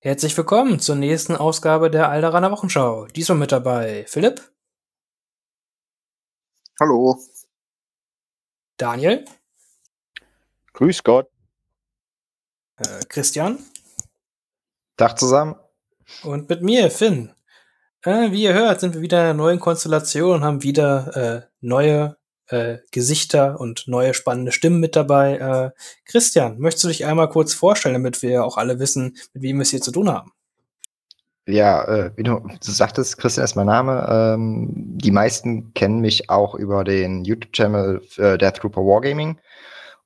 Herzlich willkommen zur nächsten Ausgabe der Alderaner Wochenschau. Diesmal mit dabei Philipp, Hallo. Daniel, Grüß Gott. äh, Christian Tag zusammen. und mit mir, Finn. Äh, wie ihr hört, sind wir wieder in einer neuen Konstellation und haben wieder äh, neue äh, Gesichter und neue spannende Stimmen mit dabei. Äh, Christian, möchtest du dich einmal kurz vorstellen, damit wir auch alle wissen, mit wem wir es hier zu tun haben? Ja, äh, wie du, du sagtest, Christian ist mein Name. Ähm, die meisten kennen mich auch über den YouTube-Channel äh, Death Trooper Wargaming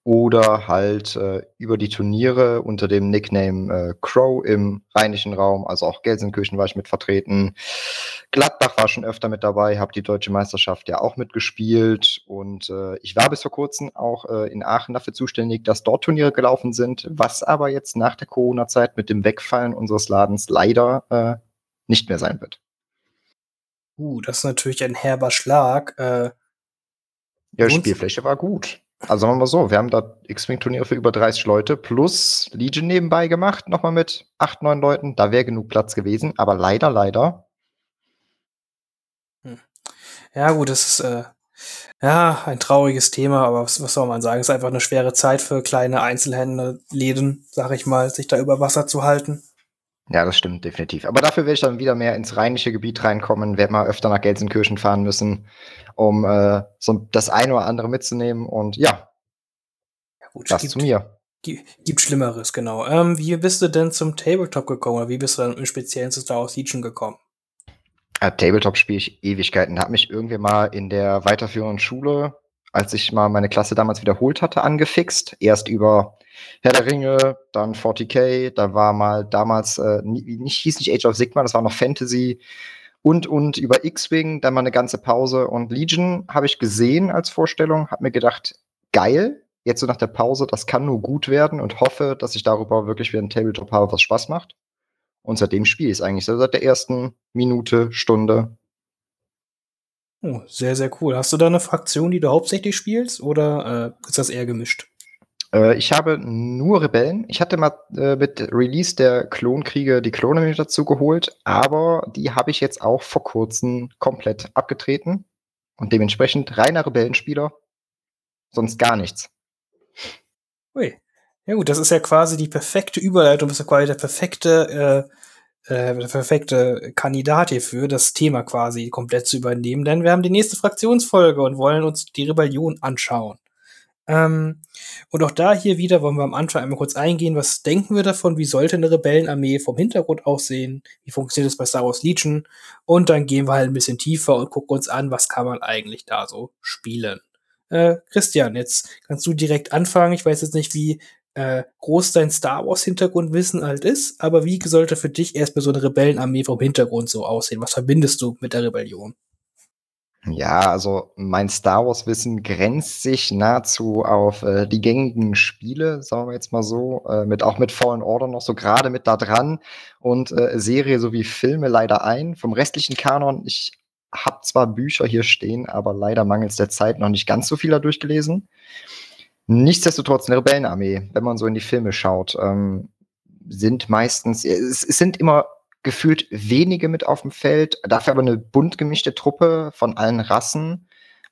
oder halt äh, über die Turniere unter dem Nickname äh, Crow im rheinischen Raum. Also auch Gelsenkirchen war ich mit vertreten. Gladbach war schon öfter mit dabei, habe die deutsche Meisterschaft ja auch mitgespielt und äh, ich war bis vor kurzem auch äh, in Aachen dafür zuständig, dass dort Turniere gelaufen sind, was aber jetzt nach der Corona-Zeit mit dem Wegfallen unseres Ladens leider äh, nicht mehr sein wird. Uh, das ist natürlich ein herber Schlag. Äh, Ja, Spielfläche war gut. Also sagen wir mal so, wir haben da X-Wing-Turniere für über 30 Leute plus Legion nebenbei gemacht, nochmal mit 8, 9 Leuten. Da wäre genug Platz gewesen, aber leider, leider. Ja, gut, das ist äh, ja ein trauriges Thema, aber was, was soll man sagen? Es ist einfach eine schwere Zeit für kleine Einzelhändler, Läden, sag ich mal, sich da über Wasser zu halten. Ja, das stimmt definitiv. Aber dafür werde ich dann wieder mehr ins rheinische Gebiet reinkommen, werde mal öfter nach Gelsenkirchen fahren müssen, um äh, so das eine oder andere mitzunehmen. Und ja, Ja, gut, das gibt, zu mir. gi- gibt Schlimmeres, genau. Ähm, wie bist du denn zum Tabletop gekommen oder wie bist du dann im Speziellen zu Star Wars Legion gekommen? Ja, Tabletop spiele ich Ewigkeiten. Hat mich irgendwie mal in der weiterführenden Schule, als ich mal meine Klasse damals wiederholt hatte, angefixt. Erst über Herr der Ringe, dann 40k, da war mal damals, äh, nicht, hieß nicht Age of Sigma, das war noch Fantasy und, und über X-Wing, dann mal eine ganze Pause. Und Legion habe ich gesehen als Vorstellung, habe mir gedacht, geil, jetzt so nach der Pause, das kann nur gut werden und hoffe, dass ich darüber wirklich wieder ein Tabletop habe, was Spaß macht. Und seitdem spiele ich es eigentlich so seit der ersten Minute, Stunde. Oh, sehr, sehr cool. Hast du da eine Fraktion, die du hauptsächlich spielst oder äh, ist das eher gemischt? Äh, ich habe nur Rebellen. Ich hatte mal äh, mit Release der Klonkriege die Klone mit dazu geholt, aber die habe ich jetzt auch vor kurzem komplett abgetreten. Und dementsprechend reiner Rebellenspieler. Sonst gar nichts. Ui. Ja gut, das ist ja quasi die perfekte Überleitung, das ist ja quasi der perfekte, äh, äh, perfekte Kandidat hierfür, das Thema quasi komplett zu übernehmen, denn wir haben die nächste Fraktionsfolge und wollen uns die Rebellion anschauen. Ähm, und auch da hier wieder wollen wir am Anfang einmal kurz eingehen, was denken wir davon, wie sollte eine Rebellenarmee vom Hintergrund aussehen, wie funktioniert es bei Star Wars Legion und dann gehen wir halt ein bisschen tiefer und gucken uns an, was kann man eigentlich da so spielen. Äh, Christian, jetzt kannst du direkt anfangen. Ich weiß jetzt nicht, wie äh, groß dein Star Wars Hintergrundwissen halt ist, aber wie sollte für dich erstmal so eine Rebellenarmee vom Hintergrund so aussehen? Was verbindest du mit der Rebellion? Ja, also mein Star Wars-Wissen grenzt sich nahezu auf äh, die gängigen Spiele, sagen wir jetzt mal so, äh, mit auch mit Fallen Order noch so gerade mit da dran und äh, Serie sowie Filme leider ein. Vom restlichen Kanon, ich habe zwar Bücher hier stehen, aber leider mangels der Zeit noch nicht ganz so viel da durchgelesen. Nichtsdestotrotz eine Rebellenarmee, wenn man so in die Filme schaut, ähm, sind meistens, es, es sind immer gefühlt wenige mit auf dem Feld, dafür aber eine bunt gemischte Truppe von allen Rassen.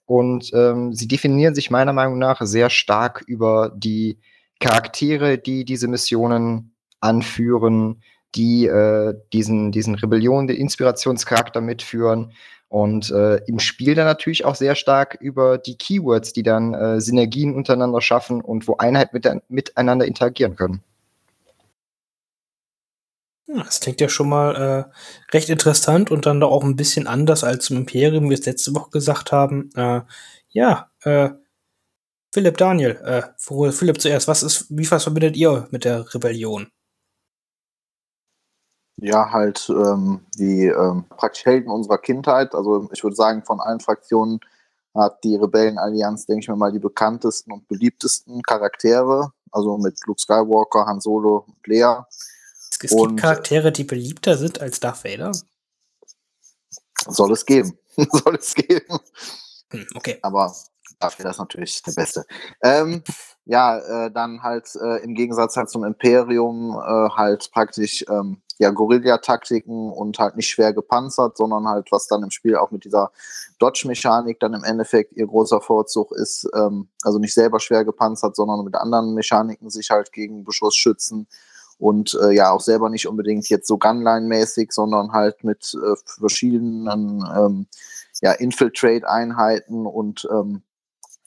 Und ähm, sie definieren sich meiner Meinung nach sehr stark über die Charaktere, die diese Missionen anführen, die äh, diesen, diesen Rebellion, den Inspirationscharakter mitführen. Und äh, im Spiel dann natürlich auch sehr stark über die Keywords, die dann äh, Synergien untereinander schaffen und wo Einheit mit, miteinander interagieren können. Hm, Das klingt ja schon mal äh, recht interessant und dann doch auch ein bisschen anders als zum Imperium, wie wir es letzte Woche gesagt haben. Äh, ja, äh, Philipp, Daniel, äh, Philipp zuerst, was ist, wie was verbindet ihr mit der Rebellion? Ja, halt ähm, die ähm, praktisch Helden unserer Kindheit. Also ich würde sagen, von allen Fraktionen hat die Rebellenallianz, denke ich mir mal, die bekanntesten und beliebtesten Charaktere. Also mit Luke Skywalker, Han Solo und Leia. Es, es Und- gibt Charaktere, die beliebter sind als Darth Vader. Soll es geben. Soll es geben. Hm, okay. Aber dafür das natürlich der Beste. Ähm, ja, äh, dann halt äh, im Gegensatz halt zum Imperium äh, halt praktisch ähm, ja, Guerilla-Taktiken und halt nicht schwer gepanzert, sondern halt, was dann im Spiel auch mit dieser Dodge-Mechanik dann im Endeffekt ihr großer Vorzug ist, ähm, also nicht selber schwer gepanzert, sondern mit anderen Mechaniken sich halt gegen Beschuss schützen und äh, ja auch selber nicht unbedingt jetzt so Gunline-mäßig, sondern halt mit äh, verschiedenen ähm, ja, Infiltrate-Einheiten und ähm,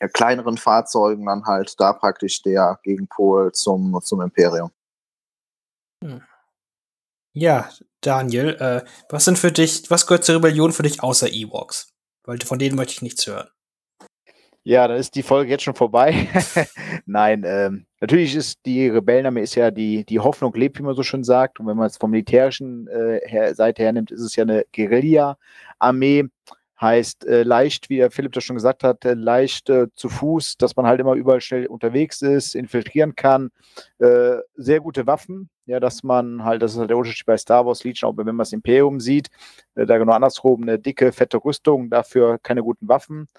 ja, kleineren Fahrzeugen dann halt da praktisch der Gegenpol zum, zum Imperium. Hm. Ja, Daniel, äh, was sind für dich, was gehört zur Rebellion für dich außer Ewoks? Weil von denen möchte ich nichts hören. Ja, dann ist die Folge jetzt schon vorbei. Nein, ähm, natürlich ist die Rebellenarmee ist ja die, die Hoffnung lebt, wie man so schön sagt. Und wenn man es vom militärischen äh, her, Seite her nimmt, ist es ja eine Guerilla-Armee. Heißt äh, leicht, wie der Philipp das schon gesagt hat, äh, leicht äh, zu Fuß, dass man halt immer überall schnell unterwegs ist, infiltrieren kann. Äh, sehr gute Waffen, ja, dass man halt, das ist halt der Unterschied bei Star Wars Legion, auch wenn man das Imperium sieht, äh, da genau andersrum, eine dicke, fette Rüstung, dafür keine guten Waffen.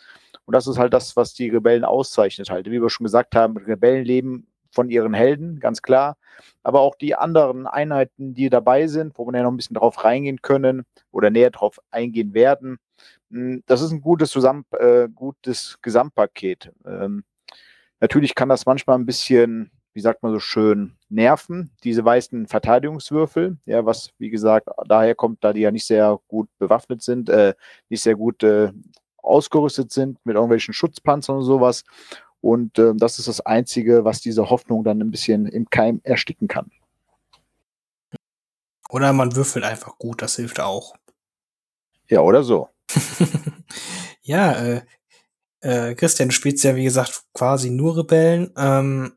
Und das ist halt das, was die Rebellen auszeichnet halt. Wie wir schon gesagt haben, Rebellen leben von ihren Helden, ganz klar. Aber auch die anderen Einheiten, die dabei sind, wo wir ja noch ein bisschen drauf reingehen können oder näher drauf eingehen werden. Hm, das ist ein gutes, Zusammen äh, gutes Gesamtpaket. Ähm, natürlich kann das manchmal ein bisschen, wie sagt man so schön, nerven, diese weißen Verteidigungswürfel, ja, was, wie gesagt, daher kommt, da die ja nicht sehr gut bewaffnet sind, äh, nicht sehr gut äh, ausgerüstet sind mit irgendwelchen Schutzpanzern und sowas. Und äh, das ist das Einzige, was diese Hoffnung dann ein bisschen im Keim ersticken kann. Oder man würfelt einfach gut, das hilft auch. Ja, oder so. ja, äh, äh, Christian, du spielst ja, wie gesagt, quasi nur Rebellen. Ähm,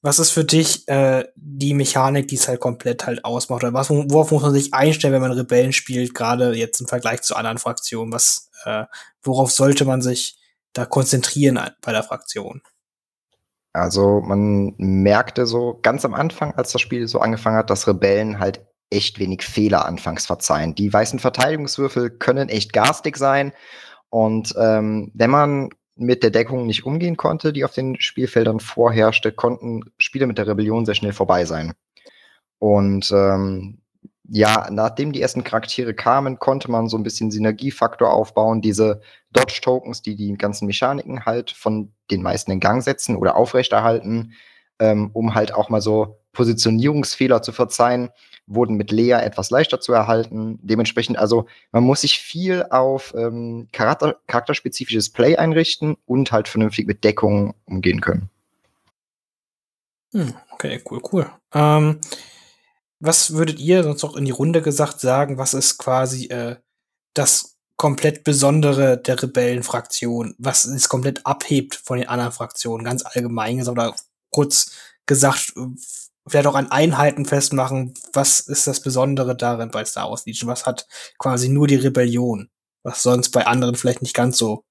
was ist für dich äh, die Mechanik, die es halt komplett halt ausmacht? Oder was, worauf muss man sich einstellen, wenn man Rebellen spielt, gerade jetzt im Vergleich zu anderen Fraktionen? Was, äh, worauf sollte man sich da konzentrieren bei der Fraktion? Also man merkte so ganz am Anfang, als das Spiel so angefangen hat, dass Rebellen halt echt wenig Fehler anfangs verzeihen. Die weißen Verteidigungswürfel können echt garstig sein. Und ähm, wenn man mit der Deckung nicht umgehen konnte, die auf den Spielfeldern vorherrschte, konnten Spiele mit der Rebellion sehr schnell vorbei sein. Und ähm, ja, nachdem die ersten Charaktere kamen, konnte man so ein bisschen Synergiefaktor aufbauen. Diese Dodge-Tokens, die die ganzen Mechaniken halt von den meisten in Gang setzen oder aufrechterhalten, ähm, um halt auch mal so Positionierungsfehler zu verzeihen, wurden mit Lea etwas leichter zu erhalten. Dementsprechend, also man muss sich viel auf ähm, Charakter charakterspezifisches Play einrichten und halt vernünftig mit Deckung umgehen können. Hm, okay, cool, cool. Ähm, was würdet ihr sonst auch in die Runde gesagt sagen, was ist quasi äh, das komplett Besondere der Rebellenfraktion, was es komplett abhebt von den anderen Fraktionen, ganz allgemein gesagt oder kurz gesagt, vielleicht auch an Einheiten festmachen, was ist das Besondere darin bei Star Wars Legion? Was hat quasi nur die Rebellion, was sonst bei anderen vielleicht nicht ganz so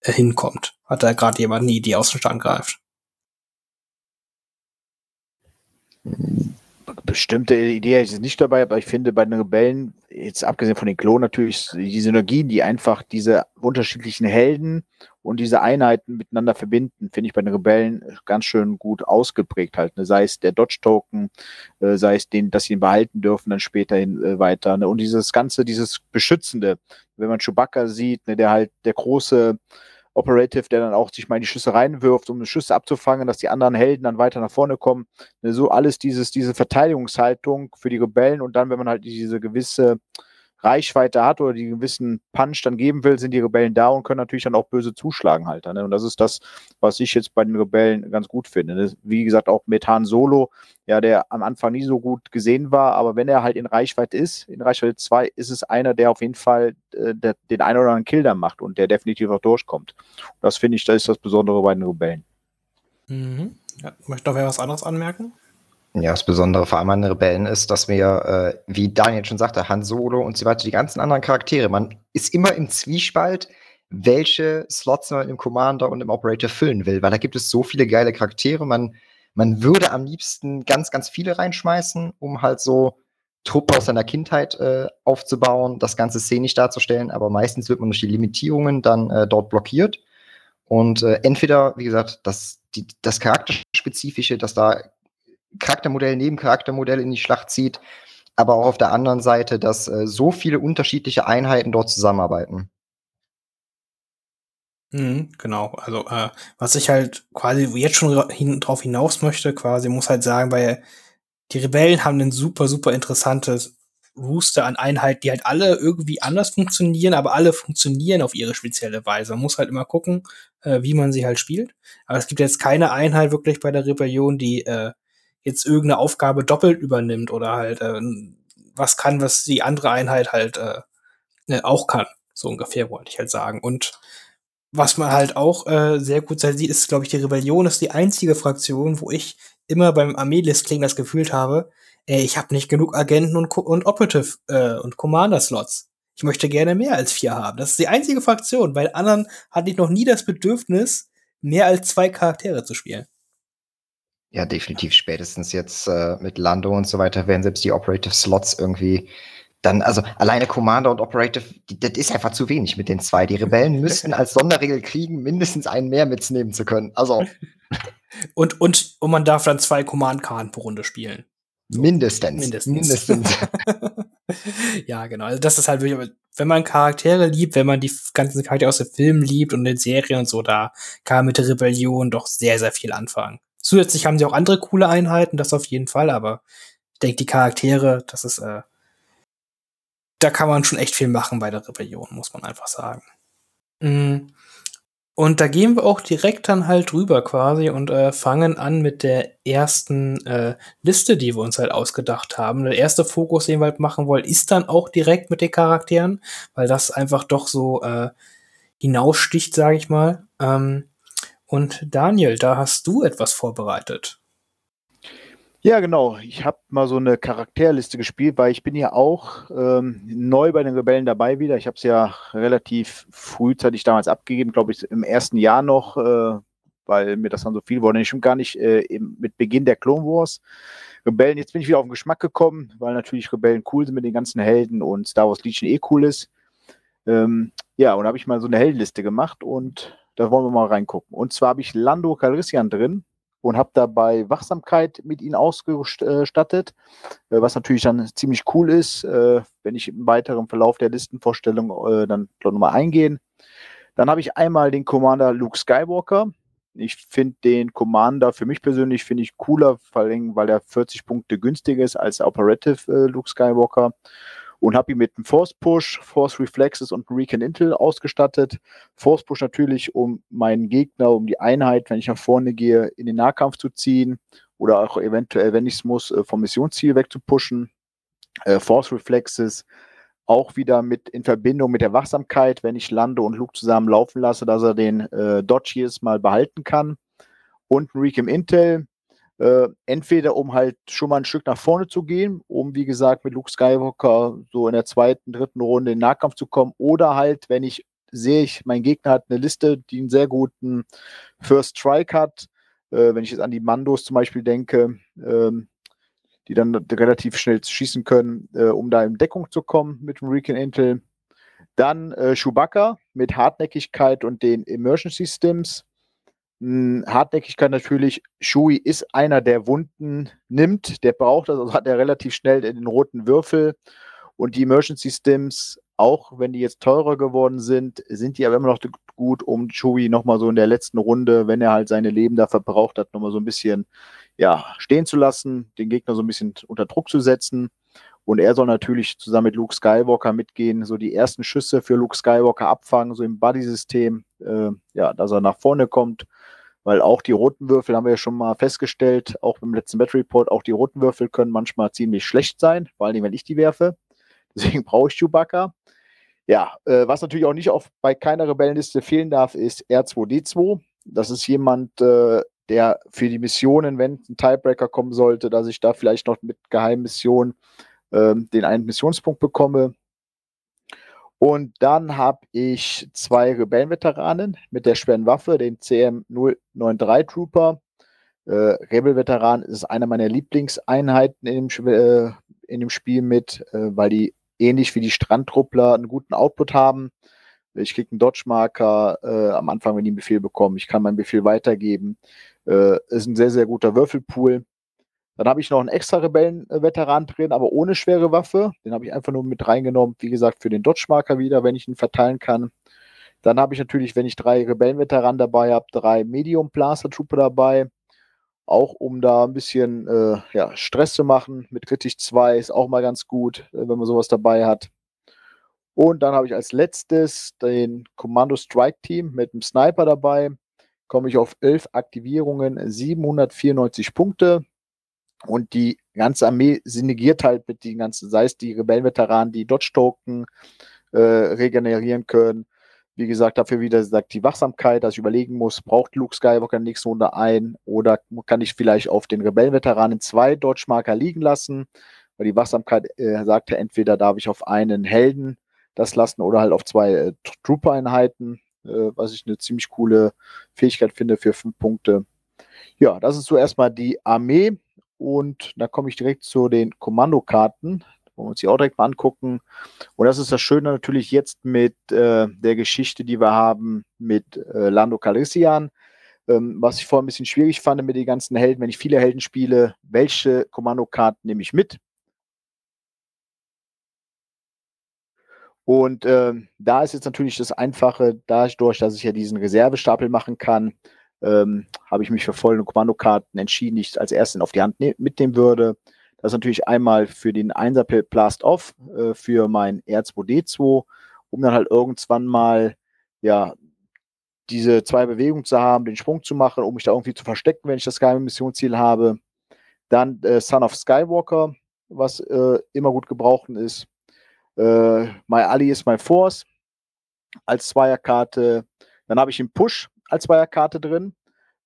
äh, hinkommt? Hat da gerade jemand aus dem Stand greift? Bestimmte Idee ist nicht dabei, aber ich finde bei den Rebellen, jetzt abgesehen von den Klonen natürlich, die Synergien, die einfach diese unterschiedlichen Helden und diese Einheiten miteinander verbinden, finde ich bei den Rebellen ganz schön gut ausgeprägt halt. Ne? Sei es der Dodge-Token, äh, sei es den, dass sie ihn behalten dürfen, dann späterhin äh, weiter. Ne? Und dieses Ganze, dieses Beschützende, wenn man Chewbacca sieht, ne, der halt der große Operative, der dann auch sich mal in die Schüsse reinwirft, um Schüsse abzufangen, dass die anderen Helden dann weiter nach vorne kommen. Ne, so alles dieses, diese Verteidigungshaltung für die Rebellen und dann, wenn man halt diese gewisse Reichweite hat oder die gewissen Punch dann geben will, sind die Rebellen da und können natürlich dann auch böse zuschlagen halt. Ne? Und das ist das, was ich jetzt bei den Rebellen ganz gut finde. Ne? Wie gesagt, auch Methan Solo, ja, der am Anfang nie so gut gesehen war, aber wenn er halt in Reichweite ist, in Reichweite 2, ist es einer, der auf jeden Fall äh, der, den einen oder anderen Kill dann macht und der definitiv auch durchkommt. Das finde ich, das ist das Besondere bei den Rebellen. Mhm. Ja, möchte noch wer was anderes anmerken? Ja, das Besondere vor allem an den Rebellen ist, dass wir, äh, wie Daniel schon sagte, Han Solo und so weiter, die ganzen anderen Charaktere, man ist immer im Zwiespalt, welche Slots man im Commander und im Operator füllen will, weil da gibt es so viele geile Charaktere. Man, man würde am liebsten ganz, ganz viele reinschmeißen, um halt so Truppe aus seiner Kindheit äh, aufzubauen, das ganze szenisch darzustellen, aber meistens wird man durch die Limitierungen dann äh, dort blockiert. Und äh, entweder, wie gesagt, das, die, das Charakterspezifische, dass da Charaktermodell neben Charaktermodell in die Schlacht zieht. aber auch auf der anderen Seite, dass äh, so viele unterschiedliche Einheiten dort zusammenarbeiten. Mhm, genau. Also, äh, was ich halt quasi jetzt schon hin, drauf hinaus möchte, quasi, muss halt sagen, weil die Rebellen haben ein super, super interessantes Rooster an Einheiten, die halt alle irgendwie anders funktionieren, aber alle funktionieren auf ihre spezielle Weise. Man muss halt immer gucken, äh, wie man sie halt spielt. Aber es gibt jetzt keine Einheit wirklich bei der Rebellion, die äh, jetzt irgendeine Aufgabe doppelt übernimmt oder halt äh, was kann, was die andere Einheit halt äh, ne, auch kann. So ungefähr wollte ich halt sagen. Und was man halt auch äh, sehr gut sieht, ist, glaube ich, die Rebellion ist die einzige Fraktion, wo ich immer beim Armeelisting das Gefühl habe, ey, ich habe nicht genug Agenten und, und Operative äh, und Commander-Slots. Ich möchte gerne mehr als vier haben. Das ist die einzige Fraktion. Bei anderen hatte ich noch nie das Bedürfnis, mehr als zwei Charaktere zu spielen. Ja, definitiv. Spätestens jetzt äh, mit Lando und so weiter werden selbst die Operative Slots irgendwie dann, also alleine Commander und Operative, die, das ist einfach zu wenig mit den zwei. Die Rebellen müssten als Sonderregel kriegen, mindestens einen mehr mitnehmen zu können. Also. und, und, und man darf dann zwei Command-Karten pro Runde spielen. So. Mindestens. Mindestens. Mindestens. ja, genau. Also das ist halt wirklich, wenn man Charaktere liebt, wenn man die ganzen Charaktere aus den Filmen liebt und den Serien und so, da kann man mit der Rebellion doch sehr, sehr viel anfangen. Zusätzlich haben sie auch andere coole Einheiten, das auf jeden Fall, aber ich denke, die Charaktere, das ist, äh, da kann man schon echt viel machen bei der Rebellion, muss man einfach sagen. Mhm. Und da gehen wir auch direkt dann halt drüber quasi und äh, fangen an mit der ersten äh, Liste, die wir uns halt ausgedacht haben. Der erste Fokus, den wir halt machen wollen, ist dann auch direkt mit den Charakteren, weil das einfach doch so äh, hinaussticht, sage ich mal. Ähm, und Daniel, da hast du etwas vorbereitet. Ja, genau. Ich habe mal so eine Charakterliste gespielt, weil ich bin ja auch ähm, neu bei den Rebellen dabei wieder. Ich habe es ja relativ frühzeitig damals abgegeben, glaube ich, im ersten Jahr noch, äh, weil mir das dann so viel wurde. Ich schon gar nicht äh, im, mit Beginn der Clone Wars. Rebellen, jetzt bin ich wieder auf den Geschmack gekommen, weil natürlich Rebellen cool sind mit den ganzen Helden und Star Wars Legion eh cool ist. Ähm, ja, und habe ich mal so eine Heldenliste gemacht und da wollen wir mal reingucken. Und zwar habe ich Lando Calrissian drin und habe dabei Wachsamkeit mit ihnen ausgestattet, äh, was natürlich dann ziemlich cool ist, äh, wenn ich im weiteren Verlauf der Listenvorstellung äh, dann nochmal eingehen. Dann habe ich einmal den Commander Luke Skywalker. Ich finde den Commander für mich persönlich finde ich cooler, vor allem weil er 40 Punkte günstiger ist als Operative Luke Skywalker und habe ihn mit einem Force Push, Force Reflexes und Recon Intel ausgestattet. Force Push natürlich, um meinen Gegner, um die Einheit, wenn ich nach vorne gehe, in den Nahkampf zu ziehen oder auch eventuell, wenn ich es muss, äh, vom Missionsziel wegzupushen. Äh, Force Reflexes auch wieder mit in Verbindung mit der Wachsamkeit, wenn ich Lando und Luke zusammen laufen lasse, dass er den äh, Dodge jedes Mal behalten kann. Und Recon Intel, äh, entweder um halt schon mal ein Stück nach vorne zu gehen, um wie gesagt mit Luke Skywalker so in der zweiten, dritten Runde in den Nahkampf zu kommen, oder halt, wenn ich sehe, ich, mein Gegner hat eine Liste, die einen sehr guten First Strike hat, äh, wenn ich jetzt an die Mandos zum Beispiel denke, ähm, die dann relativ schnell schießen können, äh, um da in Deckung zu kommen mit dem Recon Intel. Dann äh, Chewbacca mit Hartnäckigkeit und den Immersion Systems. Hartnäckigkeit natürlich. Shui ist einer, der Wunden nimmt, der braucht das, also hat er relativ schnell den roten Würfel. Und die Immersion Systems, auch wenn die jetzt teurer geworden sind, sind die aber immer noch gut, um Chewie nochmal so in der letzten Runde, wenn er halt seine Leben da verbraucht hat, nochmal so ein bisschen ja, stehen zu lassen, den Gegner so ein bisschen unter Druck zu setzen. Und er soll natürlich zusammen mit Luke Skywalker mitgehen, so die ersten Schüsse für Luke Skywalker abfangen, so im Buddy-System, äh, ja, dass er nach vorne kommt weil auch die roten Würfel haben wir ja schon mal festgestellt, auch im letzten Battle Report, auch die roten Würfel können manchmal ziemlich schlecht sein, vor allem wenn ich die werfe. Deswegen brauche ich Chewbacca. Ja, äh, was natürlich auch nicht auf, bei keiner Rebellenliste fehlen darf, ist R2D2. Das ist jemand, äh, der für die Missionen, wenn ein Tiebreaker kommen sollte, dass ich da vielleicht noch mit Geheimmissionen äh, den einen Missionspunkt bekomme. Und dann habe ich zwei Rebellenveteranen mit der schweren Waffe, den CM093 Trooper. Äh, Rebelveteran ist einer meiner Lieblingseinheiten in dem, äh, in dem Spiel mit, äh, weil die ähnlich wie die Strandtruppler einen guten Output haben. Ich kriege einen Dodge-Marker äh, am Anfang, wenn ich einen Befehl bekomme. Ich kann meinen Befehl weitergeben. Äh, ist ein sehr, sehr guter Würfelpool. Dann habe ich noch einen extra Rebellenveteran drin, aber ohne schwere Waffe. Den habe ich einfach nur mit reingenommen, wie gesagt, für den Dodge-Marker wieder, wenn ich ihn verteilen kann. Dann habe ich natürlich, wenn ich drei Rebellenveteranen dabei habe, drei Medium Blaster Trooper dabei. Auch um da ein bisschen äh, ja, Stress zu machen. Mit kritisch 2 ist auch mal ganz gut, äh, wenn man sowas dabei hat. Und dann habe ich als letztes den Kommando Strike Team mit einem Sniper dabei. Komme ich auf 11 Aktivierungen, 794 Punkte. Und die ganze Armee synergiert halt mit den ganzen, sei es die Rebellenveteranen, die Dodge-Token äh, regenerieren können, wie gesagt, dafür wieder sagt die Wachsamkeit, dass ich überlegen muss, braucht Luke Skywalker in der nächsten Runde ein oder kann ich vielleicht auf den Rebellenveteranen zwei Dodge-Marker liegen lassen? Weil die Wachsamkeit äh, sagte, entweder darf ich auf einen Helden das lassen oder halt auf zwei äh, Trooper-Einheiten, äh, was ich eine ziemlich coole Fähigkeit finde für fünf Punkte. Ja, das ist so erstmal die Armee und da komme ich direkt zu den Kommandokarten wollen wir uns die auch direkt mal angucken. Und das ist das Schöne natürlich jetzt mit äh, der Geschichte, die wir haben mit äh, Lando Calrissian. Ähm, was ich vorher ein bisschen schwierig fand mit den ganzen Helden, wenn ich viele Helden spiele, welche Kommandokarten nehme ich mit? Und äh, da ist jetzt natürlich das Einfache, dadurch, dass ich ja diesen Reservestapel machen kann, ähm, habe ich mich für folgende Kommandokarten entschieden, die ich als erstes auf die Hand ne mitnehmen würde. Das ist natürlich einmal für den 1er Blast Off, äh, für mein R2D2, um dann halt irgendwann mal, ja, diese zwei Bewegungen zu haben, den Sprung zu machen, um mich da irgendwie zu verstecken, wenn ich das geheime Missionsziel habe. Dann äh, Son of Skywalker, was äh, immer gut gebrauchen ist. Äh, My Ali is My Force als Zweierkarte. Dann habe ich den Push als Zweierkarte drin,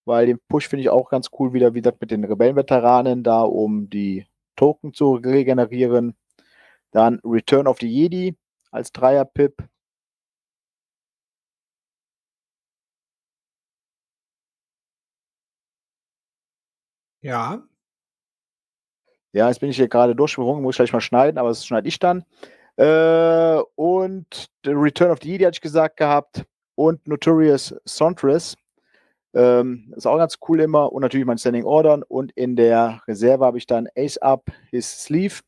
weil den Push finde ich auch ganz cool, wieder, wie gesagt, mit den Rebellenveteranen da, um die Token zu regenerieren. Dann Return of the Jedi als Dreier-Pip. Ja. Ja, jetzt bin ich hier gerade durchgesprungen, muss ich gleich mal schneiden, aber das schneide ich dann. Äh, und The Return of the Jedi hatte ich gesagt gehabt. Und Notorious Sontress ähm, ist auch ganz cool immer. Und natürlich mein Standing Order. Und in der Reserve habe ich dann Ace Up, His Sleeve.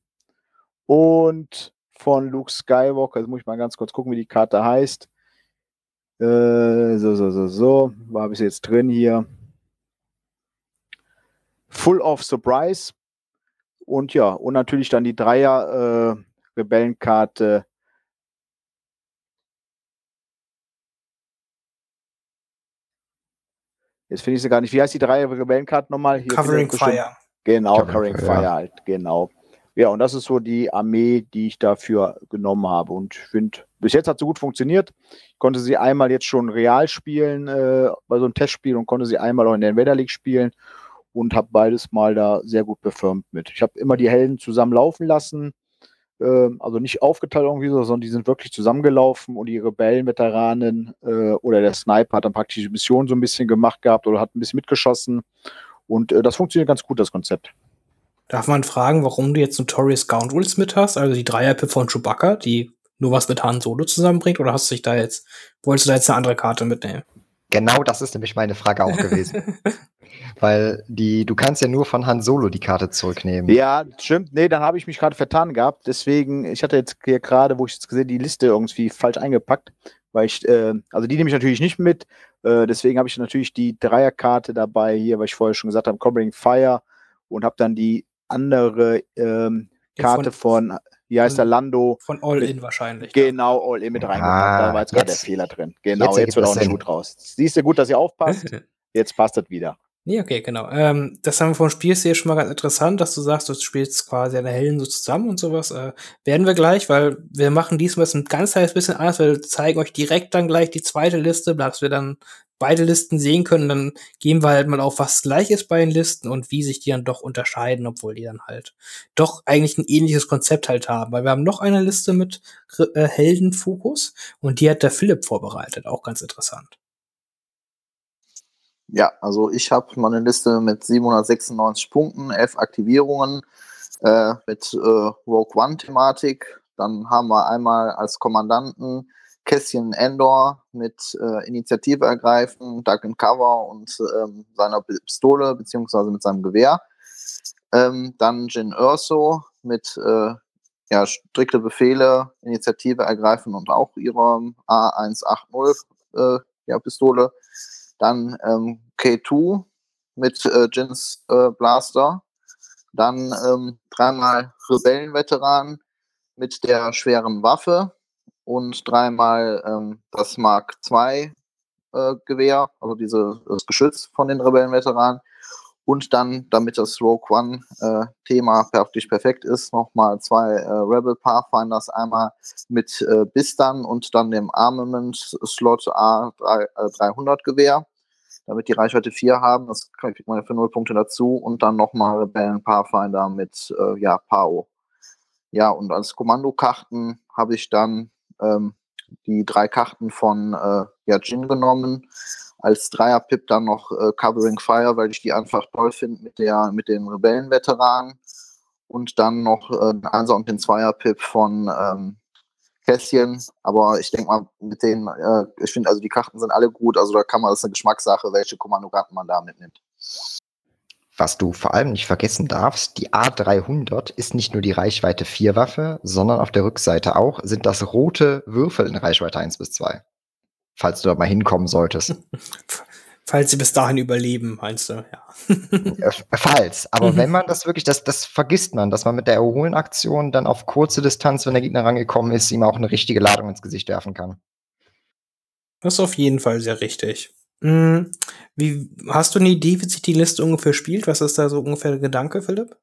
Und von Luke Skywalker, jetzt muss ich mal ganz kurz gucken, wie die Karte heißt. Äh, so, so, so, so. Wo habe ich sie jetzt drin hier? Full of Surprise. Und ja, und natürlich dann die Dreier äh, Rebellenkarte Jetzt finde ich sie gar nicht. Wie heißt die drei Rebellenkarten nochmal? Hier Covering Fire. Genau, Covering, Covering Fire, Fire halt, genau. Ja, und das ist so die Armee, die ich dafür genommen habe. Und ich finde, bis jetzt hat sie gut funktioniert. Ich konnte sie einmal jetzt schon real spielen, äh, bei so einem Testspiel und konnte sie einmal auch in der Invader League spielen und habe beides mal da sehr gut befirmt mit. Ich habe immer die Helden zusammen laufen lassen also nicht aufgeteilt irgendwie so, sondern die sind wirklich zusammengelaufen und die Rebellenveteranen äh, oder der Sniper hat dann praktisch die Mission so ein bisschen gemacht gehabt oder hat ein bisschen mitgeschossen. Und äh, das funktioniert ganz gut, das Konzept. Darf man fragen, warum du jetzt Notorious Scoundrels mit hast, also die Dreierpip von Chewbacca, die nur was mit Han Solo zusammenbringt, oder hast du dich da jetzt, wolltest du da jetzt eine andere Karte mitnehmen? Genau das ist nämlich meine Frage auch gewesen. Weil die, du kannst ja nur von Han Solo die Karte zurücknehmen. Ja, stimmt. Nee, dann habe ich mich gerade vertan gehabt. Deswegen, ich hatte jetzt hier gerade, wo ich jetzt gesehen, die Liste irgendwie falsch eingepackt. Weil ich, äh, also die nehme ich natürlich nicht mit. Äh, deswegen habe ich natürlich die Dreierkarte dabei hier, weil ich vorher schon gesagt habe, Covering Fire und habe dann die andere ähm, Karte von, von, wie heißt der Lando? Von All In wahrscheinlich. Genau, All In mit ah, reingepackt. Da war jetzt gerade der Fehler drin. Genau, jetzt, jetzt wird auch der Schuh raus. Siehst du gut, dass ihr aufpasst. Jetzt passt das wieder. Nee, okay, genau. Ähm, das haben wir vom Spielstil schon mal ganz interessant, dass du sagst, du spielst quasi eine Helden so zusammen und sowas. Äh, werden wir gleich, weil wir machen diesmal ein ganz kleines bisschen anders. Wir zeigen euch direkt dann gleich die zweite Liste, dass wir dann beide Listen sehen können. Dann gehen wir halt mal auf, was gleich ist bei den Listen und wie sich die dann doch unterscheiden, obwohl die dann halt doch eigentlich ein ähnliches Konzept halt haben. Weil wir haben noch eine Liste mit äh, Heldenfokus und die hat der Philipp vorbereitet. Auch ganz interessant. Ja, also ich habe meine Liste mit 796 Punkten, 11 Aktivierungen äh, mit äh, Rogue One-Thematik. Dann haben wir einmal als Kommandanten Cassian Endor mit äh, Initiative ergreifen, Duck and Cover und ähm, seiner Pistole beziehungsweise mit seinem Gewehr. Ähm, dann Jin Urso mit äh, ja, strikte Befehle, Initiative ergreifen und auch ihrer A180 äh, ja, Pistole. Dann ähm, K2 mit äh, Jins äh, Blaster. Dann ähm, dreimal Rebellenveteran mit der schweren Waffe und dreimal ähm, das Mark II äh, Gewehr, also diese, das Geschütz von den Rebellenveteranen. Und dann, damit das Rogue One äh, Thema praktisch perfekt ist, nochmal zwei äh, Rebel Pathfinders, einmal mit äh, Bistan und dann dem Armament Slot A300 Gewehr, damit die Reichweite 4 haben. Das kriegt man für 0 Punkte dazu. Und dann nochmal Rebellen Pathfinder mit äh, ja, PAO. Ja, und als Kommandokarten habe ich dann ähm, die drei Karten von äh, ja, Jin genommen als Dreier-Pip dann noch äh, Covering Fire, weil ich die einfach toll finde mit, mit den Rebellenveteranen. Und dann noch äh, den Einser und den Zweier-Pip von ähm. Aber ich denke mal, mit denen, äh, ich finde, also die Karten sind alle gut. Also da kann man, das ist eine Geschmackssache, welche Kommandokarten man da mitnimmt. Was du vor allem nicht vergessen darfst, die A300 ist nicht nur die Reichweite 4 Waffe, sondern auf der Rückseite auch sind das rote Würfel in Reichweite 1 bis 2 falls du da mal hinkommen solltest. Falls sie bis dahin überleben, meinst du, ja. Äh, falls. Aber mhm. wenn man das wirklich, das, das vergisst man, dass man mit der Erholen-Aktion dann auf kurze Distanz, wenn der Gegner rangekommen ist, ihm auch eine richtige Ladung ins Gesicht werfen kann. Das ist auf jeden Fall sehr richtig. Hm, wie, hast du eine Idee, wie sich die Liste ungefähr spielt? Was ist da so ungefähr der Gedanke, Philipp?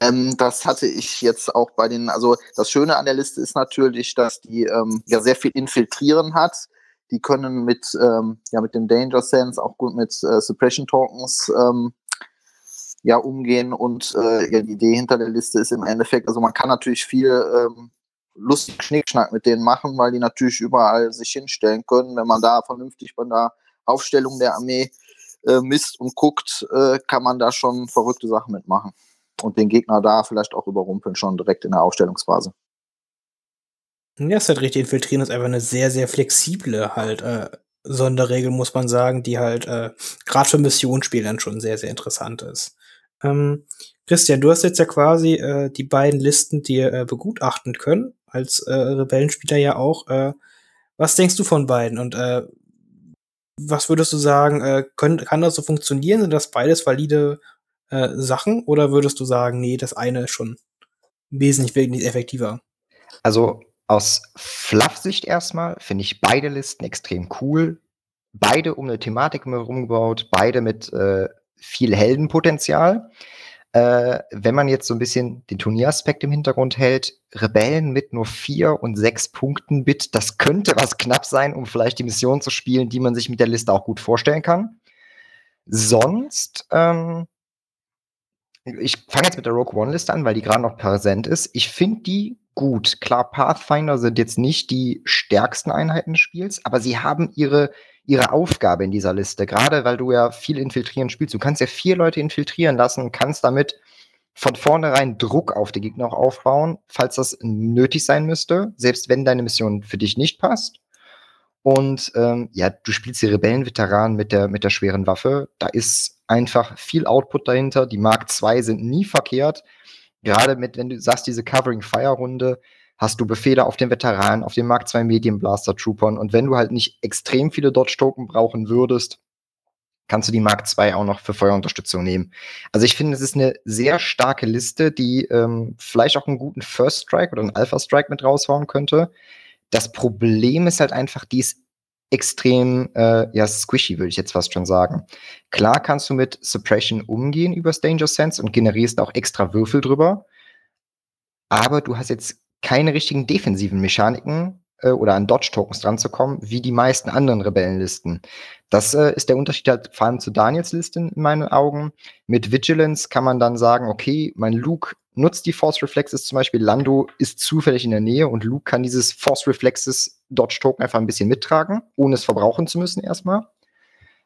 Ähm, das hatte ich jetzt auch bei den, also das Schöne an der Liste ist natürlich, dass die ähm, ja sehr viel infiltrieren hat. Die können mit, ähm, ja, mit dem Danger Sense auch gut mit äh, Suppression Tokens ähm, ja, umgehen. Und äh, ja, die Idee hinter der Liste ist im Endeffekt, also man kann natürlich viel ähm, lustigen Schnickschnack mit denen machen, weil die natürlich überall sich hinstellen können. Wenn man da vernünftig bei der Aufstellung der Armee äh, misst und guckt, äh, kann man da schon verrückte Sachen mitmachen und den Gegner da vielleicht auch überrumpeln, schon direkt in der Aufstellungsphase. Ja, ist halt richtig. Infiltrieren ist einfach eine sehr, sehr flexible halt äh, Sonderregel, muss man sagen, die halt äh, gerade für Missionsspielern schon sehr, sehr interessant ist. Ähm, Christian, du hast jetzt ja quasi äh, die beiden Listen dir äh, begutachten können, als äh, Rebellenspieler ja auch. Äh, was denkst du von beiden? Und äh, was würdest du sagen, äh, können, kann das so funktionieren? Sind das beides valide äh, Sachen? Oder würdest du sagen, nee, das eine ist schon wesentlich, wesentlich effektiver? Also aus Fluff-Sicht erstmal finde ich beide Listen extrem cool. Beide um eine Thematik herum gebaut, beide mit äh, viel Heldenpotenzial. Äh, wenn man jetzt so ein bisschen den Turnieraspekt im Hintergrund hält, Rebellen mit nur vier und sechs Punkten Bit, das könnte was knapp sein, um vielleicht die Mission zu spielen, die man sich mit der Liste auch gut vorstellen kann. Sonst ähm, ich fange jetzt mit der Rogue One-Liste an, weil die gerade noch präsent ist. Ich finde die gut. Klar, Pathfinder sind jetzt nicht die stärksten Einheiten des Spiels, aber sie haben ihre, ihre Aufgabe in dieser Liste. Gerade weil du ja viel infiltrieren spielst. Du kannst ja vier Leute infiltrieren lassen kannst damit von vornherein Druck auf die Gegner auch aufbauen, falls das nötig sein müsste, selbst wenn deine Mission für dich nicht passt. Und ähm, ja, du spielst die Rebellenveteranen mit der, mit der schweren Waffe. Da ist einfach viel Output dahinter. Die Mark II sind nie verkehrt. Gerade mit, wenn du sagst, diese Covering Fire Runde, hast du Befehle auf den Veteranen, auf den Mark II Medium Blaster Troopern. Und wenn du halt nicht extrem viele Dodge Token brauchen würdest, kannst du die Mark II auch noch für Feuerunterstützung nehmen. Also ich finde, es ist eine sehr starke Liste, die ähm, vielleicht auch einen guten First Strike oder einen Alpha Strike mit raushauen könnte. Das Problem ist halt einfach, die ist extrem äh, ja, squishy, würde ich jetzt fast schon sagen. Klar kannst du mit Suppression umgehen über Danger Sense und generierst auch extra Würfel drüber, aber du hast jetzt keine richtigen defensiven Mechaniken äh, oder an Dodge-Tokens dran zu kommen, wie die meisten anderen Rebellenlisten. Das äh, ist der Unterschied halt vor allem zu Daniels Listen in meinen Augen. Mit Vigilance kann man dann sagen, okay, mein Luke nutzt die Force Reflexes zum Beispiel. Lando ist zufällig in der Nähe und Luke kann dieses Force Reflexes Dodge Token einfach ein bisschen mittragen, ohne es verbrauchen zu müssen erstmal.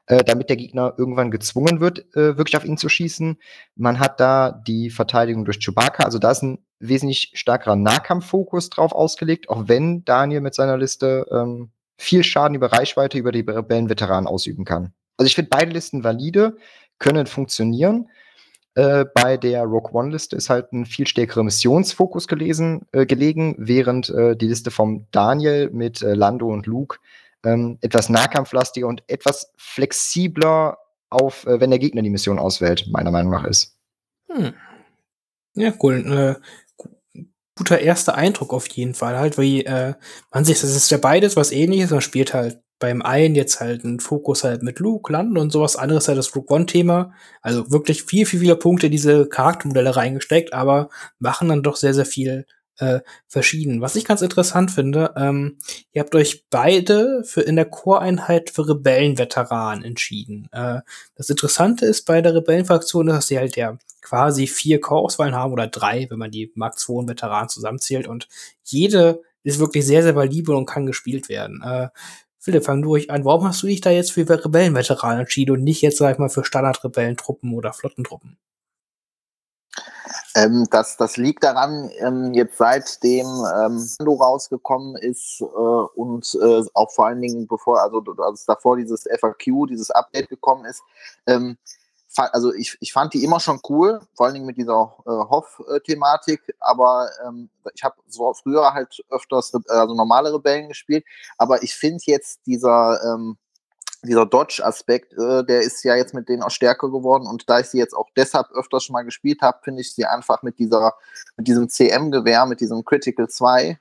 Äh, damit der Gegner irgendwann gezwungen wird, äh, wirklich auf ihn zu schießen. Man hat da die Verteidigung durch Chewbacca, also da ist ein wesentlich stärkerer Nahkampffokus drauf ausgelegt, auch wenn Daniel mit seiner Liste ähm, viel Schaden über Reichweite über die Rebellenveteranen ausüben kann. Also ich finde beide Listen valide. können funktionieren. Äh, bei der Rogue One-Liste ist halt ein viel stärkerer Missionsfokus gelesen, äh, gelegen, während äh, die Liste vom Daniel mit äh, Lando und Luke ähm, etwas nahkampflastiger und etwas flexibler auf, äh, wenn der Gegner die Mission auswählt, meiner Meinung nach ist. Hm. Ja, cool. Äh, guter erster Eindruck auf jeden Fall. Halt, wie äh, man sich, das ist ja beides was ähnliches. Man spielt halt beim einen jetzt halt einen Fokus halt mit Luke, Landen und sowas. Anderes halt das Rook One-Thema. Also wirklich viel, viel, viele Punkte diese Charaktermodelle reingesteckt, aber machen dann doch sehr, sehr viel äh, verschieden. Was ich ganz interessant finde, ähm, ihr habt euch beide für in der Choreinheit für Rebellenveteranen entschieden. Äh, das Interessante ist bei der Rebellenfraktion, dass sie halt ja quasi vier Chorauswahlen haben oder drei, wenn man die Mark II und Veteranen zusammenzählt und jede ist wirklich sehr, sehr valide und kann gespielt werden. Äh, Philipp, fang du ruhig an. Warum hast du dich da jetzt für Rebellenveteranen entschieden und nicht jetzt, sag ich mal, für Standardrebellentruppen oder Flottentruppen? Ähm, das, das liegt daran, ähm, jetzt seitdem ähm, rausgekommen ist äh, und äh, auch vor allen Dingen bevor, also als davor dieses FAQ, dieses Update gekommen ist, ähm, also ich, ich fand die immer schon cool, vor allen Dingen mit dieser äh, Hoff-Thematik, aber ähm, ich habe so früher halt öfters also normale Rebellen gespielt, aber ich finde jetzt dieser ähm, dieser Dodge-Aspekt, äh, der ist ja jetzt mit denen auch stärker geworden und da ich sie jetzt auch deshalb öfters schon mal gespielt habe, finde ich sie einfach mit dieser, mit diesem CM-Gewehr, mit diesem Critical 2,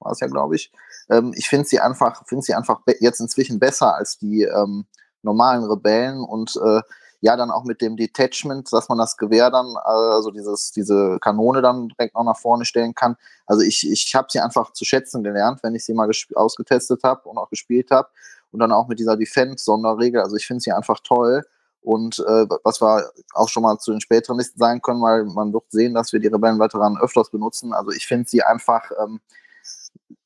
war es ja, glaube ich, ähm, ich finde sie einfach, finde sie einfach jetzt inzwischen besser als die ähm, normalen Rebellen und äh, ja, dann auch mit dem Detachment, dass man das Gewehr dann, also dieses, diese Kanone dann direkt noch nach vorne stellen kann. Also ich, ich habe sie einfach zu schätzen gelernt, wenn ich sie mal ausgetestet habe und auch gespielt habe. Und dann auch mit dieser Defense-Sonderregel. Also ich finde sie einfach toll. Und äh, was wir auch schon mal zu den späteren Listen sagen können, weil man wird sehen, dass wir die Rebellenveteranen öfters benutzen. Also ich finde sie einfach, ähm,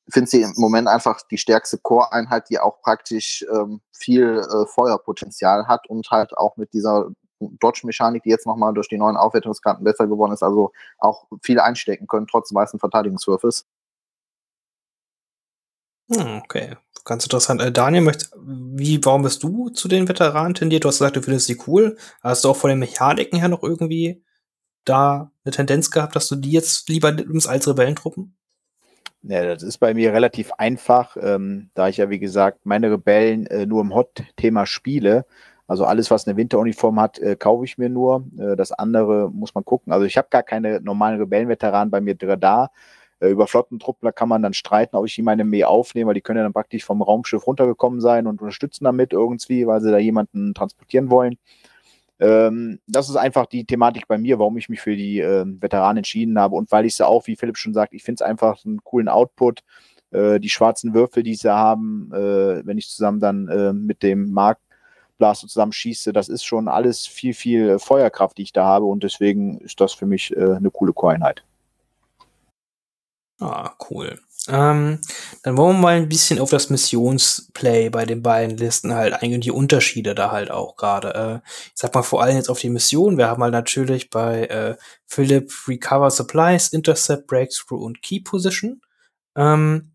finde sie im Moment einfach die stärkste Core-Einheit, die auch praktisch ähm, viel äh, Feuerpotenzial hat und halt auch mit dieser Dodge-Mechanik, die jetzt nochmal durch die neuen Aufwertungskarten besser geworden ist, also auch viel einstecken können, trotz weißen Verteidigungswürfes. Hm, okay, ganz interessant. Äh, Daniel, möcht, wie, warum bist du zu den Veteranen tendiert? Du hast gesagt, du findest sie cool. Hast du auch von den Mechaniken her noch irgendwie da eine Tendenz gehabt, dass du die jetzt lieber nimmst als Rebellentruppen? Ja, das ist bei mir relativ einfach, ähm, da ich ja, wie gesagt, meine Rebellen äh, nur im Hot-Thema spiele. Also alles, was eine Winteruniform hat, äh, kaufe ich mir nur. Äh, das andere muss man gucken. Also ich habe gar keine normalen Rebellenveteranen bei mir da. Äh, über Flottentruppler kann man dann streiten, ob ich die meine Mee aufnehme, weil die können ja dann praktisch vom Raumschiff runtergekommen sein und unterstützen damit irgendwie, weil sie da jemanden transportieren wollen. Ähm, das ist einfach die Thematik bei mir, warum ich mich für die äh, Veteranen entschieden habe und weil ich sie auch, wie Philipp schon sagt, ich finde es einfach einen coolen Output. Äh, die schwarzen Würfel, die sie haben, äh, wenn ich zusammen dann äh, mit dem Mark Blaster zusammen schieße, das ist schon alles viel, viel Feuerkraft, die ich da habe und deswegen ist das für mich äh, eine coole Core-Einheit. Ah, cool. Ähm, dann wollen wir mal ein bisschen auf das Missionsplay bei den beiden Listen halt eingehen, die Unterschiede da halt auch gerade. Äh, ich sag mal vor allem jetzt auf die Mission. Wir haben halt natürlich bei äh, Philip Recover Supplies, Intercept, Breakthrough und Key Position. Ähm,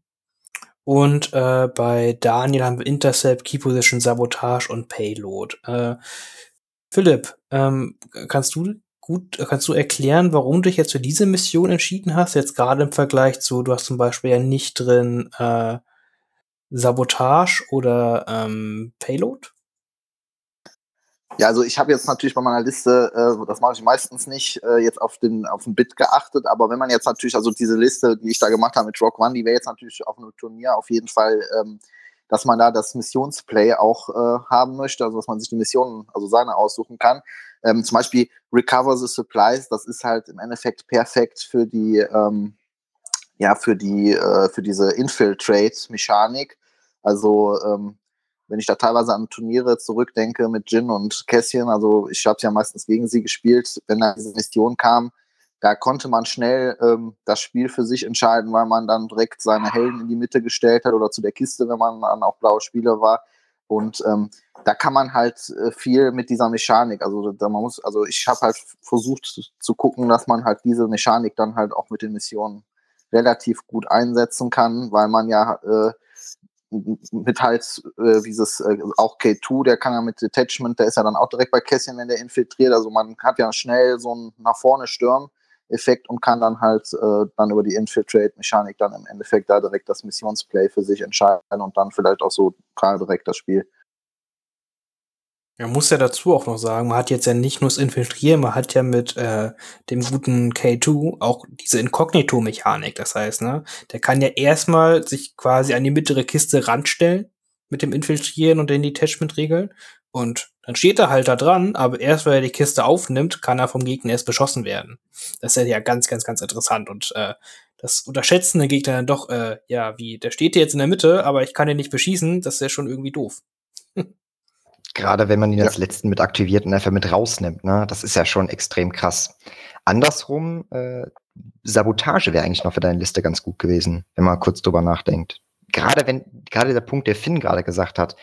und äh, bei Daniel haben wir Intercept, Key Position, Sabotage und Payload. Äh, Philipp, ähm, kannst du gut, kannst du erklären, warum du dich jetzt für diese Mission entschieden hast? Jetzt gerade im Vergleich zu, du hast zum Beispiel ja nicht drin äh, Sabotage oder ähm, Payload? Ja, also ich habe jetzt natürlich bei meiner Liste, äh, das mache ich meistens nicht, äh, jetzt auf den, auf den Bit geachtet, aber wenn man jetzt natürlich, also diese Liste, die ich da gemacht habe mit Rock One, die wäre jetzt natürlich auf einem Turnier auf jeden Fall ähm, dass man da das Missionsplay auch äh, haben möchte, also dass man sich die Missionen, also seine aussuchen kann. Ähm, zum Beispiel Recover the Supplies, das ist halt im Endeffekt perfekt für die, ähm, ja, für die, äh, für diese Infiltrate-Mechanik. Also ähm, wenn ich da teilweise an Turniere zurückdenke mit Jin und Cassian, also ich habe ja meistens gegen sie gespielt, wenn da diese Mission kam, da konnte man schnell ähm, das Spiel für sich entscheiden, weil man dann direkt seine Helden in die Mitte gestellt hat oder zu der Kiste, wenn man dann auch blaue Spieler war. Und ähm, da kann man halt äh, viel mit dieser Mechanik, also da man muss, also ich habe halt versucht zu gucken, dass man halt diese Mechanik dann halt auch mit den Missionen relativ gut einsetzen kann, weil man ja äh, mit halt äh, dieses, äh, auch K2, der kann ja mit Detachment, der ist ja dann auch direkt bei Cassian, wenn der infiltriert. Also man hat ja schnell so einen nach vorne stürmen Effekt und kann dann halt äh, dann über die Infiltrate-Mechanik dann im Endeffekt da direkt das Missionsplay für sich entscheiden und dann vielleicht auch so direkt das Spiel. Man muss ja dazu auch noch sagen, man hat jetzt ja nicht nur das Infiltrieren, man hat ja mit äh, dem guten K2 auch diese Inkognito-Mechanik. Das heißt, ne, der kann ja erstmal sich quasi an die mittlere Kiste ranstellen mit dem Infiltrieren und den Detachment-Regeln. Und dann steht er halt da dran, aber erst wenn er die Kiste aufnimmt, kann er vom Gegner erst beschossen werden. Das ist ja ganz, ganz, ganz interessant. Und äh, das unterschätzen der Gegner dann doch, äh, ja, wie, der steht jetzt in der Mitte, aber ich kann den nicht beschießen, das ist ja schon irgendwie doof. Gerade wenn man ihn ja. als letzten mit aktiviert und einfach mit rausnimmt, ne? Das ist ja schon extrem krass. Andersrum, äh, Sabotage wäre eigentlich noch für deine Liste ganz gut gewesen, wenn man kurz drüber nachdenkt. Gerade wenn, gerade der Punkt, der Finn gerade gesagt hat,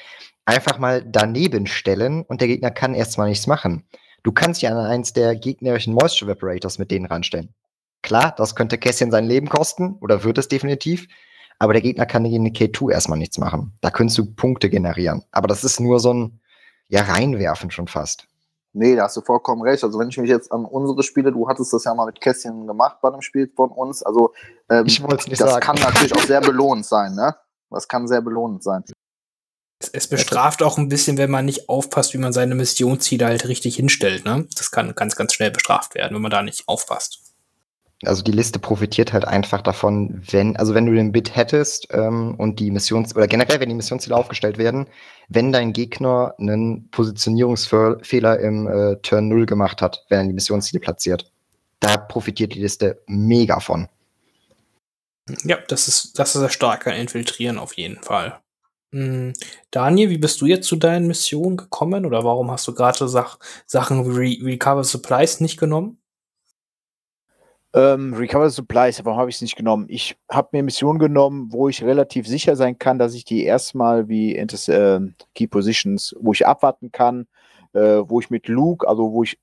einfach mal daneben stellen und der Gegner kann erstmal nichts machen. Du kannst ja an eins der gegnerischen Moisture Evaporators mit denen ranstellen. Klar, das könnte Kässchen sein Leben kosten oder wird es definitiv, aber der Gegner kann gegen eine K2 erstmal nichts machen. Da könntest du Punkte generieren. Aber das ist nur so ein, ja reinwerfen schon fast. Nee, da hast du vollkommen recht. Also wenn ich mich jetzt an unsere Spiele, du hattest das ja mal mit Kästchen gemacht bei einem Spiel von uns. Also ähm, ich nicht das sagen. kann natürlich auch sehr belohnend sein, ne? Das kann sehr belohnend sein. Es, es bestraft auch ein bisschen, wenn man nicht aufpasst, wie man seine Missionsziele halt richtig hinstellt, ne? Das kann ganz, ganz schnell bestraft werden, wenn man da nicht aufpasst also die Liste profitiert halt einfach davon, wenn, also wenn du den Bit hättest ähm, und die Missions, oder generell, wenn die Missionsziele aufgestellt werden, wenn dein Gegner einen Positionierungsfehler im äh, Turn 0 gemacht hat, wenn er die Missionsziele platziert. Da profitiert die Liste mega von. Ja, das ist, das ist stark an Infiltrieren auf jeden Fall. Hm, Daniel, wie bist du jetzt zu deinen Missionen gekommen oder warum hast du gerade Sach Sachen wie Re Recover Supplies nicht genommen? Ähm, Recover Supplies, warum habe ich es nicht genommen? Ich habe mir Missionen genommen, wo ich relativ sicher sein kann, dass ich die erstmal wie äh, Key Positions, wo ich abwarten kann, äh, wo ich mit Luke, also wo ich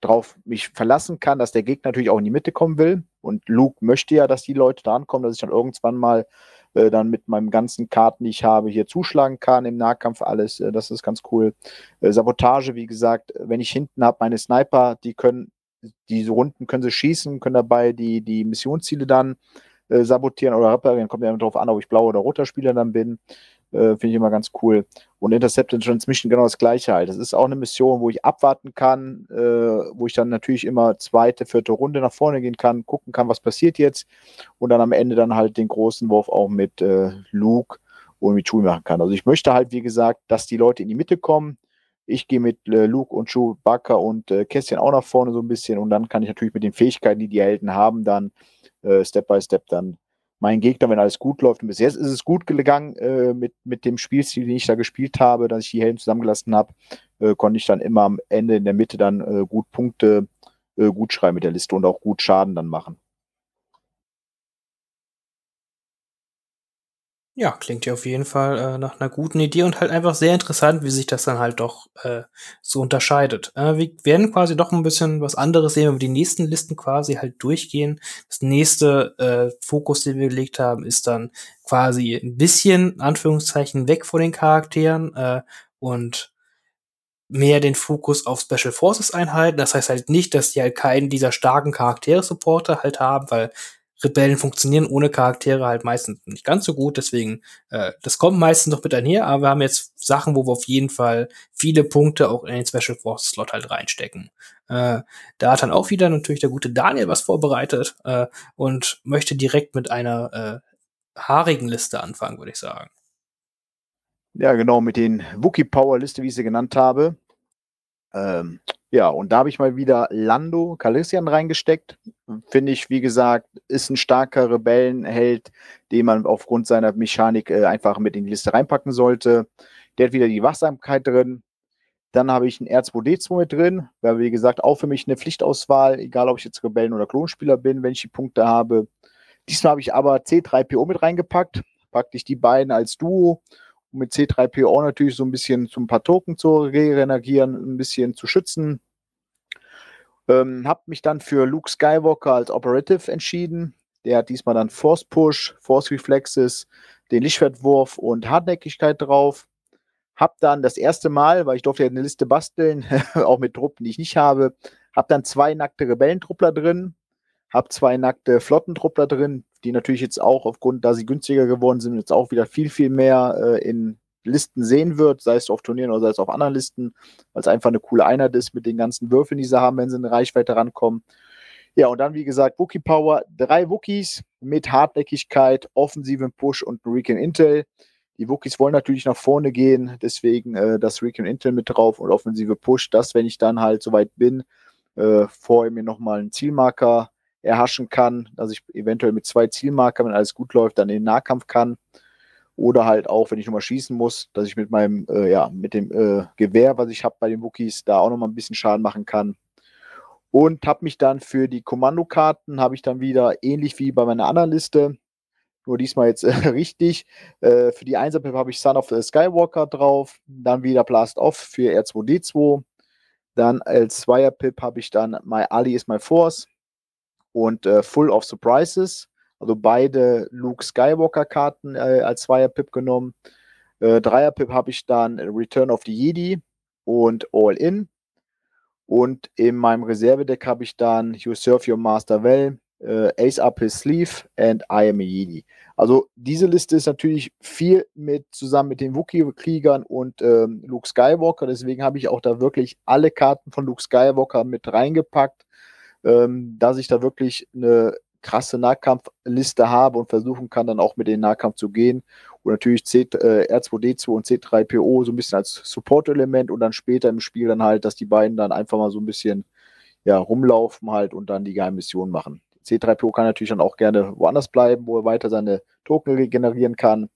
drauf mich verlassen kann, dass der Gegner natürlich auch in die Mitte kommen will. Und Luke möchte ja, dass die Leute da ankommen, dass ich dann irgendwann mal äh, dann mit meinem ganzen Karten, die ich habe, hier zuschlagen kann im Nahkampf alles. Äh, das ist ganz cool. Äh, Sabotage, wie gesagt, wenn ich hinten habe, meine Sniper, die können diese Runden können sie schießen, können dabei die, die Missionsziele dann äh, sabotieren oder reparieren. Kommt ja darauf an, ob ich blauer oder roter Spieler dann bin. Äh, Finde ich immer ganz cool. Und Intercepted Transmission genau das gleiche halt. Das ist auch eine Mission, wo ich abwarten kann, äh, wo ich dann natürlich immer zweite, vierte Runde nach vorne gehen kann, gucken kann, was passiert jetzt. Und dann am Ende dann halt den großen Wurf auch mit äh, Luke und mit Chewie machen kann. Also ich möchte halt, wie gesagt, dass die Leute in die Mitte kommen, ich gehe mit äh, Luke und Chewbacca und äh, Kästchen auch nach vorne so ein bisschen und dann kann ich natürlich mit den Fähigkeiten, die die Helden haben, dann äh, Step by Step dann meinen Gegner, wenn alles gut läuft. Und bis jetzt ist es gut gegangen äh, mit, mit dem Spielstil, den ich da gespielt habe, dass ich die Helden zusammengelassen habe, äh, konnte ich dann immer am Ende in der Mitte dann äh, gut Punkte äh, gut schreiben mit der Liste und auch gut Schaden dann machen. Ja, klingt ja auf jeden Fall äh, nach einer guten Idee und halt einfach sehr interessant, wie sich das dann halt doch äh, so unterscheidet. Äh, wir werden quasi doch ein bisschen was anderes sehen, wenn wir die nächsten Listen quasi halt durchgehen. Das nächste äh, Fokus, den wir gelegt haben, ist dann quasi ein bisschen, Anführungszeichen, weg von den Charakteren äh, und mehr den Fokus auf Special Forces Einheiten. Das heißt halt nicht, dass die halt keinen dieser starken Charaktere-Supporter halt haben, weil Rebellen funktionieren ohne Charaktere halt meistens nicht ganz so gut, deswegen, äh, das kommt meistens noch mit einher, aber wir haben jetzt Sachen, wo wir auf jeden Fall viele Punkte auch in den Special Force Slot halt reinstecken. Äh, da hat dann auch wieder natürlich der gute Daniel was vorbereitet äh, und möchte direkt mit einer äh, haarigen Liste anfangen, würde ich sagen. Ja, genau, mit den Wookie Power Liste, wie ich sie genannt habe. Ähm, ja, und da habe ich mal wieder Lando Calrissian reingesteckt. Finde ich, wie gesagt, ist ein starker Rebellenheld, den man aufgrund seiner Mechanik äh, einfach mit in die Liste reinpacken sollte. Der hat wieder die Wachsamkeit drin. Dann habe ich einen R2D2 mit drin, weil wie gesagt auch für mich eine Pflichtauswahl, egal ob ich jetzt Rebellen- oder Klonspieler bin, wenn ich die Punkte habe. Diesmal habe ich aber C3PO mit reingepackt, praktisch die beiden als Duo um mit C3PO natürlich so ein bisschen zu ein paar Token zu regenerieren, ein bisschen zu schützen. Ähm, hab mich dann für Luke Skywalker als Operative entschieden. Der hat diesmal dann Force Push, Force Reflexes, den Lichtschwertwurf und Hartnäckigkeit drauf. Hab dann das erste Mal, weil ich durfte ja eine Liste basteln, auch mit Truppen, die ich nicht habe, hab dann zwei nackte Rebellentruppler drin, hab zwei nackte Flottentruppler drin, die natürlich jetzt auch aufgrund, da sie günstiger geworden sind, jetzt auch wieder viel, viel mehr äh, in Listen sehen wird, sei es auf Turnieren oder sei es auf anderen Listen, weil es einfach eine coole Einheit ist mit den ganzen Würfeln, die sie haben, wenn sie in Reichweite rankommen. Ja, und dann, wie gesagt, Wookie Power, drei Wookies mit Hartnäckigkeit, offensiven Push und Recon Intel. Die Wookies wollen natürlich nach vorne gehen, deswegen äh, das Recon Intel mit drauf und offensive Push, dass, wenn ich dann halt soweit bin, äh, vor mir nochmal einen Zielmarker erhaschen kann, dass ich eventuell mit zwei Zielmarkern, wenn alles gut läuft, dann in den Nahkampf kann. Oder halt auch, wenn ich nochmal schießen muss, dass ich mit meinem, äh, ja, mit dem äh, Gewehr, was ich habe bei den Wookies, da auch nochmal ein bisschen Schaden machen kann. Und habe mich dann für die Kommandokarten, habe ich dann wieder ähnlich wie bei meiner anderen Liste, nur diesmal jetzt äh, richtig. Äh, für die Einserpip habe ich Son of the Skywalker drauf, dann wieder Blast Off für R2D2. Dann als Zweier-Pip habe ich dann My Ali is My Force und äh, Full of Surprises. Also beide Luke Skywalker-Karten äh, als Zweier-Pip genommen. Äh, Dreier-Pip habe ich dann Return of the Jedi und All In. Und in meinem Reservedeck habe ich dann You Serve Your Master Well, äh, Ace Up His Sleeve and I Am a Jedi. Also diese Liste ist natürlich viel mit zusammen mit den Wookiee-Kriegern und ähm, Luke Skywalker. Deswegen habe ich auch da wirklich alle Karten von Luke Skywalker mit reingepackt, ähm, dass ich da wirklich eine krasse Nahkampfliste habe und versuchen kann, dann auch mit den Nahkampf zu gehen. Und natürlich C, äh, R2D2 und C3PO so ein bisschen als Support-Element und dann später im Spiel dann halt, dass die beiden dann einfach mal so ein bisschen ja, rumlaufen halt und dann die Geheimmission machen. C3PO kann natürlich dann auch gerne woanders bleiben, wo er weiter seine Token regenerieren kann.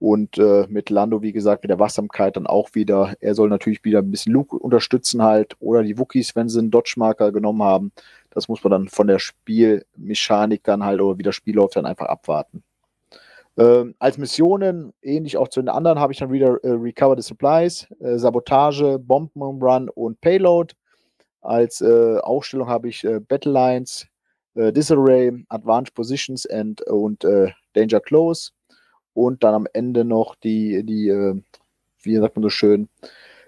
Und äh, mit Lando, wie gesagt, mit der Wachsamkeit dann auch wieder. Er soll natürlich wieder ein bisschen Luke unterstützen halt. Oder die Wookies, wenn sie einen Dodge-Marker genommen haben. Das muss man dann von der Spielmechanik dann halt oder wie das Spiel läuft, dann einfach abwarten. Ähm, als Missionen, ähnlich auch zu den anderen, habe ich dann wieder äh, Recover the Supplies, äh, Sabotage, Bomben Run und Payload. Als äh, Aufstellung habe ich äh, Battle Lines, äh, Disarray, Advanced Positions and, und äh, Danger Close und dann am Ende noch die, die äh, wie sagt man so schön,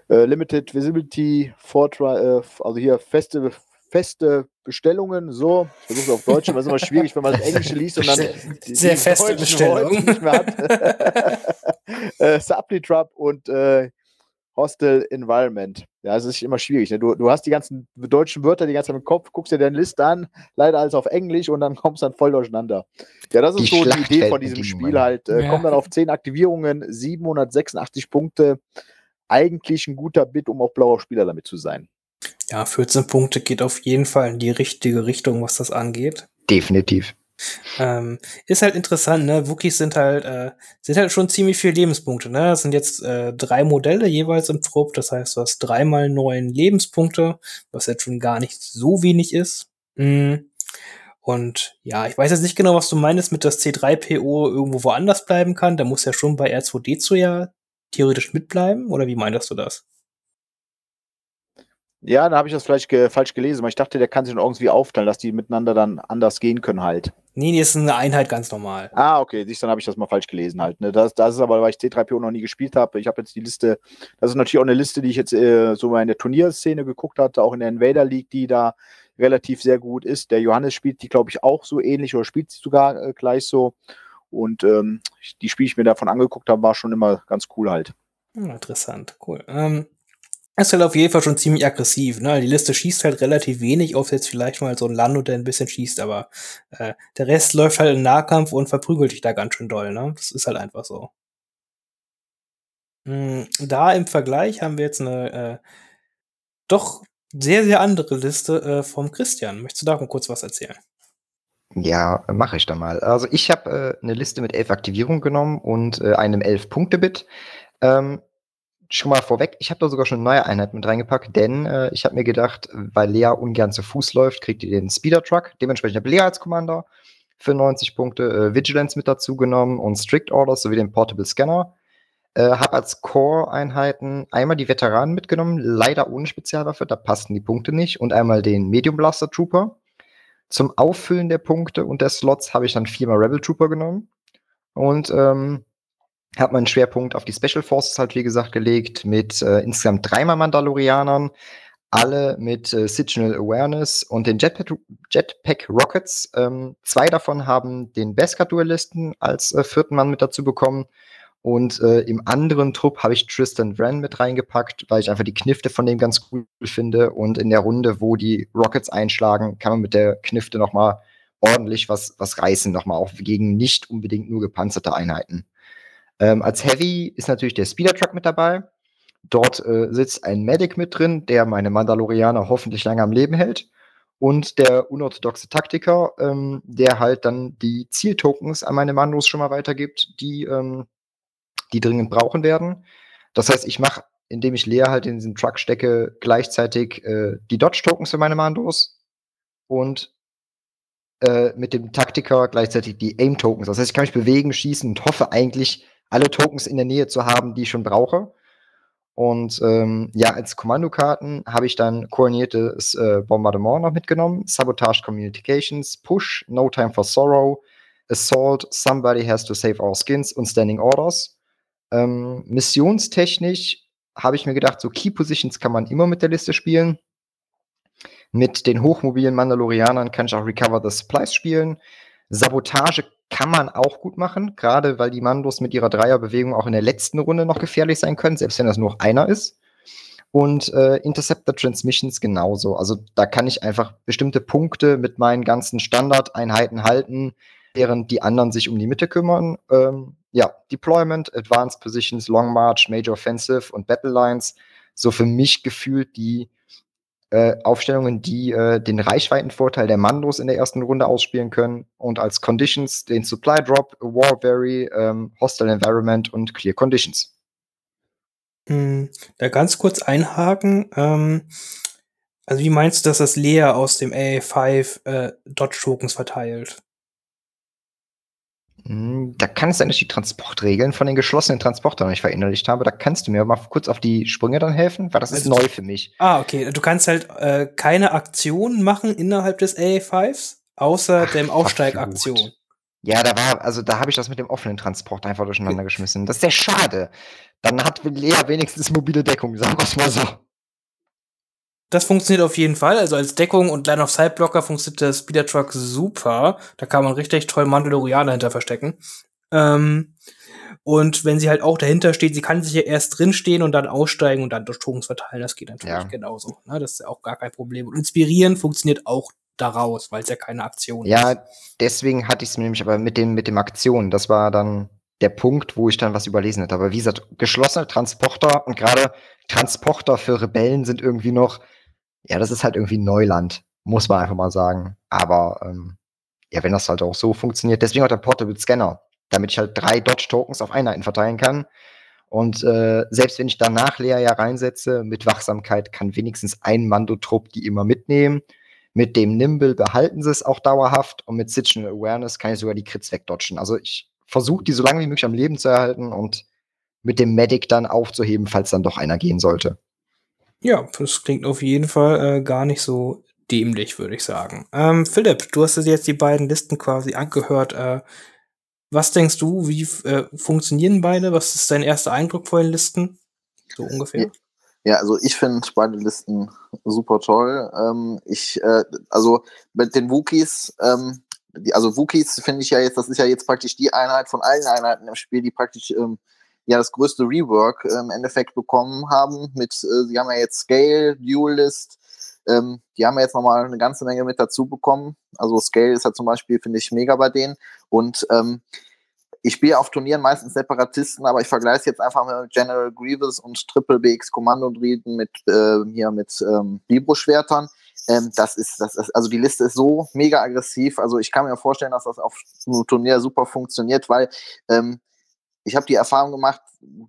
äh, Limited Visibility, Fortri äh, also hier feste, feste Bestellungen, so, ich versuche es auf Deutsch, aber es ist immer schwierig, wenn man das Englische liest und dann die, sehr die feste Bestellung nicht mehr hat. äh, Supply Trap und äh, Hostel Environment. Ja, es ist immer schwierig. Ne? Du, du hast die ganzen deutschen Wörter die ganze Zeit im Kopf, guckst dir deine Liste an, leider alles auf Englisch und dann kommst du dann voll durcheinander. Ja, das ist die so die Idee von diesem Spiel halt. Äh, ja. Kommt dann auf 10 Aktivierungen, 786 Punkte. Eigentlich ein guter Bit, um auch blauer Spieler damit zu sein. Ja, 14 Punkte geht auf jeden Fall in die richtige Richtung, was das angeht. Definitiv. Ähm, ist halt interessant, ne? Wookies sind halt, äh, sind halt schon ziemlich viele Lebenspunkte, ne? Das sind jetzt äh, drei Modelle jeweils im Trupp, das heißt, du hast dreimal neun Lebenspunkte, was jetzt schon gar nicht so wenig ist. Mhm. Und ja, ich weiß jetzt nicht genau, was du meinst mit, dass C3PO irgendwo woanders bleiben kann. Da muss ja schon bei R2D2 ja theoretisch mitbleiben, oder wie meintest du das? Ja, da habe ich das vielleicht ge falsch gelesen, weil ich dachte, der kann sich dann irgendwie aufteilen, dass die miteinander dann anders gehen können halt. Nee, die ist eine Einheit ganz normal. Ah, okay, siehst dann habe ich das mal falsch gelesen halt. Ne? Das, das ist aber, weil ich C3PO noch nie gespielt habe. Ich habe jetzt die Liste, das ist natürlich auch eine Liste, die ich jetzt äh, so mal in der Turnierszene geguckt hatte, auch in der Invader League, die da relativ sehr gut ist. Der Johannes spielt die, glaube ich, auch so ähnlich oder spielt sie sogar äh, gleich so. Und ähm, die Spiele, die ich mir davon angeguckt habe, war schon immer ganz cool halt. Hm, interessant, cool. Ähm, ist halt auf jeden Fall schon ziemlich aggressiv. Ne? Die Liste schießt halt relativ wenig, auf jetzt vielleicht mal so ein Lando, der ein bisschen schießt, aber äh, der Rest läuft halt im Nahkampf und verprügelt dich da ganz schön doll. Ne? Das ist halt einfach so. Mhm, da im Vergleich haben wir jetzt eine äh, doch sehr, sehr andere Liste äh, vom Christian. Möchtest du da mal kurz was erzählen? Ja, mache ich da mal. Also ich habe äh, eine Liste mit elf Aktivierungen genommen und äh, einem elf Punkte-Bit. Ähm, schon mal vorweg, ich habe da sogar schon eine neue Einheit mit reingepackt, denn äh, ich habe mir gedacht, weil Lea ungern zu Fuß läuft, kriegt ihr den Speeder Truck. Dementsprechend habe Lea als Commander für 90 Punkte äh, Vigilance mit dazu genommen und Strict Orders sowie den Portable Scanner. Äh, habe als Core-Einheiten einmal die Veteranen mitgenommen, leider ohne Spezialwaffe, da passten die Punkte nicht, und einmal den Medium Blaster Trooper. Zum Auffüllen der Punkte und der Slots habe ich dann viermal Rebel Trooper genommen. Und ähm, hat man einen Schwerpunkt auf die Special Forces halt, wie gesagt, gelegt, mit äh, insgesamt dreimal Mandalorianern, alle mit äh, Signal Awareness und den Jetpack, Jetpack Rockets. Ähm, zwei davon haben den Beskar-Duellisten als äh, vierten Mann mit dazu bekommen. Und äh, im anderen Trupp habe ich Tristan Wren mit reingepackt, weil ich einfach die Knifte von dem ganz cool finde. Und in der Runde, wo die Rockets einschlagen, kann man mit der Knifte noch mal ordentlich was, was reißen, noch mal auch gegen nicht unbedingt nur gepanzerte Einheiten. Ähm, als Heavy ist natürlich der Speeder Truck mit dabei. Dort äh, sitzt ein Medic mit drin, der meine Mandalorianer hoffentlich lange am Leben hält. Und der unorthodoxe Taktiker, ähm, der halt dann die Zieltokens an meine Mandos schon mal weitergibt, die, ähm, die dringend brauchen werden. Das heißt, ich mache, indem ich leer halt in diesen Truck stecke, gleichzeitig äh, die Dodge-Tokens für meine Mandos und äh, mit dem Taktiker gleichzeitig die Aim-Tokens. Das heißt, ich kann mich bewegen, schießen und hoffe eigentlich, alle Tokens in der Nähe zu haben, die ich schon brauche. Und ähm, ja, als Kommandokarten habe ich dann koordiniertes äh, Bombardement noch mitgenommen, Sabotage Communications, Push, No Time for Sorrow, Assault, Somebody Has to Save Our Skins und Standing Orders. Ähm, missionstechnisch habe ich mir gedacht, so Key Positions kann man immer mit der Liste spielen. Mit den hochmobilen Mandalorianern kann ich auch Recover the Supplies spielen. Sabotage kann man auch gut machen, gerade weil die Mandos mit ihrer Dreierbewegung auch in der letzten Runde noch gefährlich sein können, selbst wenn das nur einer ist. Und äh, Interceptor Transmissions genauso. Also da kann ich einfach bestimmte Punkte mit meinen ganzen Standardeinheiten halten, während die anderen sich um die Mitte kümmern. Ähm, ja, Deployment, Advanced Positions, Long March, Major Offensive und Battle Lines. So für mich gefühlt die äh, Aufstellungen, die äh, den Reichweitenvorteil der Mandos in der ersten Runde ausspielen können und als Conditions den Supply Drop, War Vary, ähm, Hostile Environment und Clear Conditions. Hm, da ganz kurz einhaken. Ähm, also wie meinst du, dass das Lea aus dem A5 äh, Dodge Tokens verteilt? Hm, da kann es sein, dass ich die Transportregeln von den geschlossenen Transportern nicht verinnerlicht habe. Da kannst du mir mal kurz auf die Sprünge dann helfen, weil das ist also, neu für mich. Ah, okay. Du kannst halt äh, keine Aktion machen innerhalb des AA5s, außer Ach, dem Aufsteigaktion. Ja, da war, also da habe ich das mit dem offenen Transport einfach durcheinander geschmissen. Das ist sehr schade. Dann hat Lea wenigstens mobile Deckung, sagen wir es mal so. Das funktioniert auf jeden Fall. Also als Deckung und Line of Sight Blocker funktioniert der Speeder Truck super. Da kann man richtig toll Mandalorianer dahinter verstecken. Ähm, und wenn sie halt auch dahinter steht, sie kann sich ja erst drinstehen und dann aussteigen und dann durch Tokens verteilen. Das geht natürlich ja. genauso. Ne? Das ist ja auch gar kein Problem. Und inspirieren funktioniert auch daraus, weil es ja keine Aktion ja, ist. Ja, deswegen hatte ich es nämlich aber mit dem, mit dem Aktionen. Das war dann der Punkt, wo ich dann was überlesen hätte. Aber wie gesagt, geschlossene Transporter und gerade Transporter für Rebellen sind irgendwie noch ja, das ist halt irgendwie Neuland, muss man einfach mal sagen. Aber ähm, ja, wenn das halt auch so funktioniert, deswegen auch der Portable Scanner, damit ich halt drei Dodge-Tokens auf Einheiten verteilen kann. Und äh, selbst wenn ich danach Lea ja reinsetze, mit Wachsamkeit kann wenigstens ein Mando-Trupp die immer mitnehmen. Mit dem Nimble behalten sie es auch dauerhaft und mit Situational Awareness kann ich sogar die Crits wegdodgen. Also ich versuche die so lange wie möglich am Leben zu erhalten und mit dem Medic dann aufzuheben, falls dann doch einer gehen sollte. Ja, das klingt auf jeden Fall äh, gar nicht so dämlich, würde ich sagen. Ähm, Philipp, du hast jetzt die beiden Listen quasi angehört. Äh, was denkst du, wie äh, funktionieren beide? Was ist dein erster Eindruck von den Listen? So ungefähr. Ja, also ich finde beide Listen super toll. Ähm, ich, äh, also mit den Wookies, ähm, die, also Wookies finde ich ja jetzt, das ist ja jetzt praktisch die Einheit von allen Einheiten im Spiel, die praktisch ähm, ja das größte Rework äh, im Endeffekt bekommen haben. Mit, äh, sie haben ja jetzt Scale, Duelist, ähm, die haben ja jetzt nochmal eine ganze Menge mit dazu bekommen. Also Scale ist ja zum Beispiel, finde ich, mega bei denen. Und ähm, ich spiele auf Turnieren meistens Separatisten, aber ich vergleiche jetzt einfach mit General Grievous und Triple BX Kommandodrieden mit äh, hier mit ähm, Vibro-Schwertern. Ähm, das ist, das ist, also die Liste ist so mega aggressiv. Also ich kann mir vorstellen, dass das auf einem Turnier super funktioniert, weil ähm, ich habe die Erfahrung gemacht,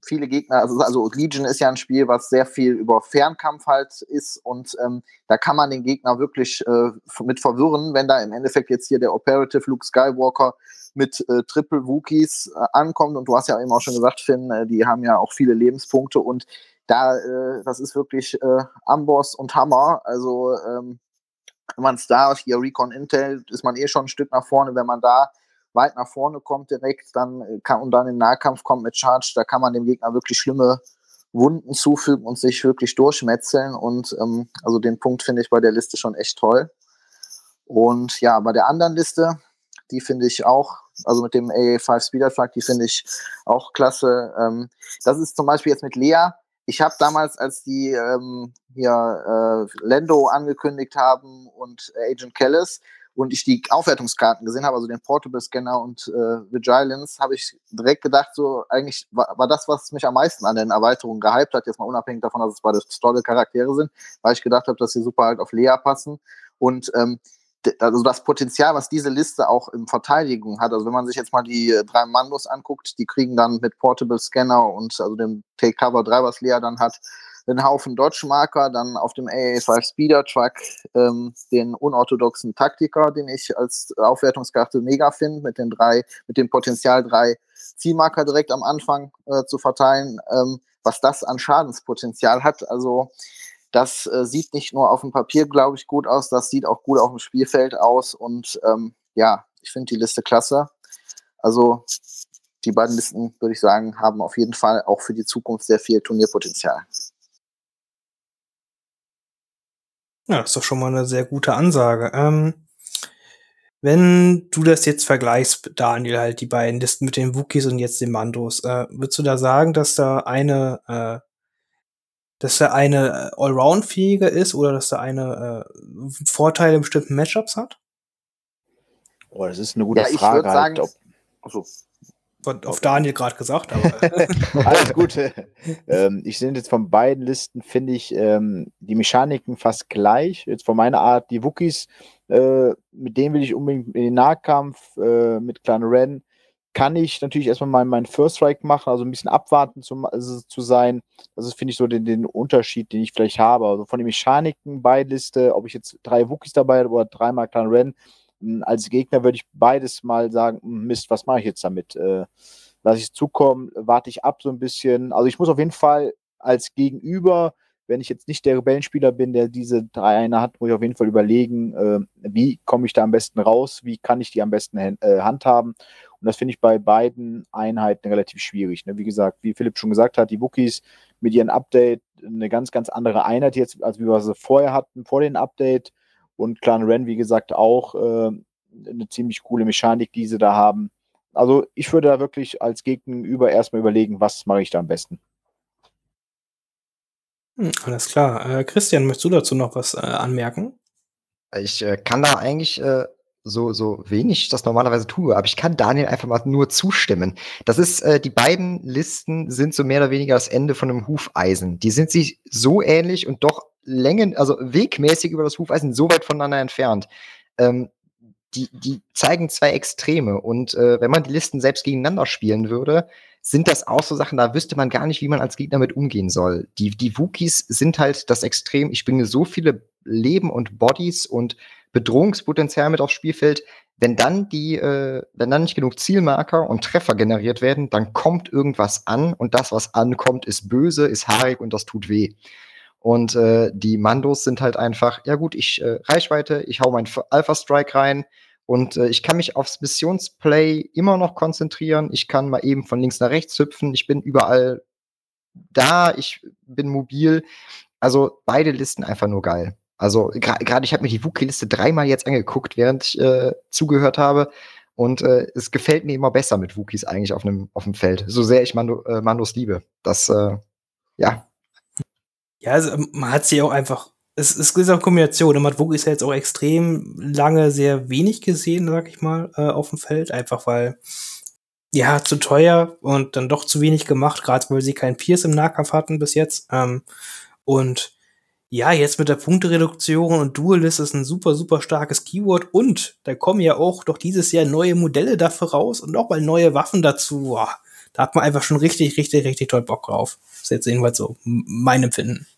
viele Gegner, also, also Legion ist ja ein Spiel, was sehr viel über Fernkampf halt ist und ähm, da kann man den Gegner wirklich äh, mit verwirren, wenn da im Endeffekt jetzt hier der Operative Luke Skywalker mit äh, Triple Wookies äh, ankommt und du hast ja eben auch schon gesagt, Finn, äh, die haben ja auch viele Lebenspunkte und da, äh, das ist wirklich äh, Amboss und Hammer, also ähm, wenn man es da, hier Recon Intel, ist man eh schon ein Stück nach vorne, wenn man da weit nach vorne kommt direkt dann äh, kann, und dann in den Nahkampf kommt mit Charge, da kann man dem Gegner wirklich schlimme Wunden zufügen und sich wirklich durchmetzeln. Und ähm, also den Punkt finde ich bei der Liste schon echt toll. Und ja, bei der anderen Liste, die finde ich auch, also mit dem AA5 Speeder Truck, die finde ich auch klasse. Ähm, das ist zum Beispiel jetzt mit Lea. Ich habe damals, als die ähm, hier äh, Lando angekündigt haben und Agent Kellis, und ich die Aufwertungskarten gesehen habe, also den Portable Scanner und äh, Vigilance, habe ich direkt gedacht, so eigentlich war, war, das, was mich am meisten an den Erweiterungen gehypt hat, jetzt mal unabhängig davon, dass es beide tolle Charaktere sind, weil ich gedacht habe, dass sie super halt auf Lea passen. Und ähm, also das Potenzial, was diese Liste auch in Verteidigung hat, also wenn man sich jetzt mal die äh, drei Mandos anguckt, die kriegen dann mit Portable Scanner und also dem Take Cover 3, was Lea dann hat, einen Haufen Dodge-Marker, dann auf dem AA5 Speeder Truck ähm, den unorthodoxen Taktiker, den ich als Aufwertungskarte mega finde, mit den drei, mit dem Potenzial drei Zielmarker direkt am Anfang äh, zu verteilen, ähm, was das an Schadenspotenzial hat. Also das äh, sieht nicht nur auf dem Papier, glaube ich, gut aus, das sieht auch gut auf dem Spielfeld aus und ähm, ja, ich finde die Liste klasse. Also die beiden Listen, würde ich sagen, haben auf jeden Fall auch für die Zukunft sehr viel Turnierpotenzial. Ja, das ist doch schon mal eine sehr gute Ansage. Ähm, wenn du das jetzt vergleichst, Daniel, halt die beiden Listen mit den Wookies und jetzt den Mandos, äh, würdest du da sagen, dass da eine, äh, dass da eine äh, Allround-fähiger ist oder dass da eine äh, Vorteile in bestimmten Matchups hat? Oh, das ist eine gute ja, Frage. Halt, sagen, ob, also, auf Daniel gerade gesagt, aber. Alles Gute. ähm, ich sehe jetzt von beiden Listen, finde ich, ähm, die Mechaniken fast gleich. Jetzt von meiner Art, die Wookies, äh, mit denen will ich unbedingt in den Nahkampf äh, mit kleinen Rennen. Kann ich natürlich erstmal meinen mein First Strike machen, also ein bisschen abwarten zu, also zu sein. Das ist, finde ich, so den, den Unterschied, den ich vielleicht habe. Also von den Mechaniken, beide Liste, ob ich jetzt drei Wookies dabei habe oder dreimal kleinen Rennen, als Gegner würde ich beides mal sagen, hm, Mist, was mache ich jetzt damit? Äh, lasse ich es zukommen, warte ich ab so ein bisschen. Also ich muss auf jeden Fall als Gegenüber, wenn ich jetzt nicht der Rebellenspieler bin, der diese drei eine hat, muss ich auf jeden Fall überlegen, äh, wie komme ich da am besten raus, wie kann ich die am besten äh, handhaben. Und das finde ich bei beiden Einheiten relativ schwierig. Ne? Wie gesagt, wie Philipp schon gesagt hat, die Wookies mit ihrem Update eine ganz, ganz andere Einheit jetzt, als wir sie vorher hatten, vor dem Update. Und Clan Ren, wie gesagt, auch äh, eine ziemlich coole Mechanik, die sie da haben. Also ich würde da wirklich als Gegenüber erstmal überlegen, was mache ich da am besten. Hm, alles klar. Äh, Christian, möchtest du dazu noch was äh, anmerken? Ich äh, kann da eigentlich äh, so, so wenig das normalerweise tue, aber ich kann Daniel einfach mal nur zustimmen. Das ist, äh, die beiden Listen sind so mehr oder weniger das Ende von einem Hufeisen. Die sind sich so ähnlich und doch Längen, also wegmäßig über das Hufeisen so weit voneinander entfernt. Ähm, die, die zeigen zwei Extreme. Und äh, wenn man die Listen selbst gegeneinander spielen würde, sind das auch so Sachen, da wüsste man gar nicht, wie man als Gegner mit umgehen soll. Die, die Wookies sind halt das Extrem. Ich bringe so viele Leben und Bodies und Bedrohungspotenzial mit aufs Spielfeld. Wenn dann die, äh, wenn dann nicht genug Zielmarker und Treffer generiert werden, dann kommt irgendwas an und das, was ankommt, ist böse, ist haarig und das tut weh. Und äh, die Mandos sind halt einfach, ja gut, ich äh, Reichweite, ich hau meinen Alpha Strike rein und äh, ich kann mich aufs Missionsplay immer noch konzentrieren. Ich kann mal eben von links nach rechts hüpfen. Ich bin überall da, ich bin mobil. Also beide Listen einfach nur geil. Also gerade gra ich habe mir die Wookie-Liste dreimal jetzt angeguckt, während ich äh, zugehört habe. Und äh, es gefällt mir immer besser mit Wookies eigentlich auf einem auf dem Feld. So sehr ich Mando, äh, Mandos liebe. Das, äh, ja, ja, also ähm, man hat sie auch einfach. Es, es ist auch eine Kombination. Madwug ist ja jetzt auch extrem lange sehr wenig gesehen, sag ich mal, äh, auf dem Feld. Einfach weil, ja, zu teuer und dann doch zu wenig gemacht, gerade weil sie keinen Pierce im Nahkampf hatten bis jetzt. Ähm, und ja, jetzt mit der Punktereduktion und Duelist ist ein super, super starkes Keyword und da kommen ja auch doch dieses Jahr neue Modelle dafür raus und nochmal neue Waffen dazu. Boah, da hat man einfach schon richtig, richtig, richtig toll Bock drauf. Das ist jetzt jedenfalls so mein Empfinden.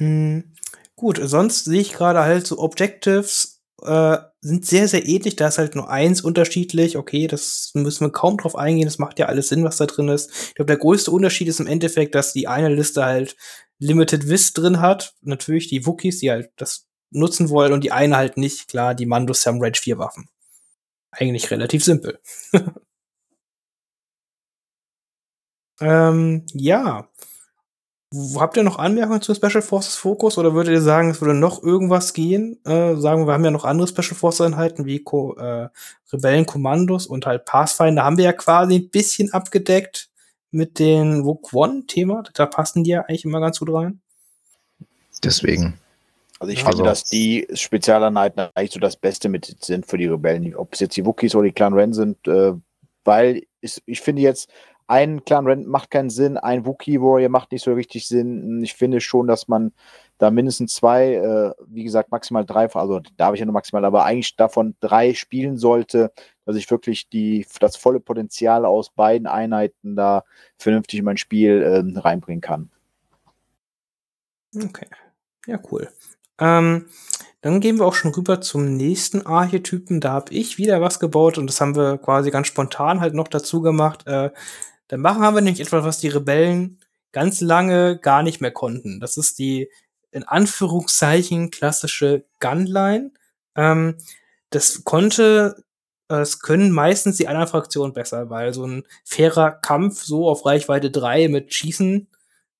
Mhm. Gut, sonst sehe ich gerade halt so Objectives äh, sind sehr, sehr ähnlich. Da ist halt nur eins unterschiedlich. Okay, das müssen wir kaum drauf eingehen. Das macht ja alles Sinn, was da drin ist. Ich glaube, der größte Unterschied ist im Endeffekt, dass die eine Liste halt Limited Wiss drin hat. Natürlich die Wookies, die halt das nutzen wollen und die eine halt nicht. Klar, die Mandos haben Rage 4 Waffen. eigentlich relativ simpel. ähm, ja. Habt ihr noch Anmerkungen zu Special Forces Focus oder würdet ihr sagen, es würde noch irgendwas gehen? Äh, sagen wir, wir haben ja noch andere Special Forces Einheiten wie Ko äh, Rebellenkommandos und halt Pathfinder haben wir ja quasi ein bisschen abgedeckt mit den Rogue One Thema. Da passen die ja eigentlich immer ganz gut rein. Deswegen. Also ich Also- finde, dass die Spezialeinheiten eigentlich so das Beste mit sind für die Rebellen. Ob es jetzt die Wookies oder die Clan Ren sind, äh, weil ich, ich finde jetzt, ein Clan Ren macht keinen Sinn, ein Wookiee Warrior macht nicht so richtig Sinn. Ich finde schon, dass man da mindestens zwei, äh, wie gesagt, maximal drei, also da habe ich ja nur maximal, aber eigentlich davon drei spielen sollte, dass ich wirklich die, das volle Potenzial aus beiden Einheiten da vernünftig in mein Spiel ähm, reinbringen kann. Okay. Ja, cool. Ähm, dann gehen wir auch schon rüber zum nächsten Archetypen. Da habe ich wieder was gebaut und das haben wir quasi ganz spontan halt noch dazu gemacht. Äh, dann machen wir nämlich etwas, was die Rebellen ganz lange gar nicht mehr konnten. Das ist die in Anführungszeichen klassische Gunline. Ähm, das konnte, äh, es können meistens die anderen Fraktionen besser, weil so ein fairer Kampf so auf Reichweite 3 mit Schießen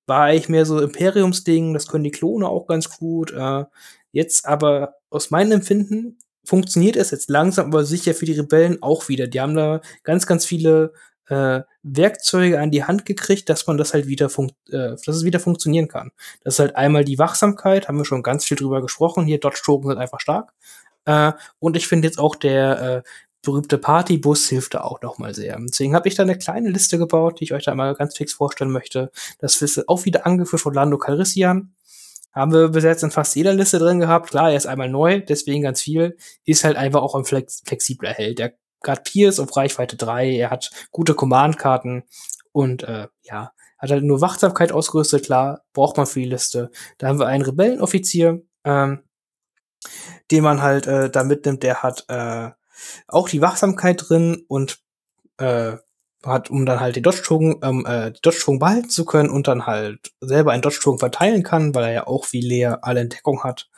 war eigentlich mehr so Imperiumsding, das können die Klone auch ganz gut. Äh, jetzt aber aus meinem Empfinden funktioniert es jetzt langsam, aber sicher für die Rebellen auch wieder. Die haben da ganz, ganz viele äh, Werkzeuge an die Hand gekriegt, dass man das halt wieder funkt, äh, dass es wieder funktionieren kann. Das ist halt einmal die Wachsamkeit, haben wir schon ganz viel drüber gesprochen. Hier Dodge-Token sind einfach stark. Äh, und ich finde jetzt auch der äh, berühmte Partybus hilft da auch noch mal sehr. Deswegen habe ich da eine kleine Liste gebaut, die ich euch da mal ganz fix vorstellen möchte. Das ist auch wieder angeführt von Lando Calrissian. Haben wir bis jetzt in fast jeder Liste drin gehabt. Klar, er ist einmal neu, deswegen ganz viel. Ist halt einfach auch ein flex flexibler Held. Der hat Pierce auf Reichweite 3, er hat gute Command-Karten und äh, ja, hat halt nur Wachsamkeit ausgerüstet, klar, braucht man für die Liste. Da haben wir einen Rebellenoffizier, ähm, den man halt äh, da mitnimmt, der hat äh, auch die Wachsamkeit drin und äh, hat, um dann halt die Dodge-Token ähm, äh, Dodge-Token behalten zu können und dann halt selber einen Dodge-Token verteilen kann, weil er ja auch wie Lea alle Entdeckung hat.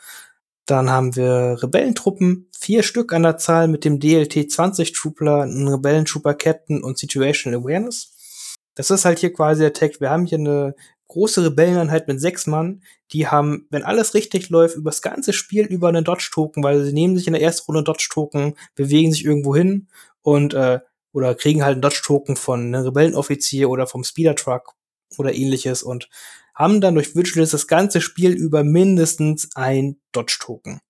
Dann haben wir Rebellentruppen, vier Stück an der Zahl mit dem DLT 20 Troopler, einen Rebellentrooper Captain und Situational Awareness. Das ist halt hier quasi der Tag. Wir haben hier eine große Rebelleneinheit mit sechs Mann. Die haben, wenn alles richtig läuft, übers ganze Spiel über einen Dodge-Token, weil sie nehmen sich in der ersten Runde Dodge-Token, bewegen sich irgendwo hin und äh, oder kriegen halt einen Dodge-Token von einem Rebellenoffizier oder vom Speeder-Truck oder ähnliches und haben dann durch Vigilance das ganze Spiel über mindestens ein Dodge-Token.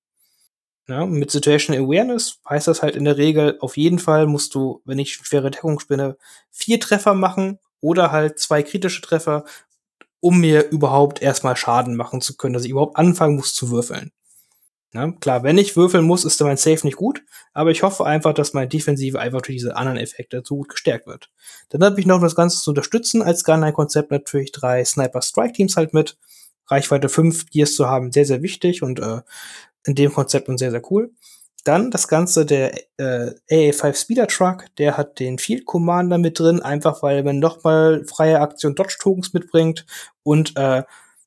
Ja, mit Situational Awareness heißt das halt in der Regel, auf jeden Fall musst du, wenn ich schwere Deckung spinne, vier Treffer machen oder halt zwei kritische Treffer, um mir überhaupt erstmal Schaden machen zu können, dass ich überhaupt anfangen muss zu würfeln. Ja, klar, wenn ich würfeln muss, ist mein Safe nicht gut, aber ich hoffe einfach, dass meine Defensive einfach durch diese anderen Effekte so gut gestärkt wird. Dann habe ich noch das Ganze zu unterstützen als Gunline-Konzept natürlich drei Sniper-Strike-Teams halt mit. Reichweite 5 Gears zu haben, sehr, sehr wichtig und äh, in dem Konzept und sehr, sehr cool. Dann das Ganze der äh, AA5 Speeder Truck, der hat den Field Commander mit drin, einfach weil man nochmal freie Aktion Dodge Tokens mitbringt und äh,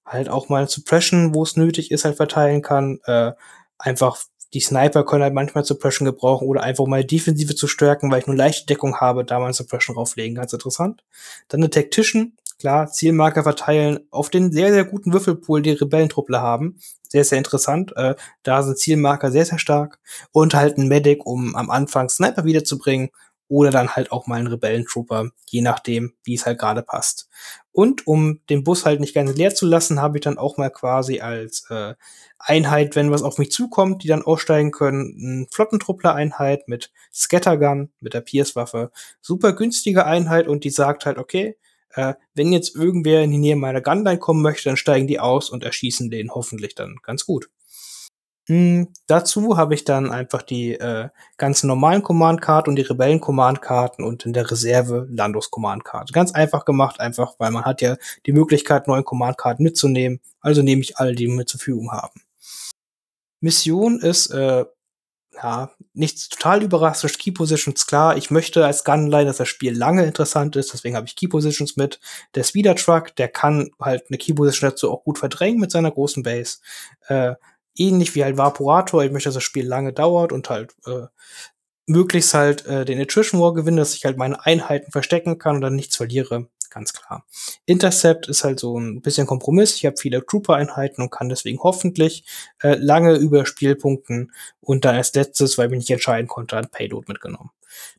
halt auch mal Suppression, wo es nötig ist, halt verteilen kann. Äh, einfach die Sniper können halt manchmal Suppression gebrauchen oder einfach mal Defensive zu stärken, weil ich nur leichte Deckung habe, da mal Suppression drauflegen. Ganz interessant. Dann eine Tactician, klar, Zielmarker verteilen auf den sehr, sehr guten Würfelpool, die Rebellentruppler haben. Sehr, sehr interessant. Äh, da sind Zielmarker sehr, sehr stark. Und halt ein Medic, um am Anfang Sniper wiederzubringen. Oder dann halt auch mal einen Rebellentrooper, je nachdem, wie es halt gerade passt. Und um den Bus halt nicht ganz leer zu lassen, habe ich dann auch mal quasi als äh, Einheit, wenn was auf mich zukommt, die dann aussteigen können, eine Flottentruppler-Einheit mit Scattergun, mit der Pierce-Waffe. Super günstige Einheit und die sagt halt, okay, äh, wenn jetzt irgendwer in die Nähe meiner Gunline kommen möchte, dann steigen die aus und erschießen den hoffentlich dann ganz gut. Hm, dazu habe ich dann einfach die äh, ganzen normalen Command-Karten und die Rebellen-Command-Karten und in der Reserve Landos-Command-Karte. Ganz einfach gemacht, einfach weil man hat ja die Möglichkeit, neue Command-Karten mitzunehmen. Also nehme ich alle, die wir zur Verfügung haben. Mission ist äh, ja, nichts total überraschend. Key Positions, klar. Ich möchte als Gunline, dass das Spiel lange interessant ist, deswegen habe ich Key Positions mit. Der Speeder Truck, der kann halt eine Key Position dazu auch gut verdrängen mit seiner großen Base. Äh, ähnlich wie halt Vaporator, ich möchte, dass das Spiel lange dauert und halt äh, möglichst halt äh, den Attrition War gewinne, dass ich halt meine Einheiten verstecken kann und dann nichts verliere. Ganz klar. Intercept ist halt so ein bisschen Kompromiss. Ich habe viele Trooper-Einheiten und kann deswegen hoffentlich äh, lange über Spielpunkten und dann als letztes, weil ich mich nicht entscheiden konnte, ein Payload mitgenommen.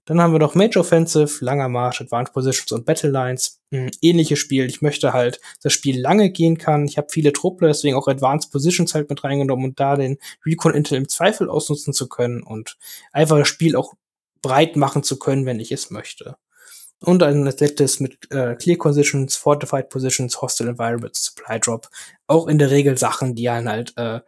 Dann haben wir noch Mage Offensive, langer Marsch, Advanced Positions und Battle Lines. Hm, ähnliches Spiel. Ich möchte halt, das Spiel lange gehen kann. Ich habe viele Truppler, deswegen auch Advanced Positions halt mit reingenommen und da den Recon Intel im Zweifel ausnutzen zu können und einfach das Spiel auch breit machen zu können, wenn ich es möchte. Und ein letztes mit äh, Clear Positions, Fortified Positions, Hostile Environments, Supply Drop. Auch in der Regel Sachen, die einen halt äh,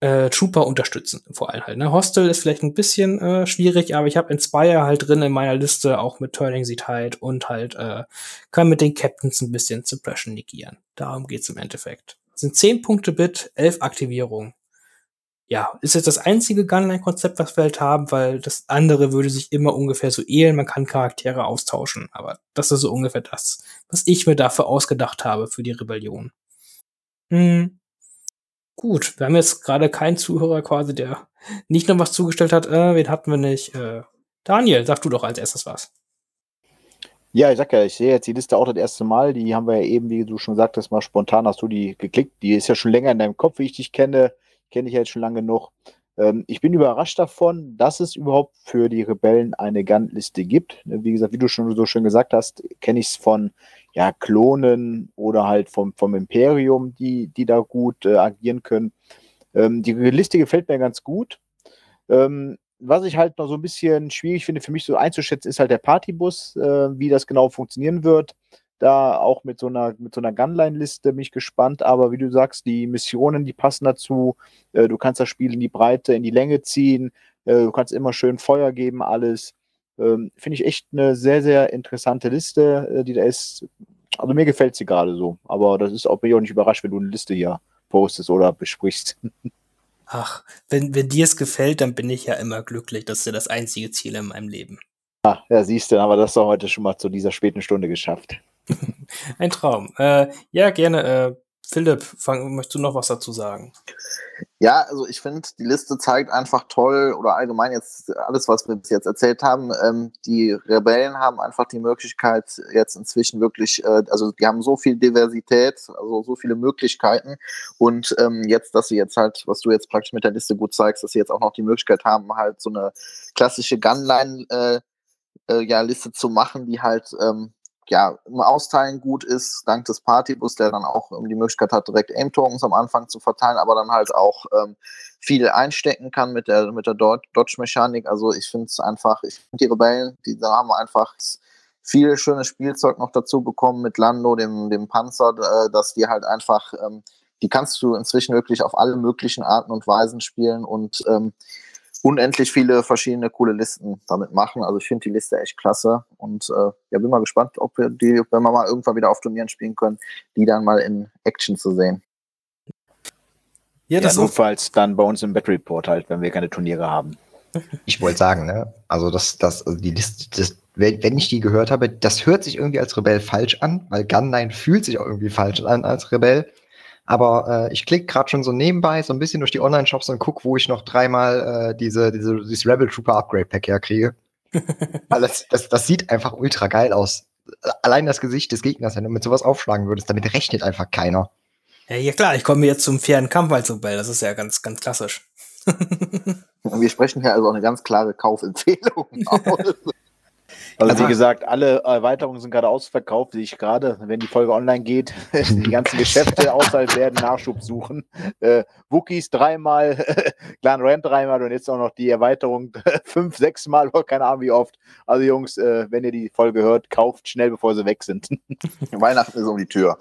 äh, Trooper unterstützen, vor allem halt. Ne? Hostel ist vielleicht ein bisschen äh, schwierig, aber ich habe Inspire halt drin in meiner Liste, auch mit Turning the Tide und halt äh, kann mit den Captains ein bisschen Suppression negieren. Darum geht's im Endeffekt. Das sind 10 Punkte Bit, 11 Aktivierungen. Ja, ist jetzt das einzige Gunline-Konzept, was wir halt haben, weil das andere würde sich immer ungefähr so ähneln. Man kann Charaktere austauschen, aber das ist so ungefähr das, was ich mir dafür ausgedacht habe für die Rebellion. Hm. Gut, wir haben jetzt gerade keinen Zuhörer quasi, der nicht noch was zugestellt hat. Äh, wen hatten wir nicht? Äh, Daniel, sag du doch als erstes was. Ja, ich sag ja, ich sehe jetzt die Liste auch das erste Mal. Die haben wir ja eben, wie du schon sagtest, mal spontan hast du die geklickt. Die ist ja schon länger in deinem Kopf, wie ich dich kenne. Kenne ich ja jetzt schon lange genug. Ähm, ich bin überrascht davon, dass es überhaupt für die Rebellen eine Gun-Liste gibt. Wie gesagt, wie du schon so schön gesagt hast, kenne ich es von ja, Klonen oder halt vom, vom Imperium, die, die da gut äh, agieren können. Ähm, die Liste gefällt mir ganz gut. Ähm, was ich halt noch so ein bisschen schwierig finde, für mich so einzuschätzen, ist halt der Partybus, äh, wie das genau funktionieren wird. Da auch mit so einer, mit so einer Gunline-Liste bin ich gespannt, aber wie du sagst, die Missionen, die passen dazu. Äh, du kannst das Spiel in die Breite, in die Länge ziehen. Äh, du kannst immer schön Feuer geben, alles. Ähm, Finde ich echt eine sehr, sehr interessante Liste, äh, die da ist. Also mir gefällt sie gerade so. Aber das ist auch, bin ich auch nicht überrascht, wenn du eine Liste hier postest oder besprichst. Ach, wenn, wenn dir es gefällt, dann bin ich ja immer glücklich. Das ist ja das einzige Ziel in meinem Leben. Ah, ja, siehst du, aber das doch heute schon mal zu dieser späten Stunde geschafft. Ein Traum. Äh, ja, gerne. Äh, Philipp, fang, möchtest du noch was dazu sagen? Ja, also ich finde, die Liste zeigt einfach toll oder allgemein jetzt alles, was wir bis jetzt erzählt haben. Ähm, die Rebellen haben einfach die Möglichkeit, jetzt inzwischen wirklich, äh, also die haben so viel Diversität, also so viele Möglichkeiten. Und ähm, jetzt, dass sie jetzt halt, was du jetzt praktisch mit der Liste gut zeigst, dass sie jetzt auch noch die Möglichkeit haben, halt so eine klassische Gunline äh, äh, ja, Liste zu machen, die halt ähm, ja, im Austeilen gut ist, dank des Partybus, der dann auch ähm, die Möglichkeit hat, direkt Aim-Tokens am Anfang zu verteilen, aber dann halt auch ähm, viel einstecken kann mit der, mit der Dodge-Mechanik. Also ich finde es einfach, ich finde die Rebellen, die haben einfach viel schönes Spielzeug noch dazu bekommen mit Lando, dem, dem Panzer, äh, dass die halt einfach, ähm, die kannst du inzwischen wirklich auf alle möglichen Arten und Weisen spielen und ähm, unendlich viele verschiedene coole Listen damit machen. Also ich finde die Liste echt klasse und äh, ja, bin mal gespannt, ob wir die, wenn wir mal irgendwann wieder auf Turnieren spielen können, die dann mal in Action zu sehen. Ja, das ja, notfalls dann bei uns im Battle Report halt, wenn wir keine Turniere haben. Ich wollte sagen, ne? Also das, das, also die Liste, das, wenn, wenn ich die gehört habe, das hört sich irgendwie als Rebell falsch an, weil Gunline fühlt sich auch irgendwie falsch an als Rebell. Aber äh, ich klicke gerade schon so nebenbei so ein bisschen durch die Online-Shops und gucke, wo ich noch dreimal äh, diese, diese, dieses Rebel Trooper Upgrade Pack herkriege. Weil das, das, das sieht einfach ultra geil aus. Allein das Gesicht des Gegners, wenn du mit sowas aufschlagen würdest, damit rechnet einfach keiner. Ja, ja klar, ich komme jetzt zum fairen Kampf als Rebell, das ist ja ganz, ganz klassisch. Wir sprechen hier also auch eine ganz klare Kaufempfehlung aus. Also, also wie gesagt, alle Erweiterungen sind gerade ausverkauft, sehe ich gerade. Wenn die Folge online geht, die ganzen Geschäfte außerhalb werden Nachschub suchen. Äh, Wookies dreimal, Clan Rand dreimal und jetzt auch noch die Erweiterung fünf, sechs Mal, keine Ahnung wie oft. Also Jungs, äh, wenn ihr die Folge hört, kauft schnell, bevor sie weg sind. Weihnachten ist um die Tür.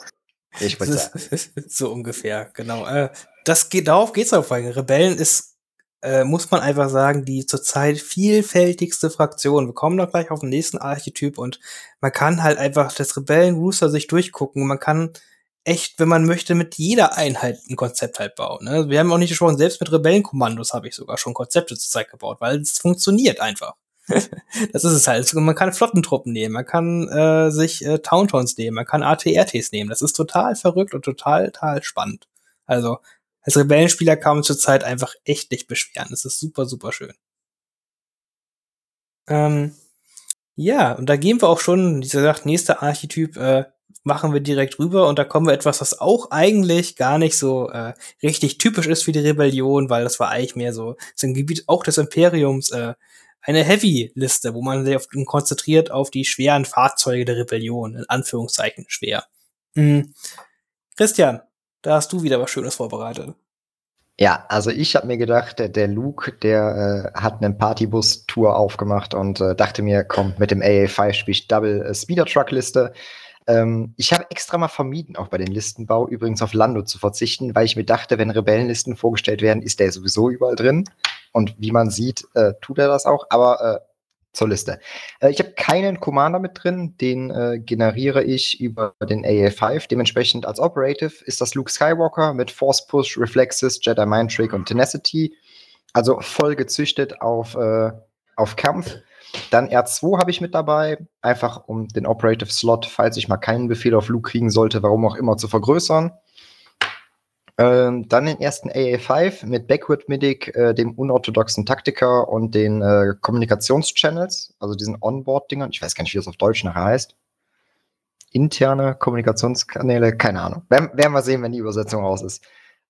Ich würde sagen. so ungefähr, genau. Äh, das geht, darauf geht's auf. Rebellen ist äh, muss man einfach sagen, die zurzeit vielfältigste Fraktion. Wir kommen doch gleich auf den nächsten Archetyp und man kann halt einfach das Rebellen-Rooster sich durchgucken. Man kann echt, wenn man möchte, mit jeder Einheit ein Konzept halt bauen. Ne? Wir haben auch nicht gesprochen, selbst mit Rebellenkommandos habe ich sogar schon Konzepte zurzeit gebaut, weil es funktioniert einfach. das ist es halt. Man kann Flottentruppen nehmen, man kann äh, sich äh, Tauntons nehmen, man kann ATRTs nehmen. Das ist total verrückt und total, total spannend. Also als Rebellenspieler kann man zurzeit einfach echt nicht beschweren. Es ist super, super schön. Ähm, ja, und da gehen wir auch schon, wie gesagt, nächster Archetyp äh, machen wir direkt rüber und da kommen wir etwas, was auch eigentlich gar nicht so äh, richtig typisch ist für die Rebellion, weil das war eigentlich mehr so, so ein Gebiet auch des Imperiums, äh, eine Heavy-Liste, wo man sich auf, konzentriert auf die schweren Fahrzeuge der Rebellion, in Anführungszeichen schwer. Mhm. Christian, da hast du wieder was Schönes vorbereitet. Ja, also ich habe mir gedacht, der, der Luke, der äh, hat einen Partybus-Tour aufgemacht und äh, dachte mir, komm, mit dem AA5 spiele ich Double äh, Speeder Truck Liste. Ähm, ich habe extra mal vermieden, auch bei den Listenbau übrigens auf Lando zu verzichten, weil ich mir dachte, wenn Rebellenlisten vorgestellt werden, ist der sowieso überall drin. Und wie man sieht, äh, tut er das auch. Aber äh, zur Liste. Äh, ich habe keinen Commander mit drin, den äh, generiere ich über den AA5. Dementsprechend als Operative ist das Luke Skywalker mit Force Push, Reflexes, Jedi Mind Trick und Tenacity. Also voll gezüchtet auf, äh, auf Kampf. Dann R2 habe ich mit dabei, einfach um den Operative Slot, falls ich mal keinen Befehl auf Luke kriegen sollte, warum auch immer, zu vergrößern. Ähm, dann den ersten AA5 mit Backward Midic, äh, dem unorthodoxen Taktiker und den äh, Kommunikationschannels, also diesen Onboard-Dingern. Ich weiß gar nicht, wie das auf Deutsch nachher heißt. Interne Kommunikationskanäle, keine Ahnung. Werden, werden wir sehen, wenn die Übersetzung raus ist.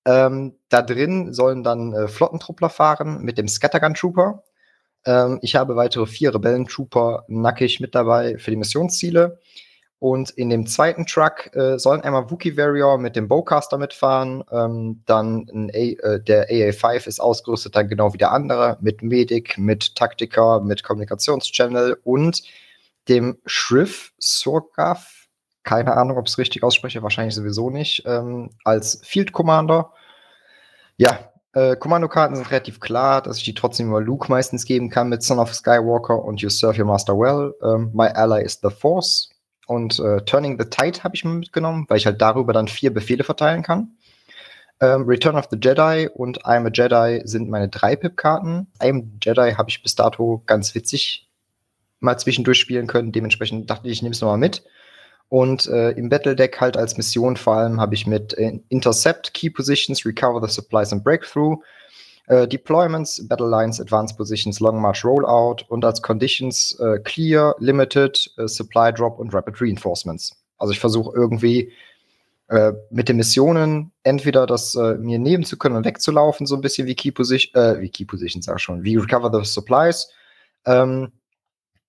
Ähm, da drin sollen dann äh, Flottentruppler fahren mit dem Scattergun Trooper. Ähm, ich habe weitere vier Rebellen-Trooper nackig mit dabei für die Missionsziele. Und in dem zweiten Truck äh, sollen einmal Wookie Warrior mit dem Bowcaster mitfahren. Ähm, dann A, äh, der AA5 ist ausgerüstet dann genau wie der andere mit Medic, mit Taktiker, mit Kommunikationschannel und dem Shriv Surgav. Keine Ahnung, ob ich es richtig ausspreche, wahrscheinlich sowieso nicht. Ähm, als Field Commander. Ja, äh, Kommandokarten sind relativ klar, dass ich die trotzdem über Luke meistens geben kann mit Son of Skywalker und You Serve Your Master Well. Ähm, my Ally is the Force. Und äh, Turning the Tide habe ich mir mitgenommen, weil ich halt darüber dann vier Befehle verteilen kann. Ähm, Return of the Jedi und I'm a Jedi sind meine drei Pip-Karten. I'm Jedi habe ich bis dato ganz witzig mal zwischendurch spielen können. Dementsprechend dachte ich, ich nehme es nochmal mit. Und äh, im Battle Deck halt als Mission vor allem habe ich mit äh, Intercept, Key Positions, Recover the Supplies and Breakthrough äh, Deployments, Battle Lines, Advanced Positions, Long March Rollout und als Conditions äh, Clear, Limited, äh, Supply Drop und Rapid Reinforcements. Also ich versuche irgendwie äh, mit den Missionen entweder das äh, mir nehmen zu können und wegzulaufen, so ein bisschen wie Key Position, äh, wie Key Position sag ich schon, wie Recover the Supplies. Ähm,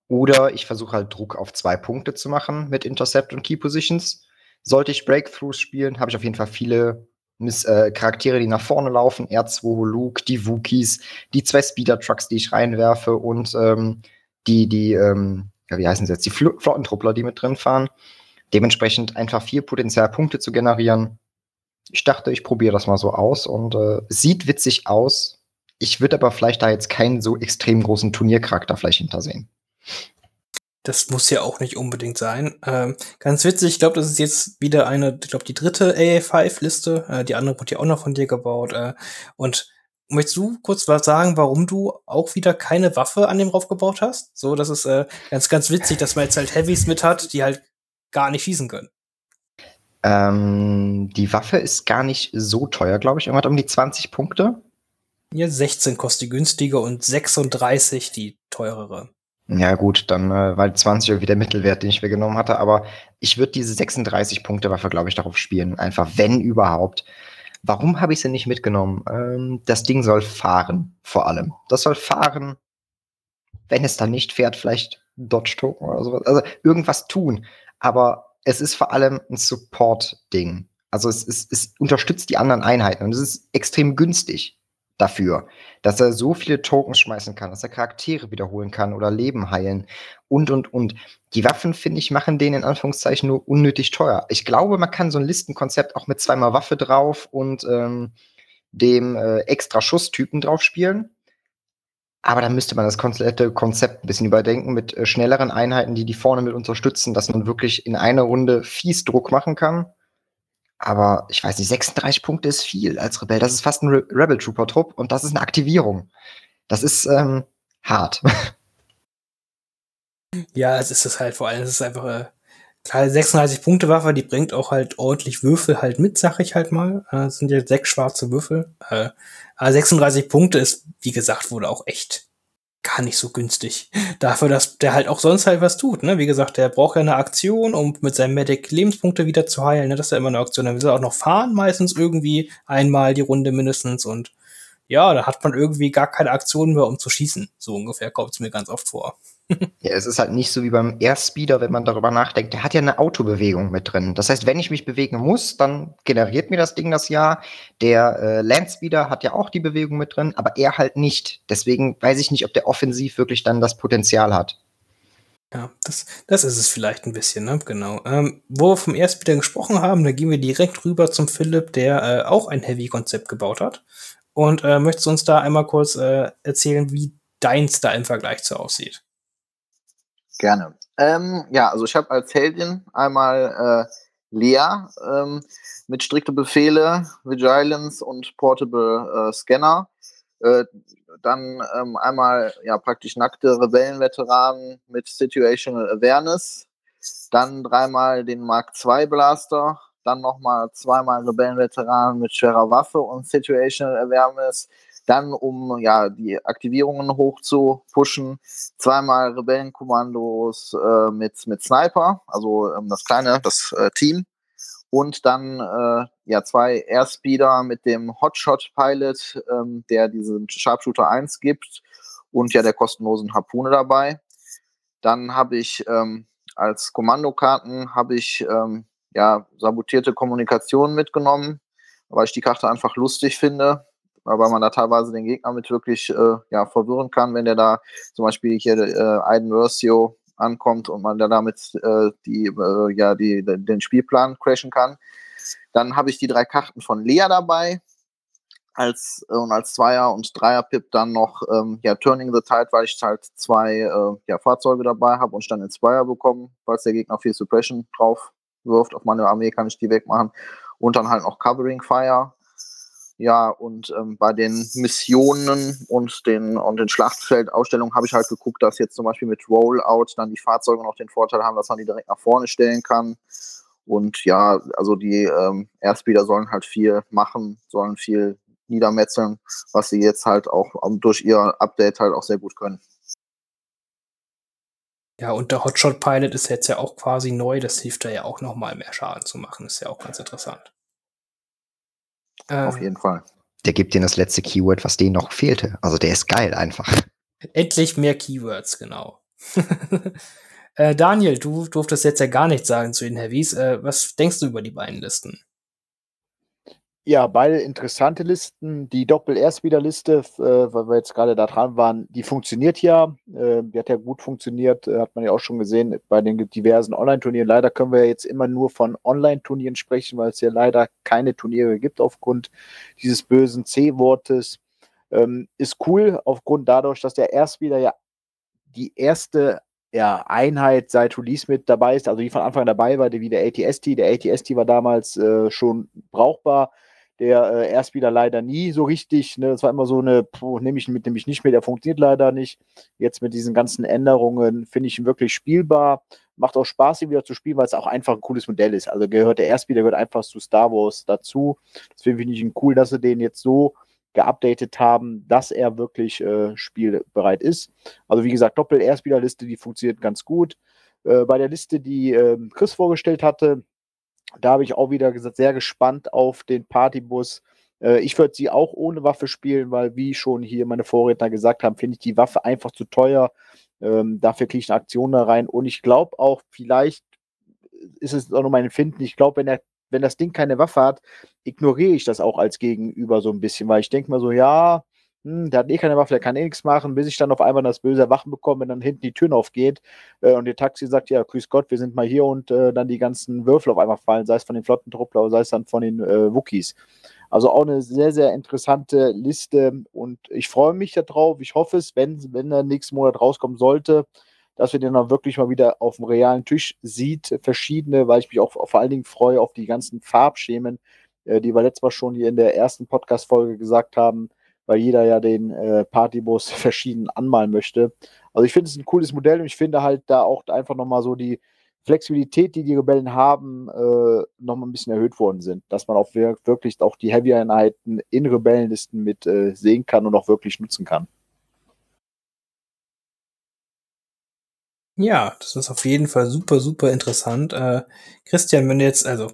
oder ich versuche halt Druck auf zwei Punkte zu machen mit Intercept und Key Positions. Sollte ich Breakthroughs spielen, habe ich auf jeden Fall viele äh, Charaktere, die nach vorne laufen, R2, Luke, die Wookies, die zwei Speeder-Trucks, die ich reinwerfe und ähm, die, die, ähm, ja, wie heißen sie jetzt, die Fl Flottentruppler, die mit drin fahren. Dementsprechend einfach vier Potenzialpunkte zu generieren. Ich dachte, ich probiere das mal so aus und äh, sieht witzig aus. Ich würde aber vielleicht da jetzt keinen so extrem großen Turniercharakter vielleicht hintersehen. Das muss ja auch nicht unbedingt sein. Ähm, ganz witzig, ich glaube, das ist jetzt wieder eine, ich glaube, die dritte AA5-Liste. Äh, die andere wird ja auch noch von dir gebaut. Äh, und möchtest du kurz was sagen, warum du auch wieder keine Waffe an dem raufgebaut hast? So, das ist äh, ganz, ganz witzig, dass man jetzt halt Heavys mit hat, die halt gar nicht schießen können. Ähm, die Waffe ist gar nicht so teuer, glaube ich. Irgendwas um die 20 Punkte. Ja, 16 kostet die günstige und 36 die teurere. Ja, gut, dann äh, war 20 irgendwie der Mittelwert, den ich mir genommen hatte. Aber ich würde diese 36-Punkte-Waffe, glaube ich, darauf spielen. Einfach, wenn überhaupt. Warum habe ich sie nicht mitgenommen? Ähm, das Ding soll fahren, vor allem. Das soll fahren. Wenn es dann nicht fährt, vielleicht Dodge-Token oder sowas. Also irgendwas tun. Aber es ist vor allem ein Support-Ding. Also es, es, es unterstützt die anderen Einheiten und es ist extrem günstig dafür, dass er so viele Tokens schmeißen kann, dass er Charaktere wiederholen kann oder Leben heilen und, und, und. Die Waffen, finde ich, machen den in Anführungszeichen nur unnötig teuer. Ich glaube, man kann so ein Listenkonzept auch mit zweimal Waffe drauf und ähm, dem äh, extra Schusstypen drauf spielen. Aber dann müsste man das komplette Konzept ein bisschen überdenken mit äh, schnelleren Einheiten, die die vorne mit unterstützen, dass man wirklich in einer Runde fies Druck machen kann aber ich weiß nicht, 36 Punkte ist viel als Rebell. Das ist fast ein Re Rebel Trooper Trupp und das ist eine Aktivierung. Das ist ähm, hart. Ja, es ist es halt vor allem, es ist einfach äh, klar, 36 Punkte Waffe, die bringt auch halt ordentlich Würfel halt mit, sag ich halt mal. Äh, das sind ja sechs schwarze Würfel. Äh, aber 36 Punkte ist, wie gesagt, wurde auch echt gar nicht so günstig. Dafür, dass der halt auch sonst halt was tut, ne? Wie gesagt, der braucht ja eine Aktion, um mit seinem Medic Lebenspunkte wieder zu heilen, ne? Das ist ja immer eine Aktion. Dann will er auch noch fahren, meistens irgendwie einmal die Runde mindestens und ja, da hat man irgendwie gar keine Aktion mehr, um zu schießen. So ungefähr kommt es mir ganz oft vor. ja, es ist halt nicht so wie beim Airspeeder, wenn man darüber nachdenkt. Der hat ja eine Autobewegung mit drin. Das heißt, wenn ich mich bewegen muss, dann generiert mir das Ding das ja. Der äh, Landspeeder hat ja auch die Bewegung mit drin, aber er halt nicht. Deswegen weiß ich nicht, ob der offensiv wirklich dann das Potenzial hat. Ja, das, das ist es vielleicht ein bisschen, ne? Genau. Ähm, wo wir vom Airspeeder gesprochen haben, da gehen wir direkt rüber zum Philipp, der äh, auch ein Heavy-Konzept gebaut hat. Und äh, möchtest du uns da einmal kurz äh, erzählen, wie deins da im Vergleich zu aussieht? Gerne. Ähm, ja, also ich habe als Heldin einmal äh, Lea ähm, mit strikte Befehle, Vigilance und Portable äh, Scanner. Äh, dann ähm, einmal ja praktisch nackte Rebellenveteranen mit Situational Awareness. Dann dreimal den Mark II Blaster. Dann nochmal zweimal Rebellenveteranen mit schwerer Waffe und Situational Awareness dann, um ja die Aktivierungen hoch zu pushen, zweimal Rebellenkommandos äh, mit, mit Sniper, also ähm, das kleine, das äh, Team. Und dann äh, ja zwei Airspeeder mit dem Hotshot Pilot, ähm, der diesen Sharpshooter 1 gibt und ja der kostenlosen Harpune dabei. Dann habe ich ähm, als Kommandokarten habe ich ähm, ja sabotierte Kommunikation mitgenommen, weil ich die Karte einfach lustig finde weil man da teilweise den Gegner mit wirklich äh, ja, verwirren kann, wenn der da zum Beispiel hier äh, Aiden Versio ankommt und man da damit äh, die, äh, ja, die, den Spielplan crashen kann. Dann habe ich die drei Karten von Lea dabei. Als, äh, und als Zweier- und Dreier-Pip dann noch ähm, ja, Turning the Tide, weil ich halt zwei äh, ja, Fahrzeuge dabei habe und dann in Zweier bekommen, falls der Gegner viel Suppression drauf wirft. Auf meine Armee kann ich die wegmachen. Und dann halt noch Covering Fire ja, und ähm, bei den Missionen und den, und den Schlachtfeldausstellungen habe ich halt geguckt, dass jetzt zum Beispiel mit Rollout dann die Fahrzeuge noch den Vorteil haben, dass man die direkt nach vorne stellen kann. Und ja, also die ähm, Airspeeder sollen halt viel machen, sollen viel niedermetzeln, was sie jetzt halt auch durch ihr Update halt auch sehr gut können. Ja, und der Hotshot Pilot ist jetzt ja auch quasi neu, das hilft da ja auch nochmal mehr Schaden zu machen, ist ja auch ganz interessant. Auf ähm, jeden Fall. Der gibt dir das letzte Keyword, was denen noch fehlte. Also der ist geil einfach. Endlich mehr Keywords, genau. äh, Daniel, du durftest jetzt ja gar nichts sagen zu den Heavies. Äh, was denkst du über die beiden Listen? Ja, beide interessante Listen. Die Doppel-Erstwiederliste, äh, weil wir jetzt gerade da dran waren, die funktioniert ja. Äh, die hat ja gut funktioniert, äh, hat man ja auch schon gesehen bei den diversen Online-Turnieren. Leider können wir ja jetzt immer nur von Online-Turnieren sprechen, weil es ja leider keine Turniere gibt aufgrund dieses bösen C-Wortes. Ähm, ist cool, aufgrund dadurch, dass der Erstwieder ja die erste ja, Einheit seit Release mit dabei ist, also die von Anfang dabei war, wie der ATST. Der ATST war damals äh, schon brauchbar der äh, Erstspieler leider nie so richtig. Ne? Das war immer so eine, nehme ich mit, nehme ich nicht mehr, der funktioniert leider nicht. Jetzt mit diesen ganzen Änderungen finde ich ihn wirklich spielbar. Macht auch Spaß, ihn wieder zu spielen, weil es auch einfach ein cooles Modell ist. Also gehört der Erstspieler gehört einfach zu Star Wars dazu. Deswegen finde ich ihn cool, dass sie den jetzt so geupdatet haben, dass er wirklich äh, spielbereit ist. Also wie gesagt, Doppel-Erstspielerliste, die funktioniert ganz gut. Äh, bei der Liste, die äh, Chris vorgestellt hatte, da habe ich auch wieder gesagt, sehr gespannt auf den Partybus. Äh, ich würde sie auch ohne Waffe spielen, weil, wie schon hier meine Vorredner gesagt haben, finde ich die Waffe einfach zu teuer. Ähm, dafür kriege ich eine Aktion da rein. Und ich glaube auch, vielleicht ist es auch nur mein Empfinden. Ich glaube, wenn, wenn das Ding keine Waffe hat, ignoriere ich das auch als Gegenüber so ein bisschen, weil ich denke mal so, ja, hm, der hat eh keine Waffe, der kann eh nichts machen, bis ich dann auf einmal das böse Erwachen bekomme, wenn dann hinten die Türen aufgeht äh, und der Taxi sagt, ja, grüß Gott, wir sind mal hier und äh, dann die ganzen Würfel auf einmal fallen, sei es von den Flottentruppler oder sei es dann von den äh, Wookies. Also auch eine sehr, sehr interessante Liste und ich freue mich darauf. Ich hoffe es, wenn, wenn der nächste Monat rauskommen sollte, dass wir den dann wirklich mal wieder auf dem realen Tisch sieht, verschiedene, weil ich mich auch vor allen Dingen freue auf die ganzen Farbschemen, äh, die wir letztes Mal schon hier in der ersten Podcast-Folge gesagt haben, weil jeder ja den äh, Partybus verschieden anmalen möchte. Also ich finde es ein cooles Modell und ich finde halt da auch einfach nochmal so die Flexibilität, die die Rebellen haben, äh, nochmal ein bisschen erhöht worden sind. Dass man auch wirklich auch die Heavy-Einheiten in Rebellenlisten mit äh, sehen kann und auch wirklich nutzen kann. Ja, das ist auf jeden Fall super, super interessant. Äh, Christian, wenn du jetzt, also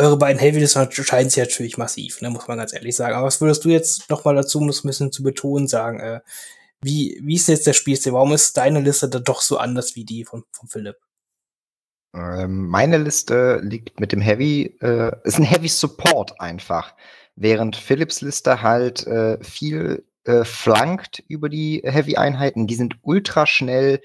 eure beiden Heavy-Lists unterscheiden sich natürlich massiv, ne, muss man ganz ehrlich sagen. Aber was würdest du jetzt noch mal dazu, um das ein bisschen zu betonen, sagen? Äh, wie, wie ist jetzt der Spielstil? Warum ist deine Liste da doch so anders wie die von, von Philipp? Ähm, meine Liste liegt mit dem Heavy, äh, ist ein Heavy Support einfach. Während Philips Liste halt äh, viel äh, flankt über die Heavy-Einheiten. Die sind ultra schnell,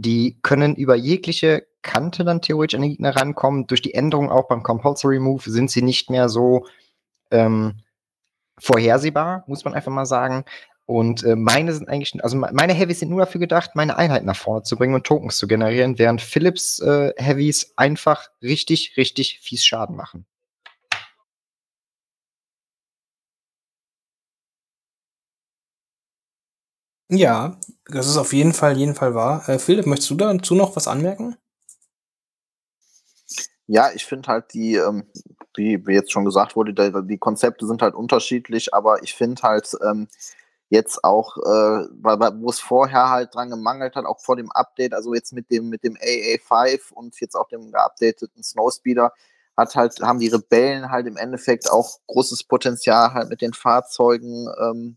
die können über jegliche Kante dann theoretisch an den Gegner rankommen. Durch die Änderung auch beim Compulsory Move sind sie nicht mehr so ähm, vorhersehbar, muss man einfach mal sagen. Und äh, meine sind eigentlich, also meine Heavys sind nur dafür gedacht, meine Einheiten nach vorne zu bringen und Tokens zu generieren, während Philips äh, Heavys einfach richtig, richtig fies Schaden machen. Ja, das ist auf jeden Fall, jeden Fall wahr. Äh, Philipp, möchtest du dazu noch was anmerken? Ja, ich finde halt die, ähm, wie, wie jetzt schon gesagt wurde, die, die Konzepte sind halt unterschiedlich, aber ich finde halt, ähm, jetzt auch, äh, wo es vorher halt dran gemangelt hat, auch vor dem Update, also jetzt mit dem, mit dem AA5 und jetzt auch dem geupdateten Snowspeeder, hat halt, haben die Rebellen halt im Endeffekt auch großes Potenzial, halt mit den Fahrzeugen ähm,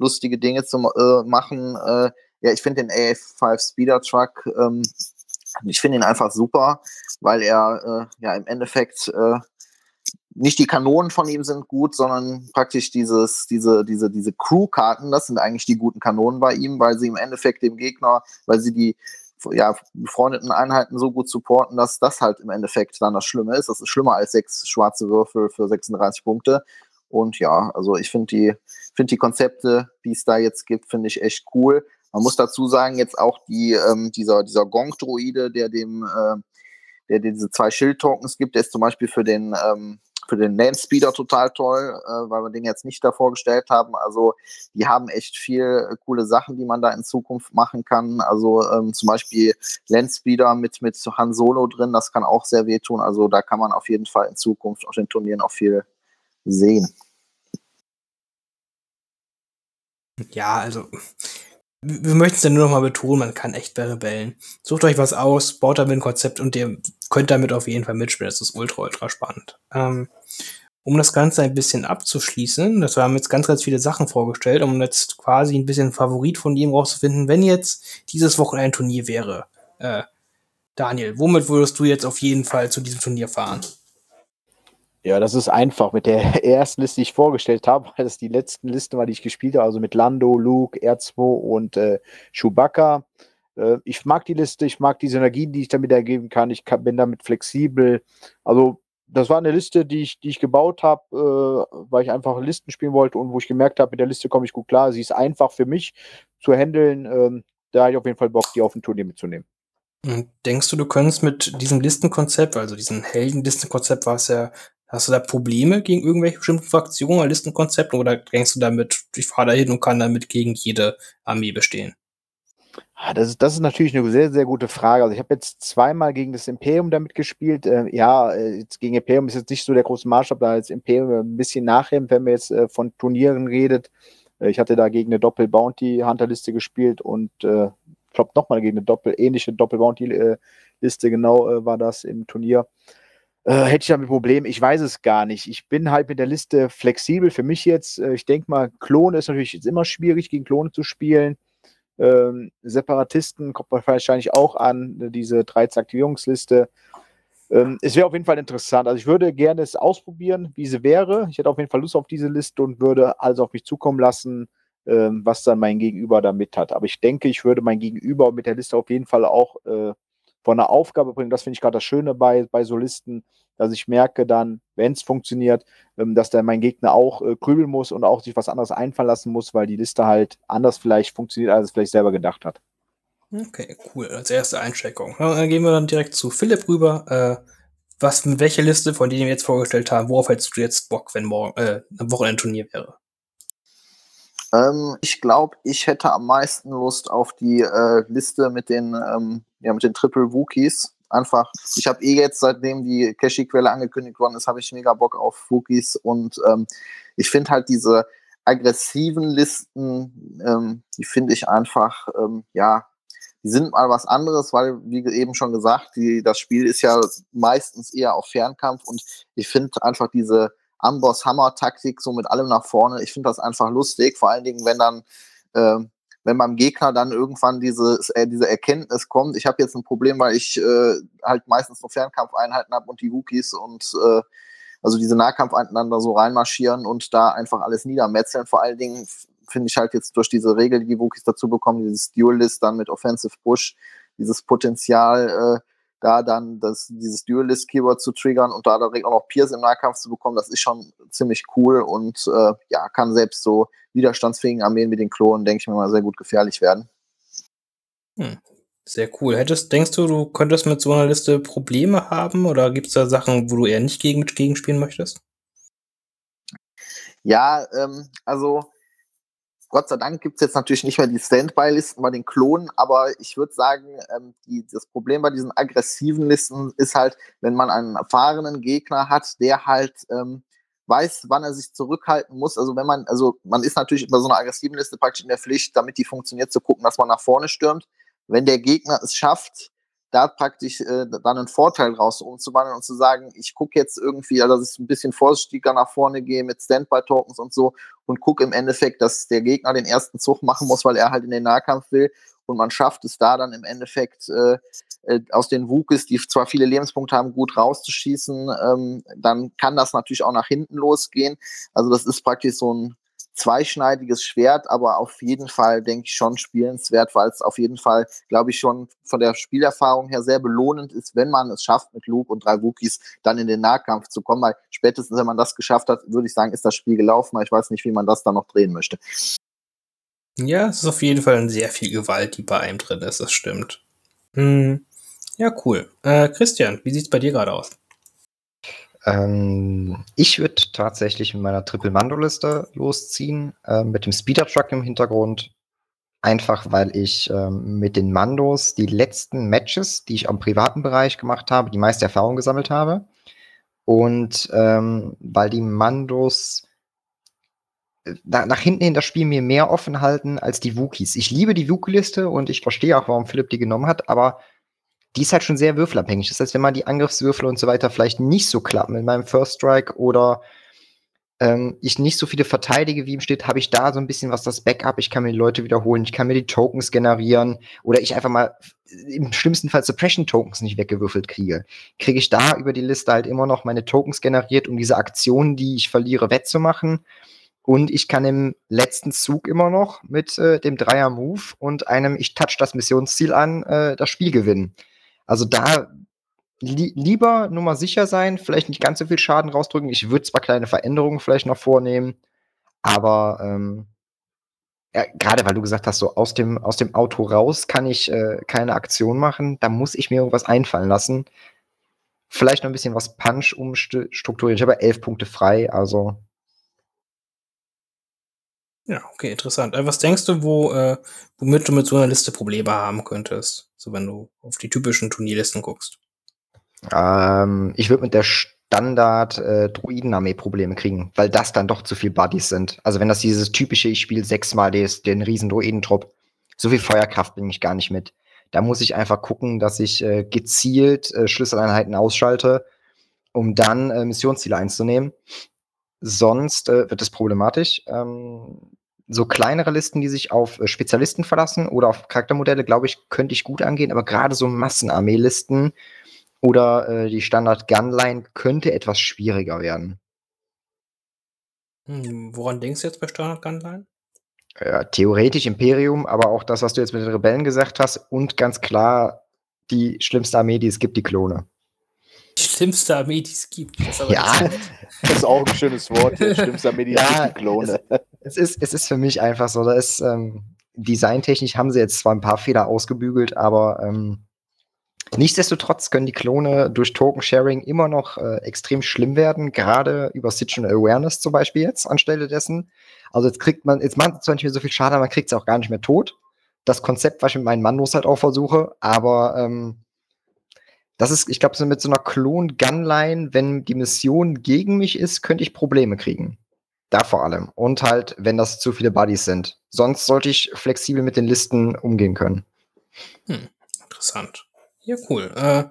lustige Dinge zu äh, machen. Äh, ja, ich finde den AA5 Speeder Truck, ähm, ich finde ihn einfach super, weil er äh, ja im Endeffekt äh, nicht die Kanonen von ihm sind gut, sondern praktisch dieses, diese, diese, diese Crew-Karten, das sind eigentlich die guten Kanonen bei ihm, weil sie im Endeffekt dem Gegner, weil sie die ja, befreundeten Einheiten so gut supporten, dass das halt im Endeffekt dann das Schlimme ist. Das ist schlimmer als sechs schwarze Würfel für 36 Punkte. Und ja, also ich finde die, finde die Konzepte, die es da jetzt gibt, finde ich echt cool. Man muss dazu sagen, jetzt auch die, ähm, dieser, dieser Gong-Droide, der dem, äh, der diese zwei Schild-Tokens gibt, der ist zum Beispiel für den, ähm, für den Speeder total toll, äh, weil wir den jetzt nicht da vorgestellt haben. Also die haben echt viel äh, coole Sachen, die man da in Zukunft machen kann. Also ähm, zum Beispiel Land Speeder mit, mit Han Solo drin, das kann auch sehr wehtun. Also da kann man auf jeden Fall in Zukunft auf den Turnieren auch viel sehen. Ja, also wir möchten es ja nur noch mal betonen, man kann echt bei Rebellen. Sucht euch was aus, baut damit ein Konzept und ihr könnt damit auf jeden Fall mitspielen. Das ist ultra, ultra spannend. Ähm, um das Ganze ein bisschen abzuschließen, das haben jetzt ganz, ganz viele Sachen vorgestellt, um jetzt quasi ein bisschen Favorit von ihm rauszufinden, wenn jetzt dieses Wochenende ein Turnier wäre. Äh, Daniel, womit würdest du jetzt auf jeden Fall zu diesem Turnier fahren? Ja, das ist einfach mit der ersten Liste, die ich vorgestellt habe, weil das die letzten Listen war, die ich gespielt habe, also mit Lando, Luke, R2 und äh, Chewbacca. Äh, ich mag die Liste, ich mag die Synergien, die ich damit ergeben kann. Ich kann, bin damit flexibel. Also, das war eine Liste, die ich, die ich gebaut habe, äh, weil ich einfach Listen spielen wollte und wo ich gemerkt habe, mit der Liste komme ich gut klar. Sie ist einfach für mich zu handeln. Ähm, da habe ich auf jeden Fall Bock, die auf ein Turnier mitzunehmen. Denkst du, du könntest mit diesem Listenkonzept, also diesem Heldenlistenkonzept, was ja Hast du da Probleme gegen irgendwelche bestimmten Fraktionen oder Listenkonzepte oder denkst du damit, ich fahre da hin und kann damit gegen jede Armee bestehen? Ah, das ist, das ist natürlich eine sehr, sehr gute Frage. Also ich habe jetzt zweimal gegen das Imperium damit gespielt. Äh, ja, äh, jetzt gegen Imperium ist jetzt nicht so der große Maßstab, da als Imperium ein bisschen nachheben, wenn man jetzt äh, von Turnieren redet. Äh, ich hatte da gegen eine Doppel-Bounty-Hunter-Liste gespielt und äh, ich glaube nochmal gegen eine Doppel, ähnliche Doppel-Bounty-Liste äh, genau war das im Turnier. Äh, hätte ich damit Problem? Ich weiß es gar nicht. Ich bin halt mit der Liste flexibel. Für mich jetzt, äh, ich denke mal, Klone ist natürlich jetzt immer schwierig, gegen Klone zu spielen. Ähm, Separatisten kommt man wahrscheinlich auch an, äh, diese 13 Aktivierungsliste. Ähm, es wäre auf jeden Fall interessant. Also ich würde gerne es ausprobieren, wie sie wäre. Ich hätte auf jeden Fall Lust auf diese Liste und würde alles auf mich zukommen lassen, ähm, was dann mein Gegenüber damit hat. Aber ich denke, ich würde mein Gegenüber mit der Liste auf jeden Fall auch äh, von der Aufgabe bringen. Das finde ich gerade das Schöne bei, bei Solisten, dass ich merke dann, wenn es funktioniert, ähm, dass dann mein Gegner auch äh, grübeln muss und auch sich was anderes einfallen lassen muss, weil die Liste halt anders vielleicht funktioniert, als es vielleicht selber gedacht hat. Okay, cool. Als erste Einschränkung. Dann gehen wir dann direkt zu Philipp rüber. Äh, was, mit welcher Liste von denen wir jetzt vorgestellt haben, worauf hättest du jetzt Bock, wenn morgen äh, ein Wochenendturnier wäre? Ähm, ich glaube, ich hätte am meisten Lust auf die äh, Liste mit den, ähm, ja, mit den Triple Wookies. Einfach, ich habe eh jetzt, seitdem die Cache-Quelle angekündigt worden ist, habe ich mega Bock auf Wookies und ähm, ich finde halt diese aggressiven Listen, ähm, die finde ich einfach, ähm, ja, die sind mal was anderes, weil, wie eben schon gesagt, die, das Spiel ist ja meistens eher auf Fernkampf und ich finde einfach diese Amboss-Hammer-Taktik so mit allem nach vorne, ich finde das einfach lustig, vor allen Dingen, wenn dann, äh, wenn beim Gegner dann irgendwann diese, äh, diese Erkenntnis kommt, ich habe jetzt ein Problem, weil ich äh, halt meistens nur Fernkampfeinheiten habe und die Wookies und äh, also diese Nahkampfeinheiten da so reinmarschieren und da einfach alles niedermetzeln. Vor allen Dingen finde ich halt jetzt durch diese Regel, die die Wookies dazu bekommen, dieses Duelist dann mit Offensive Push, dieses Potenzial, äh, da dann das, dieses Duelist-Keyword zu triggern und da direkt auch noch Pierce im Nahkampf zu bekommen, das ist schon ziemlich cool und äh, ja, kann selbst so widerstandsfähigen Armeen wie den Klonen, denke ich mir mal, sehr gut gefährlich werden. Hm. Sehr cool. Hättest, denkst du, du könntest mit so einer Liste Probleme haben oder gibt es da Sachen, wo du eher nicht gegen, gegen spielen möchtest? Ja, ähm, also Gott sei Dank gibt es jetzt natürlich nicht mehr die Standby-Listen bei den Klonen, aber ich würde sagen, ähm, die, das Problem bei diesen aggressiven Listen ist halt, wenn man einen erfahrenen Gegner hat, der halt ähm, weiß, wann er sich zurückhalten muss. Also wenn man, also man ist natürlich bei so einer aggressiven Liste praktisch in der Pflicht, damit die funktioniert, zu gucken, dass man nach vorne stürmt. Wenn der Gegner es schafft, da praktisch äh, dann einen Vorteil raus umzuwandeln und zu sagen, ich gucke jetzt irgendwie, also dass ich ein bisschen vorsichtiger nach vorne gehe mit Standby-Tokens und so und gucke im Endeffekt, dass der Gegner den ersten Zug machen muss, weil er halt in den Nahkampf will und man schafft es da dann im Endeffekt äh, äh, aus den Wukes, die zwar viele Lebenspunkte haben, gut rauszuschießen, ähm, dann kann das natürlich auch nach hinten losgehen. Also das ist praktisch so ein zweischneidiges Schwert, aber auf jeden Fall, denke ich, schon spielenswert, weil es auf jeden Fall, glaube ich, schon von der Spielerfahrung her sehr belohnend ist, wenn man es schafft, mit Luke und drei Wookies dann in den Nahkampf zu kommen, weil spätestens, wenn man das geschafft hat, würde ich sagen, ist das Spiel gelaufen, aber ich weiß nicht, wie man das dann noch drehen möchte. Ja, es ist auf jeden Fall sehr viel Gewalt, die bei einem drin ist, das stimmt. Hm. Ja, cool. Äh, Christian, wie sieht's bei dir gerade aus? Ähm, ich würde tatsächlich mit meiner Triple-Mando-Liste losziehen, äh, mit dem Speeder-Truck im Hintergrund. Einfach weil ich ähm, mit den Mandos die letzten Matches, die ich am privaten Bereich gemacht habe, die meiste Erfahrung gesammelt habe. Und ähm, weil die Mandos äh, nach, nach hinten hin das Spiel mir mehr offen halten als die Wookies. Ich liebe die Wookie-Liste und ich verstehe auch, warum Philipp die genommen hat, aber die ist halt schon sehr würfelabhängig. Das heißt, wenn man die Angriffswürfel und so weiter vielleicht nicht so klappen in meinem First Strike oder ähm, ich nicht so viele verteidige, wie ihm steht, habe ich da so ein bisschen was das Backup. Ich kann mir die Leute wiederholen, ich kann mir die Tokens generieren oder ich einfach mal im schlimmsten Fall Suppression-Tokens nicht weggewürfelt kriege. Kriege ich da über die Liste halt immer noch meine Tokens generiert, um diese Aktionen, die ich verliere, wettzumachen. Und ich kann im letzten Zug immer noch mit äh, dem Dreier-Move und einem Ich touch das Missionsziel an äh, das Spiel gewinnen. Also da li lieber nur mal sicher sein, vielleicht nicht ganz so viel Schaden rausdrücken. Ich würde zwar kleine Veränderungen vielleicht noch vornehmen, aber ähm, ja, gerade weil du gesagt hast, so aus dem, aus dem Auto raus kann ich äh, keine Aktion machen, da muss ich mir irgendwas einfallen lassen. Vielleicht noch ein bisschen was Punch umstrukturieren. Ich habe elf Punkte frei, also. Ja, okay, interessant. Äh, was denkst du, wo, äh, womit du mit so einer Liste Probleme haben könntest? So wenn du auf die typischen Turnierlisten guckst. Ähm, ich würde mit der Standard äh, Druidenarmee Probleme kriegen, weil das dann doch zu viel Buddies sind. Also wenn das dieses typische, ich spiele sechsmal des, den riesen Druidentrupp, so viel Feuerkraft bringe ich gar nicht mit. Da muss ich einfach gucken, dass ich äh, gezielt äh, Schlüsseleinheiten ausschalte, um dann äh, Missionsziele einzunehmen. Sonst äh, wird es problematisch. Ähm, so kleinere Listen, die sich auf äh, Spezialisten verlassen oder auf Charaktermodelle, glaube ich, könnte ich gut angehen, aber gerade so Massenarmee-Listen oder äh, die Standard Gunline könnte etwas schwieriger werden. Hm, woran denkst du jetzt bei Standard Gunline? Ja, theoretisch Imperium, aber auch das, was du jetzt mit den Rebellen gesagt hast und ganz klar die schlimmste Armee, die es gibt, die Klone. Die schlimmste Armee, die es gibt. Das ja, das ist auch ein schönes Wort. Die schlimmste Armee, die es ja, gibt, die Klone. Es, es, ist, es ist für mich einfach so, da ist ähm, designtechnisch haben sie jetzt zwar ein paar Fehler ausgebügelt, aber ähm, nichtsdestotrotz können die Klone durch Token-Sharing immer noch äh, extrem schlimm werden, gerade über Situational Awareness zum Beispiel jetzt anstelle dessen. Also jetzt kriegt man, jetzt macht es zwar nicht mehr so viel Schade, aber man kriegt es auch gar nicht mehr tot. Das Konzept, was ich mit meinen Mandos halt auch versuche, aber ähm, das ist, ich glaube, so mit so einer Klon-Gunline, wenn die Mission gegen mich ist, könnte ich Probleme kriegen. Da vor allem. Und halt, wenn das zu viele Buddies sind. Sonst sollte ich flexibel mit den Listen umgehen können. Hm, interessant. Ja, cool. Äh,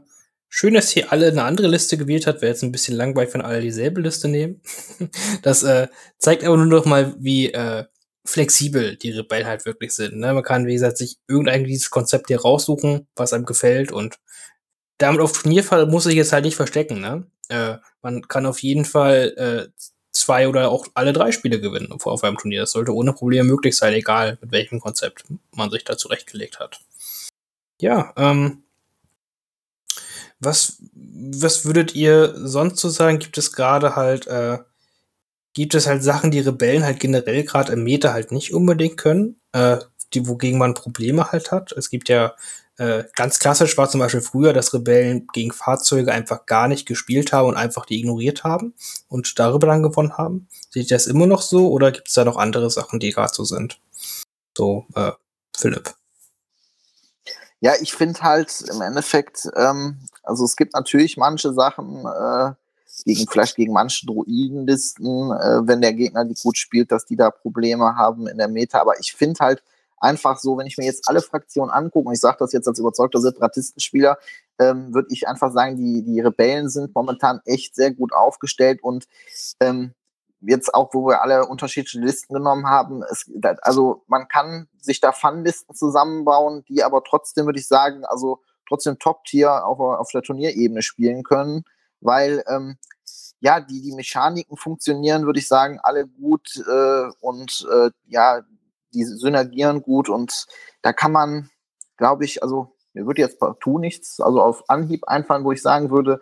schön, dass hier alle eine andere Liste gewählt hat. Wäre jetzt ein bisschen langweilig, wenn alle dieselbe Liste nehmen. das äh, zeigt aber nur noch mal, wie äh, flexibel die Rebellen halt wirklich sind. Ne? Man kann, wie gesagt, sich irgendein dieses Konzept hier raussuchen, was einem gefällt und damit auf Turnierfall muss sich jetzt halt nicht verstecken. Ne? Äh, man kann auf jeden Fall äh, zwei oder auch alle drei Spiele gewinnen auf einem Turnier. Das sollte ohne Probleme möglich sein, egal mit welchem Konzept man sich da zurechtgelegt hat. Ja, ähm, was, was würdet ihr sonst so sagen? Gibt es gerade halt, äh, gibt es halt Sachen, die Rebellen halt generell gerade im Meta halt nicht unbedingt können, äh, die, wogegen man Probleme halt hat? Es gibt ja äh, ganz klassisch war zum Beispiel früher, dass Rebellen gegen Fahrzeuge einfach gar nicht gespielt haben und einfach die ignoriert haben und darüber dann gewonnen haben. Seht ihr das immer noch so oder gibt es da noch andere Sachen, die gerade so sind? So, äh, Philipp. Ja, ich finde halt im Endeffekt, ähm, also es gibt natürlich manche Sachen, äh, gegen, vielleicht gegen manche Druidenlisten, äh, wenn der Gegner die gut spielt, dass die da Probleme haben in der Meta. Aber ich finde halt, einfach so, wenn ich mir jetzt alle Fraktionen angucke, und ich sage das jetzt als überzeugter Separatistenspieler, ähm, würde ich einfach sagen, die, die Rebellen sind momentan echt sehr gut aufgestellt und ähm, jetzt auch, wo wir alle unterschiedliche Listen genommen haben, es, also man kann sich da Fun-Listen zusammenbauen, die aber trotzdem, würde ich sagen, also trotzdem Top-Tier auf, auf der Turnierebene spielen können, weil ähm, ja, die, die Mechaniken funktionieren, würde ich sagen, alle gut äh, und äh, ja, die synergieren gut und da kann man, glaube ich, also mir würde jetzt partout nichts, also auf Anhieb einfallen, wo ich sagen würde,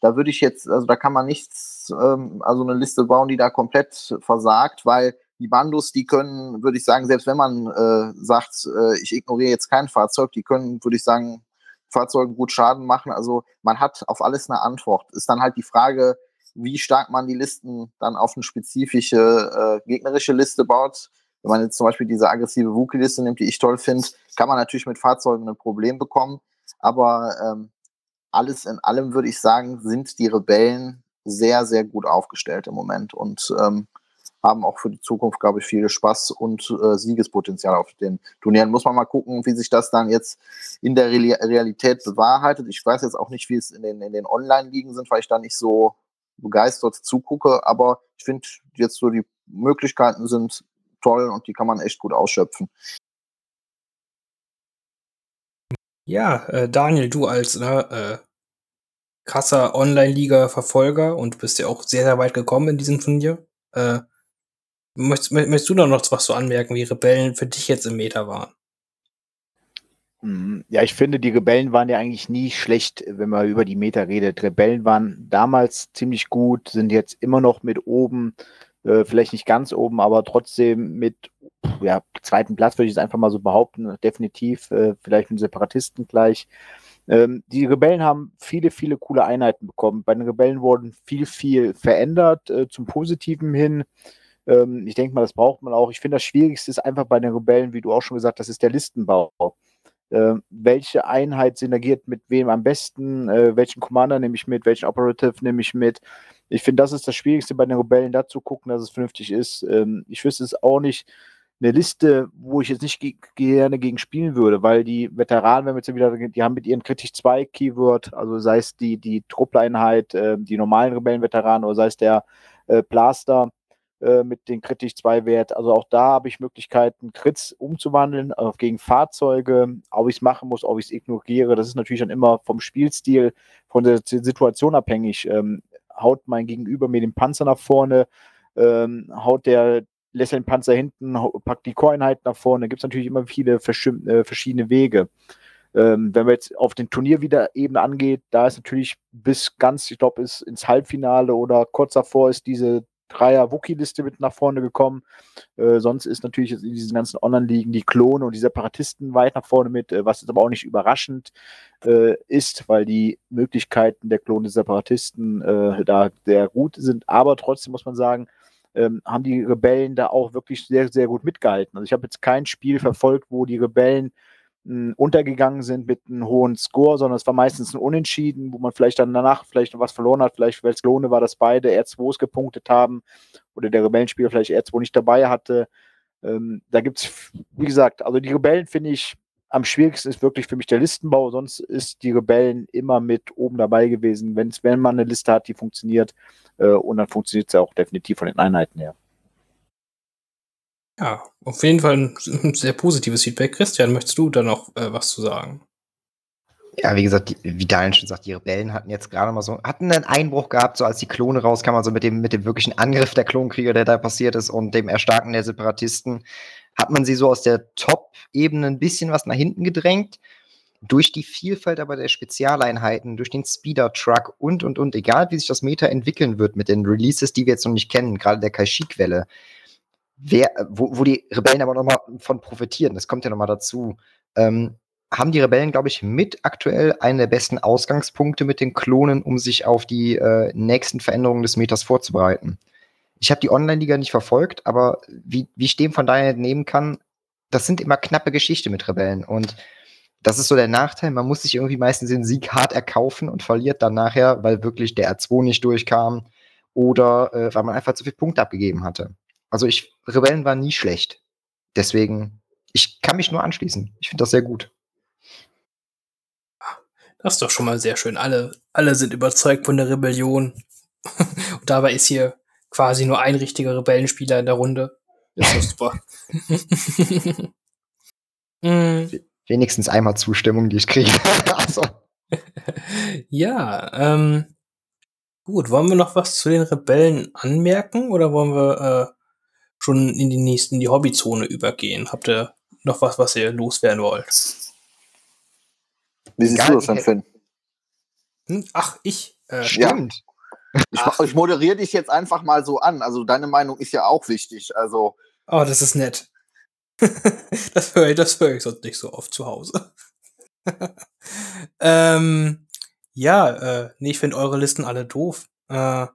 da würde ich jetzt, also da kann man nichts, ähm, also eine Liste bauen, die da komplett versagt, weil die Bandos, die können, würde ich sagen, selbst wenn man äh, sagt, äh, ich ignoriere jetzt kein Fahrzeug, die können, würde ich sagen, Fahrzeugen gut Schaden machen. Also man hat auf alles eine Antwort. Ist dann halt die Frage, wie stark man die Listen dann auf eine spezifische äh, gegnerische Liste baut wenn man jetzt zum Beispiel diese aggressive Wookie-Liste nimmt, die ich toll finde, kann man natürlich mit Fahrzeugen ein Problem bekommen. Aber ähm, alles in allem würde ich sagen, sind die Rebellen sehr, sehr gut aufgestellt im Moment und ähm, haben auch für die Zukunft, glaube ich, viel Spaß und äh, Siegespotenzial auf den Turnieren. Muss man mal gucken, wie sich das dann jetzt in der Re Realität bewahrheitet. Ich weiß jetzt auch nicht, wie es in den, in den Online-Ligen sind, weil ich da nicht so begeistert zugucke, aber ich finde jetzt so die Möglichkeiten sind toll und die kann man echt gut ausschöpfen. Ja, äh, Daniel, du als ne, äh, krasser Online-Liga-Verfolger und bist ja auch sehr, sehr weit gekommen in diesem Turnier. Äh, möchtest, möchtest du da noch was so anmerken, wie Rebellen für dich jetzt im Meta waren? Mhm. Ja, ich finde, die Rebellen waren ja eigentlich nie schlecht, wenn man über die Meta redet. Rebellen waren damals ziemlich gut, sind jetzt immer noch mit oben äh, vielleicht nicht ganz oben, aber trotzdem mit ja, zweiten Platz würde ich es einfach mal so behaupten, definitiv, äh, vielleicht mit Separatisten gleich. Ähm, die Rebellen haben viele, viele coole Einheiten bekommen. Bei den Rebellen wurden viel, viel verändert äh, zum Positiven hin. Ähm, ich denke mal, das braucht man auch. Ich finde, das Schwierigste ist einfach bei den Rebellen, wie du auch schon gesagt hast, ist der Listenbau. Äh, welche Einheit synergiert mit wem am besten? Äh, welchen Commander nehme ich mit? Welchen Operative nehme ich mit? Ich finde, das ist das Schwierigste bei den Rebellen, da zu gucken, dass es vernünftig ist. Ähm, ich wüsste es auch nicht eine Liste, wo ich jetzt nicht ge gerne gegen spielen würde, weil die Veteranen, wenn wir jetzt wieder, die haben mit ihren Kritisch 2 Keyword, also sei es die, die Truppeinheit, äh, die normalen Rebellenveteranen oder sei es der äh, Blaster äh, mit den Kritisch 2 Wert. Also auch da habe ich Möglichkeiten, Crits umzuwandeln äh, gegen Fahrzeuge. Ob ich es machen muss, ob ich es ignoriere, das ist natürlich dann immer vom Spielstil, von der Situation abhängig. Ähm, haut mein Gegenüber mir den Panzer nach vorne, ähm, haut der, lässt den Panzer hinten, packt die Core-Einheit nach vorne. Gibt es natürlich immer viele äh, verschiedene Wege. Ähm, wenn man jetzt auf den Turnier wieder eben angeht, da ist natürlich bis ganz, ich glaube, ist ins Halbfinale oder kurz davor ist diese Dreier-Wookie-Liste mit nach vorne gekommen. Äh, sonst ist natürlich in diesen ganzen Online-Ligen die Klone und die Separatisten weit nach vorne mit, äh, was jetzt aber auch nicht überraschend äh, ist, weil die Möglichkeiten der Klone Separatisten äh, da sehr gut sind. Aber trotzdem muss man sagen, ähm, haben die Rebellen da auch wirklich sehr, sehr gut mitgehalten. Also ich habe jetzt kein Spiel verfolgt, wo die Rebellen untergegangen sind mit einem hohen Score, sondern es war meistens ein Unentschieden, wo man vielleicht dann danach vielleicht noch was verloren hat. Vielleicht, weil es Lohne war, dass beide R2s gepunktet haben oder der Rebellenspieler vielleicht R2 nicht dabei hatte. Ähm, da gibt es, wie gesagt, also die Rebellen finde ich am schwierigsten ist wirklich für mich der Listenbau, sonst ist die Rebellen immer mit oben dabei gewesen, wenn's, wenn man eine Liste hat, die funktioniert. Äh, und dann funktioniert es ja auch definitiv von den Einheiten her. Ja, auf jeden Fall ein, sehr positives Feedback. Christian, möchtest du da noch äh, was zu sagen? Ja, wie gesagt, die, wie Daniel schon sagt, die Rebellen hatten jetzt gerade mal so, hatten einen Einbruch gehabt, so als die Klone rauskamen, also mit dem, mit dem wirklichen Angriff der Klonkrieger, der da passiert ist und dem Erstarken der Separatisten, hat man sie so aus der Top-Ebene ein bisschen was nach hinten gedrängt. Durch die Vielfalt aber der Spezialeinheiten, durch den Speeder-Truck und, und, und, egal wie sich das Meta entwickeln wird mit den Releases, die wir jetzt noch nicht kennen, gerade der Kashyyyk-Welle, wer, wo, wo die Rebellen aber nochmal von profitieren, das kommt ja nochmal dazu, ähm, haben die Rebellen, glaube ich, mit aktuell einen der besten Ausgangspunkte mit den Klonen, um sich auf die äh, nächsten Veränderungen des Metas vorzubereiten. Ich habe die Online-Liga nicht verfolgt, aber wie, wie ich dem von daher entnehmen kann, das sind immer knappe Geschichte mit Rebellen. Und das ist so der Nachteil. Man muss sich irgendwie meistens den Sieg hart erkaufen und verliert dann nachher, weil wirklich der R2 nicht durchkam oder äh, weil man einfach zu viele Punkte abgegeben hatte. Also ich, Rebellen waren nie schlecht. Deswegen, ich kann mich nur anschließen. Ich finde das sehr gut. Das ist doch schon mal sehr schön. Alle, alle sind überzeugt von der Rebellion. Und dabei ist hier quasi nur ein richtiger Rebellenspieler in der Runde. Ist doch super. mm. Wenigstens einmal Zustimmung, die ich kriege. also. Ja, ähm, gut. Wollen wir noch was zu den Rebellen anmerken oder wollen wir äh, schon in die nächsten, die Hobbyzone übergehen? Habt ihr noch was, was ihr loswerden wollt? Wie siehst du das denn, Finn? Hm? Ach, ich. Äh, Stimmt. Ich, ich moderiere dich jetzt einfach mal so an. Also deine Meinung ist ja auch wichtig. Also. Oh, das ist nett. das höre ich, das höre ich sonst nicht so oft zu Hause. ähm, ja, äh, nee, ich finde eure Listen alle doof. Äh,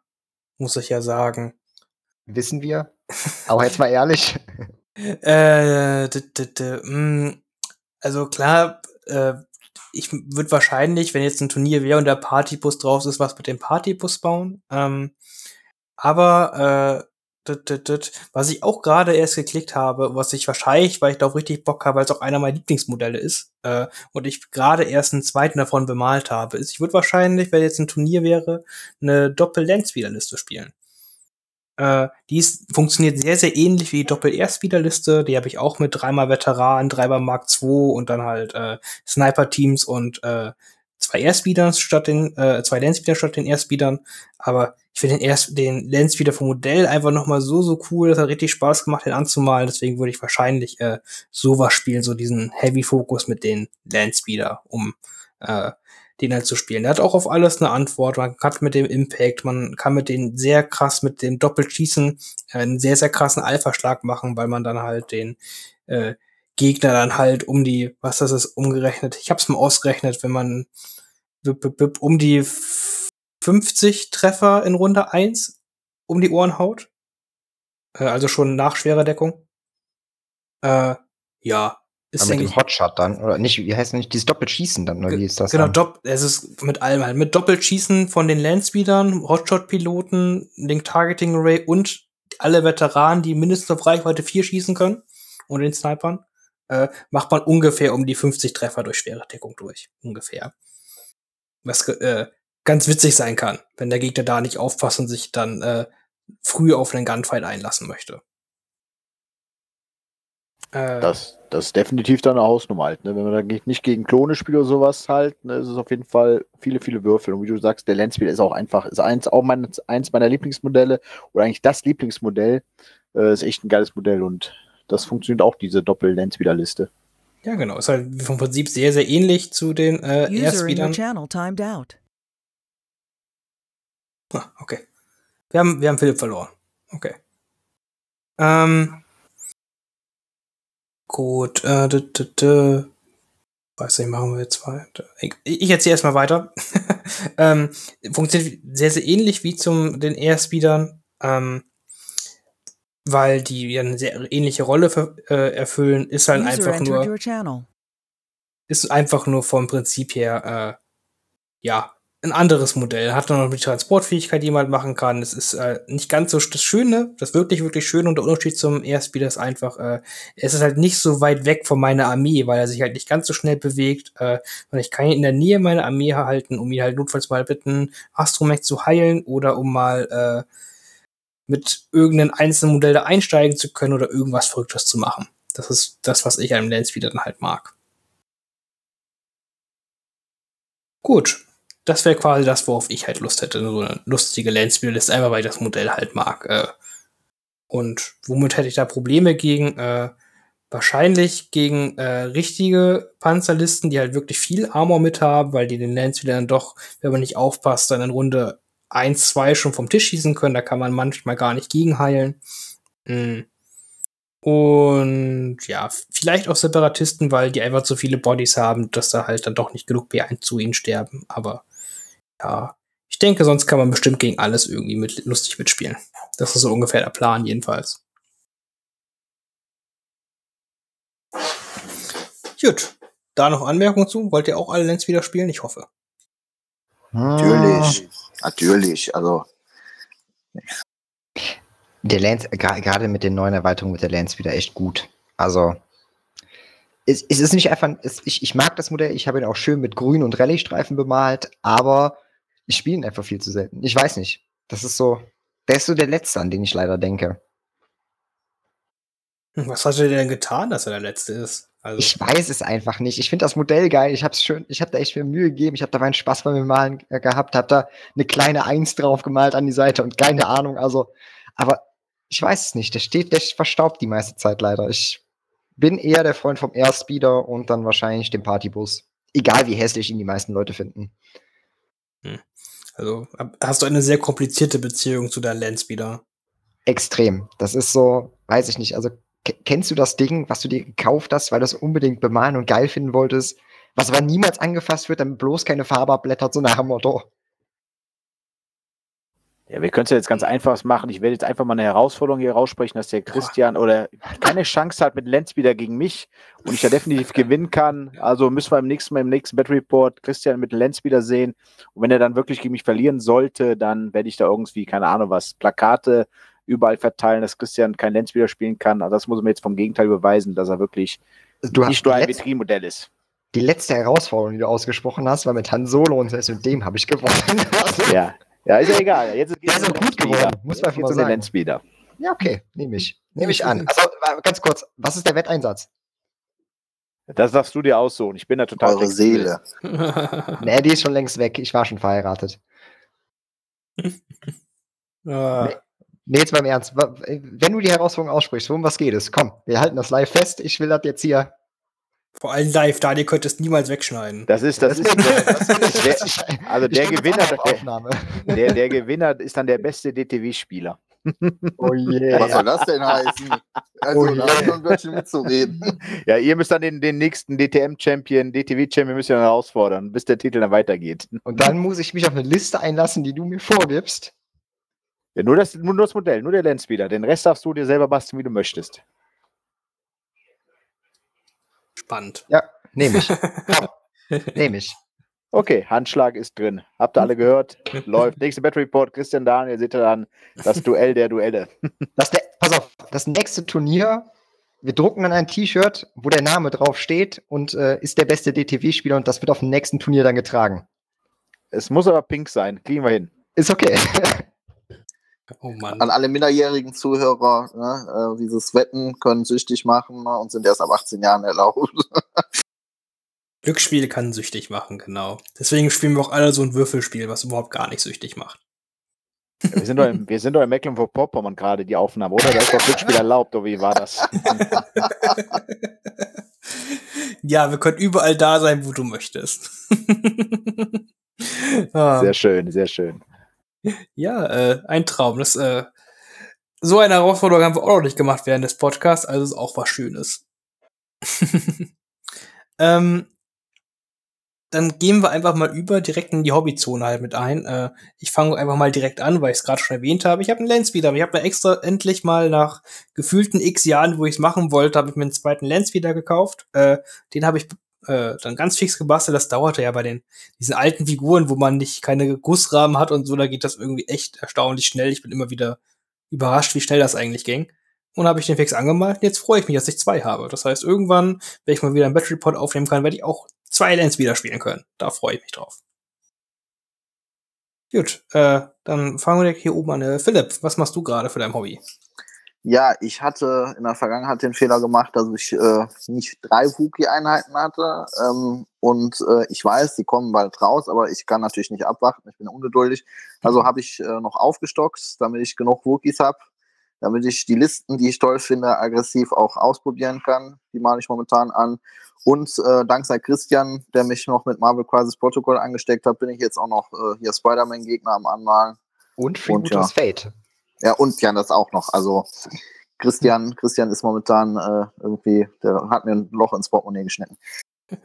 muss ich ja sagen. Wissen wir. Aber jetzt mal ehrlich. äh, hm, also klar, äh, ich würde wahrscheinlich, wenn jetzt ein Turnier wäre und der Partybus drauf ist, was mit dem Partybus bauen. Ähm, aber äh, was ich auch gerade erst geklickt habe, was ich wahrscheinlich, weil ich darauf richtig Bock habe, weil es auch einer meiner Lieblingsmodelle ist äh, und ich gerade erst einen zweiten davon bemalt habe, ist, ich würde wahrscheinlich, wenn jetzt ein Turnier wäre, eine Doppel-Lens-Wiederliste spielen. Äh, die ist, funktioniert sehr, sehr ähnlich wie die Doppel-Erstwiederliste. Die habe ich auch mit dreimal Veteran, dreimal Mark II und dann halt äh, Sniper-Teams und äh, zwei Airspeedern statt den, äh, zwei Landspeedern statt den Airspeedern. Aber ich finde den, Erst den Landspeeder vom Modell einfach nochmal so, so cool. Das hat richtig Spaß gemacht, den anzumalen. Deswegen würde ich wahrscheinlich äh, sowas spielen, so diesen Heavy-Fokus mit den Landspeeder, um äh, den halt zu spielen. Der hat auch auf alles eine Antwort. Man kann mit dem Impact, man kann mit den sehr krass, mit dem Doppelschießen äh, einen sehr, sehr krassen Alpha-Schlag machen, weil man dann halt den äh, Gegner dann halt um die, was das ist, umgerechnet. Ich hab's mal ausgerechnet, wenn man um die 50 Treffer in Runde 1 um die Ohren haut. Äh, also schon nach schwerer Deckung. Äh, ja, ist mit dem Hotshot dann, oder nicht, wie heißt das nicht, dieses Doppelschießen dann, oder wie ist das? Genau, Dopp es ist mit allem halt. Mit Doppelschießen von den Landspeedern, Hotshot-Piloten, Link Targeting Array und alle Veteranen, die mindestens auf Reichweite 4 schießen können und den Snipern, äh, macht man ungefähr um die 50 Treffer durch schwere Deckung durch. Ungefähr. Was äh, ganz witzig sein kann, wenn der Gegner da nicht aufpasst und sich dann äh, früh auf einen Gunfight einlassen möchte. Äh, das, das ist definitiv dann eine Hausnummer halt. Ne? Wenn man da nicht gegen Klone spielt oder sowas halt, ne, ist es auf jeden Fall viele, viele Würfel. Und wie du sagst, der Landspieler ist auch einfach, ist eins, auch mein, eins meiner Lieblingsmodelle oder eigentlich das Lieblingsmodell. Äh, ist echt ein geiles Modell und das funktioniert auch, diese Doppel-Landspeeder-Liste. Ja, genau. Ist halt vom Prinzip sehr, sehr ähnlich zu den äh, Airspeedern. Ah, okay. Wir haben, wir haben Philipp verloren. Okay. Ähm, Gut, äh, d, d, d. weiß nicht, machen wir jetzt weiter. Ich, ich erzähle erstmal weiter. ähm, funktioniert sehr, sehr ähnlich wie zum den Airspeedern, ähm, weil die ja eine sehr ähnliche Rolle für, äh, erfüllen, ist halt User einfach nur ist einfach nur vom Prinzip her äh, ja ein anderes Modell. Hat noch die Transportfähigkeit, die man halt machen kann. Es ist äh, nicht ganz so das Schöne, das wirklich, wirklich Schöne. Und der Unterschied zum Airspeeder ist einfach, äh, es ist halt nicht so weit weg von meiner Armee, weil er sich halt nicht ganz so schnell bewegt. Äh, und ich kann ihn in der Nähe meiner Armee halten, um ihn halt notfalls mal bitten, Astromech zu heilen oder um mal äh, mit irgendeinem einzelnen Modell da einsteigen zu können oder irgendwas Verrücktes zu machen. Das ist das, was ich an Landspeeder dann halt mag. Gut, das wäre quasi das, worauf ich halt Lust hätte. So eine lustige Landspeeder-Liste, einfach weil ich das Modell halt mag. Äh. Und womit hätte ich da Probleme gegen? Äh, wahrscheinlich gegen äh, richtige Panzerlisten, die halt wirklich viel Armor mit haben, weil die den Landspeeder dann doch, wenn man nicht aufpasst, dann in Runde 1, 2 schon vom Tisch schießen können. Da kann man manchmal gar nicht gegenheilen. Mhm. Und ja, vielleicht auch Separatisten, weil die einfach zu viele Bodies haben, dass da halt dann doch nicht genug B1 zu ihnen sterben. Aber ja, ich denke, sonst kann man bestimmt gegen alles irgendwie mit, lustig mitspielen. Das ist so ungefähr der Plan, jedenfalls. Gut. Da noch Anmerkungen zu? Wollt ihr auch alle Lens wieder spielen? Ich hoffe. Natürlich. Natürlich. Also. Der Lance, gerade mit den neuen Erweiterungen wird der Lance wieder echt gut. Also, es, es ist nicht einfach, es, ich, ich mag das Modell, ich habe ihn auch schön mit Grün- und Rallye-Streifen bemalt, aber ich spiele ihn einfach viel zu selten. Ich weiß nicht. Das ist so, der ist so der Letzte, an den ich leider denke. Was hat er denn getan, dass er der Letzte ist? Also ich weiß es einfach nicht. Ich finde das Modell geil. Ich habe schön, ich habe da echt viel Mühe gegeben. Ich habe da meinen Spaß beim Malen gehabt, habe da eine kleine Eins drauf gemalt an die Seite und keine Ahnung. Also, aber ich weiß es nicht. Der steht, der verstaubt die meiste Zeit leider. Ich bin eher der Freund vom Airspeeder und dann wahrscheinlich dem Partybus. Egal wie hässlich ihn die meisten Leute finden. Hm. Also hast du eine sehr komplizierte Beziehung zu deinem Landspeeder? Extrem. Das ist so, weiß ich nicht. Also kennst du das Ding, was du dir gekauft hast, weil du es unbedingt bemalen und geil finden wolltest, was aber niemals angefasst wird, damit bloß keine Farbe abblättert, so nach dem Motto. Ja, wir können es ja jetzt ganz einfach machen. Ich werde jetzt einfach mal eine Herausforderung hier raussprechen, dass der Christian Boah. oder keine Chance hat mit Lenz wieder gegen mich und ich da definitiv gewinnen kann. Also müssen wir im nächsten Mal im nächsten Battle Report Christian mit Lenz wieder sehen. Und wenn er dann wirklich gegen mich verlieren sollte, dann werde ich da irgendwie, keine Ahnung was, Plakate überall verteilen, dass Christian kein Lenz wieder spielen kann. Also das muss mir jetzt vom Gegenteil beweisen, dass er wirklich nicht nur ein Vitrinmodell ist. Die letzte Herausforderung, die du ausgesprochen hast, war mit Han Solo und selbst mit dem habe ich gewonnen. ja. Ja, ist ja egal. Jetzt geht es gut geworden. Muss man mal sagen. Wieder. Ja, okay. Nehme ich. Nehme ich an. Also, ganz kurz. Was ist der Wetteinsatz? Das darfst du dir aussuchen. Ich bin da total. Eure Seele. nee, die ist schon längst weg. Ich war schon verheiratet. nee, nee, jetzt beim Ernst. Wenn du die Herausforderung aussprichst, worum was geht es? Komm, wir halten das live fest. Ich will das jetzt hier vor allem live, da, ihr könnt es niemals wegschneiden. Das ist, das, das ist, ist der, also der Gewinner, der, der, der, Gewinner ist dann der beste DTW-Spieler. Oh yeah. Was soll das denn heißen? Also, oh da haben wir schon mitzureden. Ja, ihr müsst dann den, den nächsten DTM-Champion, DTW-Champion müsst ihr dann herausfordern, bis der Titel dann weitergeht. Und dann muss ich mich auf eine Liste einlassen, die du mir vorgibst. Ja, nur das, nur das Modell, nur der Landspeeder. Den Rest darfst du dir selber basteln, wie du möchtest. Spannend. Ja, nehme ich. nehme ich. Okay, Handschlag ist drin. Habt ihr alle gehört? Läuft. Nächste Battery Report, Christian Daniel, seht ihr dann das Duell der Duelle. Das, pass auf, das nächste Turnier, wir drucken dann ein T-Shirt, wo der Name drauf steht und äh, ist der beste DTW-Spieler und das wird auf dem nächsten Turnier dann getragen. Es muss aber pink sein. Kriegen wir hin. Ist okay. Oh An alle minderjährigen Zuhörer, ne, äh, dieses Wetten können süchtig machen ne, und sind erst ab 18 Jahren erlaubt. Glücksspiel kann süchtig machen, genau. Deswegen spielen wir auch alle so ein Würfelspiel, was überhaupt gar nicht süchtig macht. Ja, wir, sind doch im, wir sind doch in Mecklenburg-Vorpommern gerade die Aufnahme, oder? Da ist doch Glücksspiel erlaubt, oder wie war das? ja, wir können überall da sein, wo du möchtest. sehr schön, sehr schön. Ja, äh, ein Traum. Das, äh, so eine Herausforderung haben wir auch noch nicht gemacht während des Podcasts, also ist auch was Schönes. ähm, dann gehen wir einfach mal über direkt in die Hobbyzone halt mit ein. Äh, ich fange einfach mal direkt an, weil ich es gerade schon erwähnt habe. Ich habe einen Landspeeder. Ich habe mir extra endlich mal nach gefühlten x Jahren, wo ich es machen wollte, habe ich mir einen zweiten Landspeeder gekauft. Äh, den habe ich äh, dann ganz fix gebastelt. Das dauerte ja bei den diesen alten Figuren, wo man nicht keine Gussrahmen hat und so, da geht das irgendwie echt erstaunlich schnell. Ich bin immer wieder überrascht, wie schnell das eigentlich ging. Und habe ich den fix angemalt. Und jetzt freue ich mich, dass ich zwei habe. Das heißt, irgendwann, wenn ich mal wieder einen Battery Pod aufnehmen kann, werde ich auch zwei Lens wieder spielen können. Da freue ich mich drauf. Gut, äh, dann fangen wir hier oben an. Äh, Philipp, was machst du gerade für dein Hobby? Ja, ich hatte in der Vergangenheit den Fehler gemacht, dass ich äh, nicht drei Wookie-Einheiten hatte. Ähm, und äh, ich weiß, die kommen bald raus, aber ich kann natürlich nicht abwarten. Ich bin ungeduldig. Also habe ich äh, noch aufgestockt, damit ich genug Wookies habe, damit ich die Listen, die ich toll finde, aggressiv auch ausprobieren kann. Die male ich momentan an. Und äh, dank sei Christian, der mich noch mit Marvel Crisis Protocol angesteckt hat, bin ich jetzt auch noch äh, hier Spider-Man-Gegner am Anmalen. Und Free ja. Fate. Ja, und ja, das auch noch. Also Christian, Christian ist momentan äh, irgendwie, der hat mir ein Loch ins Portemonnaie geschnitten.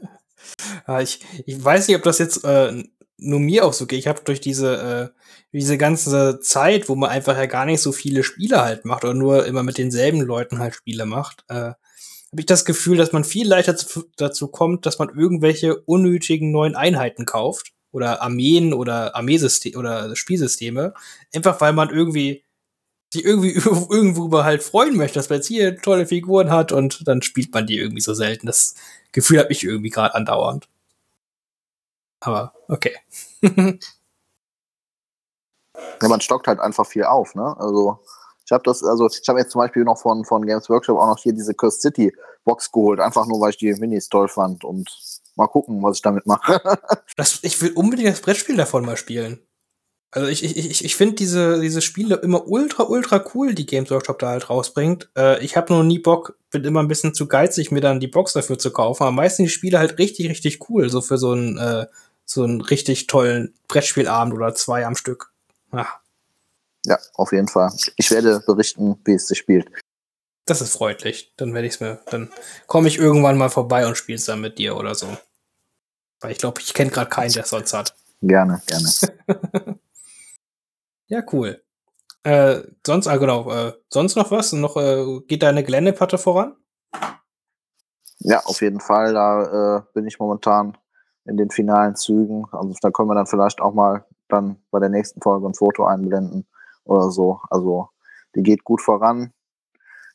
ja, ich, ich weiß nicht, ob das jetzt äh, nur mir auch so geht. Ich habe durch diese, äh, diese ganze Zeit, wo man einfach ja gar nicht so viele Spiele halt macht oder nur immer mit denselben Leuten halt Spiele macht, äh, habe ich das Gefühl, dass man viel leichter zu, dazu kommt, dass man irgendwelche unnötigen neuen Einheiten kauft oder Armeen oder Armeesysteme oder Spielsysteme, einfach weil man irgendwie sich irgendwie irgendwo halt freuen möchte, dass man jetzt hier tolle Figuren hat und dann spielt man die irgendwie so selten. Das Gefühl habe ich irgendwie gerade andauernd. Aber okay. ja, man stockt halt einfach viel auf, ne? Also ich habe das, also ich habe jetzt zum Beispiel noch von, von Games Workshop auch noch hier diese Curse City Box geholt, einfach nur weil ich die Minis toll fand und mal gucken, was ich damit mache. ich will unbedingt das Brettspiel davon mal spielen. Also ich, ich, ich, ich finde diese, diese Spiele immer ultra, ultra cool, die Games Workshop da halt rausbringt. Äh, ich habe noch nie Bock, bin immer ein bisschen zu geizig, mir dann die Box dafür zu kaufen. Aber meistens die Spiele halt richtig, richtig cool, so für so einen, äh, so einen richtig tollen Brettspielabend oder zwei am Stück. Ja. ja, auf jeden Fall. Ich werde berichten, wie es sich spielt. Das ist freundlich. Dann werde ich es mir, dann komme ich irgendwann mal vorbei und spiele es dann mit dir oder so. Weil ich glaube, ich kenne gerade keinen, der es sonst hat. Gerne, gerne. Ja, cool. Äh, sonst, ah, genau, äh, sonst noch was? Noch, äh, geht deine Geländeplatte voran? Ja, auf jeden Fall. Da äh, bin ich momentan in den finalen Zügen. Also da können wir dann vielleicht auch mal dann bei der nächsten Folge ein Foto einblenden oder so. Also die geht gut voran.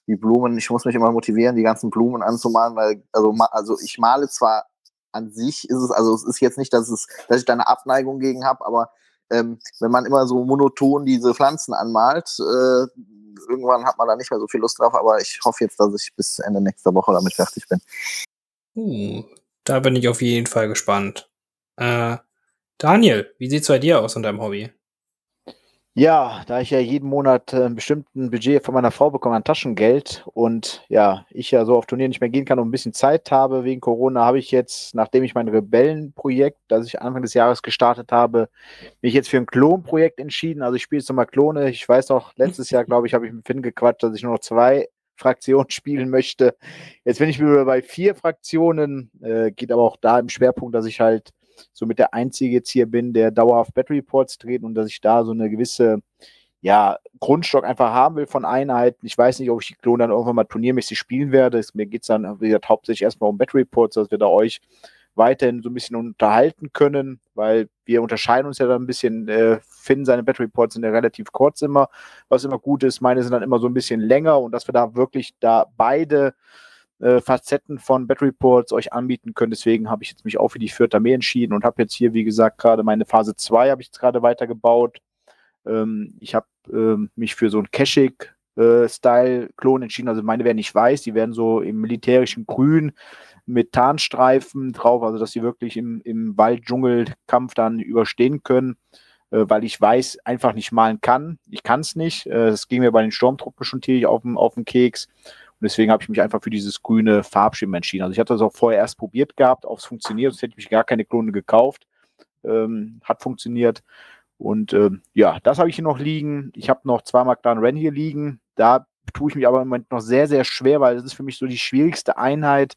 Die Blumen, ich muss mich immer motivieren, die ganzen Blumen anzumalen, weil, also, also ich male zwar an sich, ist es, also es ist jetzt nicht, dass es, dass ich da eine Abneigung gegen habe, aber ähm, wenn man immer so monoton diese Pflanzen anmalt, äh, irgendwann hat man da nicht mehr so viel Lust drauf, aber ich hoffe jetzt, dass ich bis Ende nächster Woche damit fertig bin. Uh, da bin ich auf jeden Fall gespannt. Äh, Daniel, wie sieht's bei dir aus in deinem Hobby? Ja, da ich ja jeden Monat äh, ein bestimmten Budget von meiner Frau bekomme an Taschengeld und ja, ich ja so auf Turnier nicht mehr gehen kann und ein bisschen Zeit habe wegen Corona, habe ich jetzt, nachdem ich mein Rebellenprojekt, das ich Anfang des Jahres gestartet habe, mich jetzt für ein Klonprojekt entschieden. Also ich spiele jetzt nochmal Klone. Ich weiß noch, letztes Jahr, glaube ich, habe ich mit Finn gequatscht, dass ich nur noch zwei Fraktionen spielen möchte. Jetzt bin ich wieder bei vier Fraktionen, äh, geht aber auch da im Schwerpunkt, dass ich halt somit der Einzige jetzt hier bin, der dauerhaft Battery Reports dreht und dass ich da so eine gewisse ja, Grundstock einfach haben will von Einheiten. Ich weiß nicht, ob ich die Klone dann irgendwann mal turniermäßig spielen werde. Mir geht es dann wie gesagt, hauptsächlich erstmal um Battery Reports, dass wir da euch weiterhin so ein bisschen unterhalten können, weil wir unterscheiden uns ja dann ein bisschen. Äh, Finn, seine Battery Reports sind ja relativ kurz immer, was immer gut ist. Meine sind dann immer so ein bisschen länger und dass wir da wirklich da beide äh, Facetten von Battery Reports euch anbieten können. Deswegen habe ich jetzt mich auch für die vierte Armee entschieden und habe jetzt hier, wie gesagt, gerade meine Phase 2 habe ich jetzt gerade weitergebaut. Ähm, ich habe ähm, mich für so ein Keshik äh, entschieden. Also meine werden nicht weiß, die werden so im militärischen Grün mit Tarnstreifen drauf, also dass sie wirklich im, im Wald-Dschungel-Kampf dann überstehen können, äh, weil ich weiß einfach nicht malen kann. Ich kann es nicht. Äh, das ging mir bei den Sturmtruppen schon tierisch auf auf den Keks. Und deswegen habe ich mich einfach für dieses grüne Farbschema entschieden. Also ich hatte das auch vorher erst probiert gehabt, ob es funktioniert, sonst hätte ich mich gar keine Klone gekauft. Ähm, hat funktioniert. Und ähm, ja, das habe ich hier noch liegen. Ich habe noch zwei Mark Ren hier liegen. Da tue ich mich aber im Moment noch sehr, sehr schwer, weil das ist für mich so die schwierigste Einheit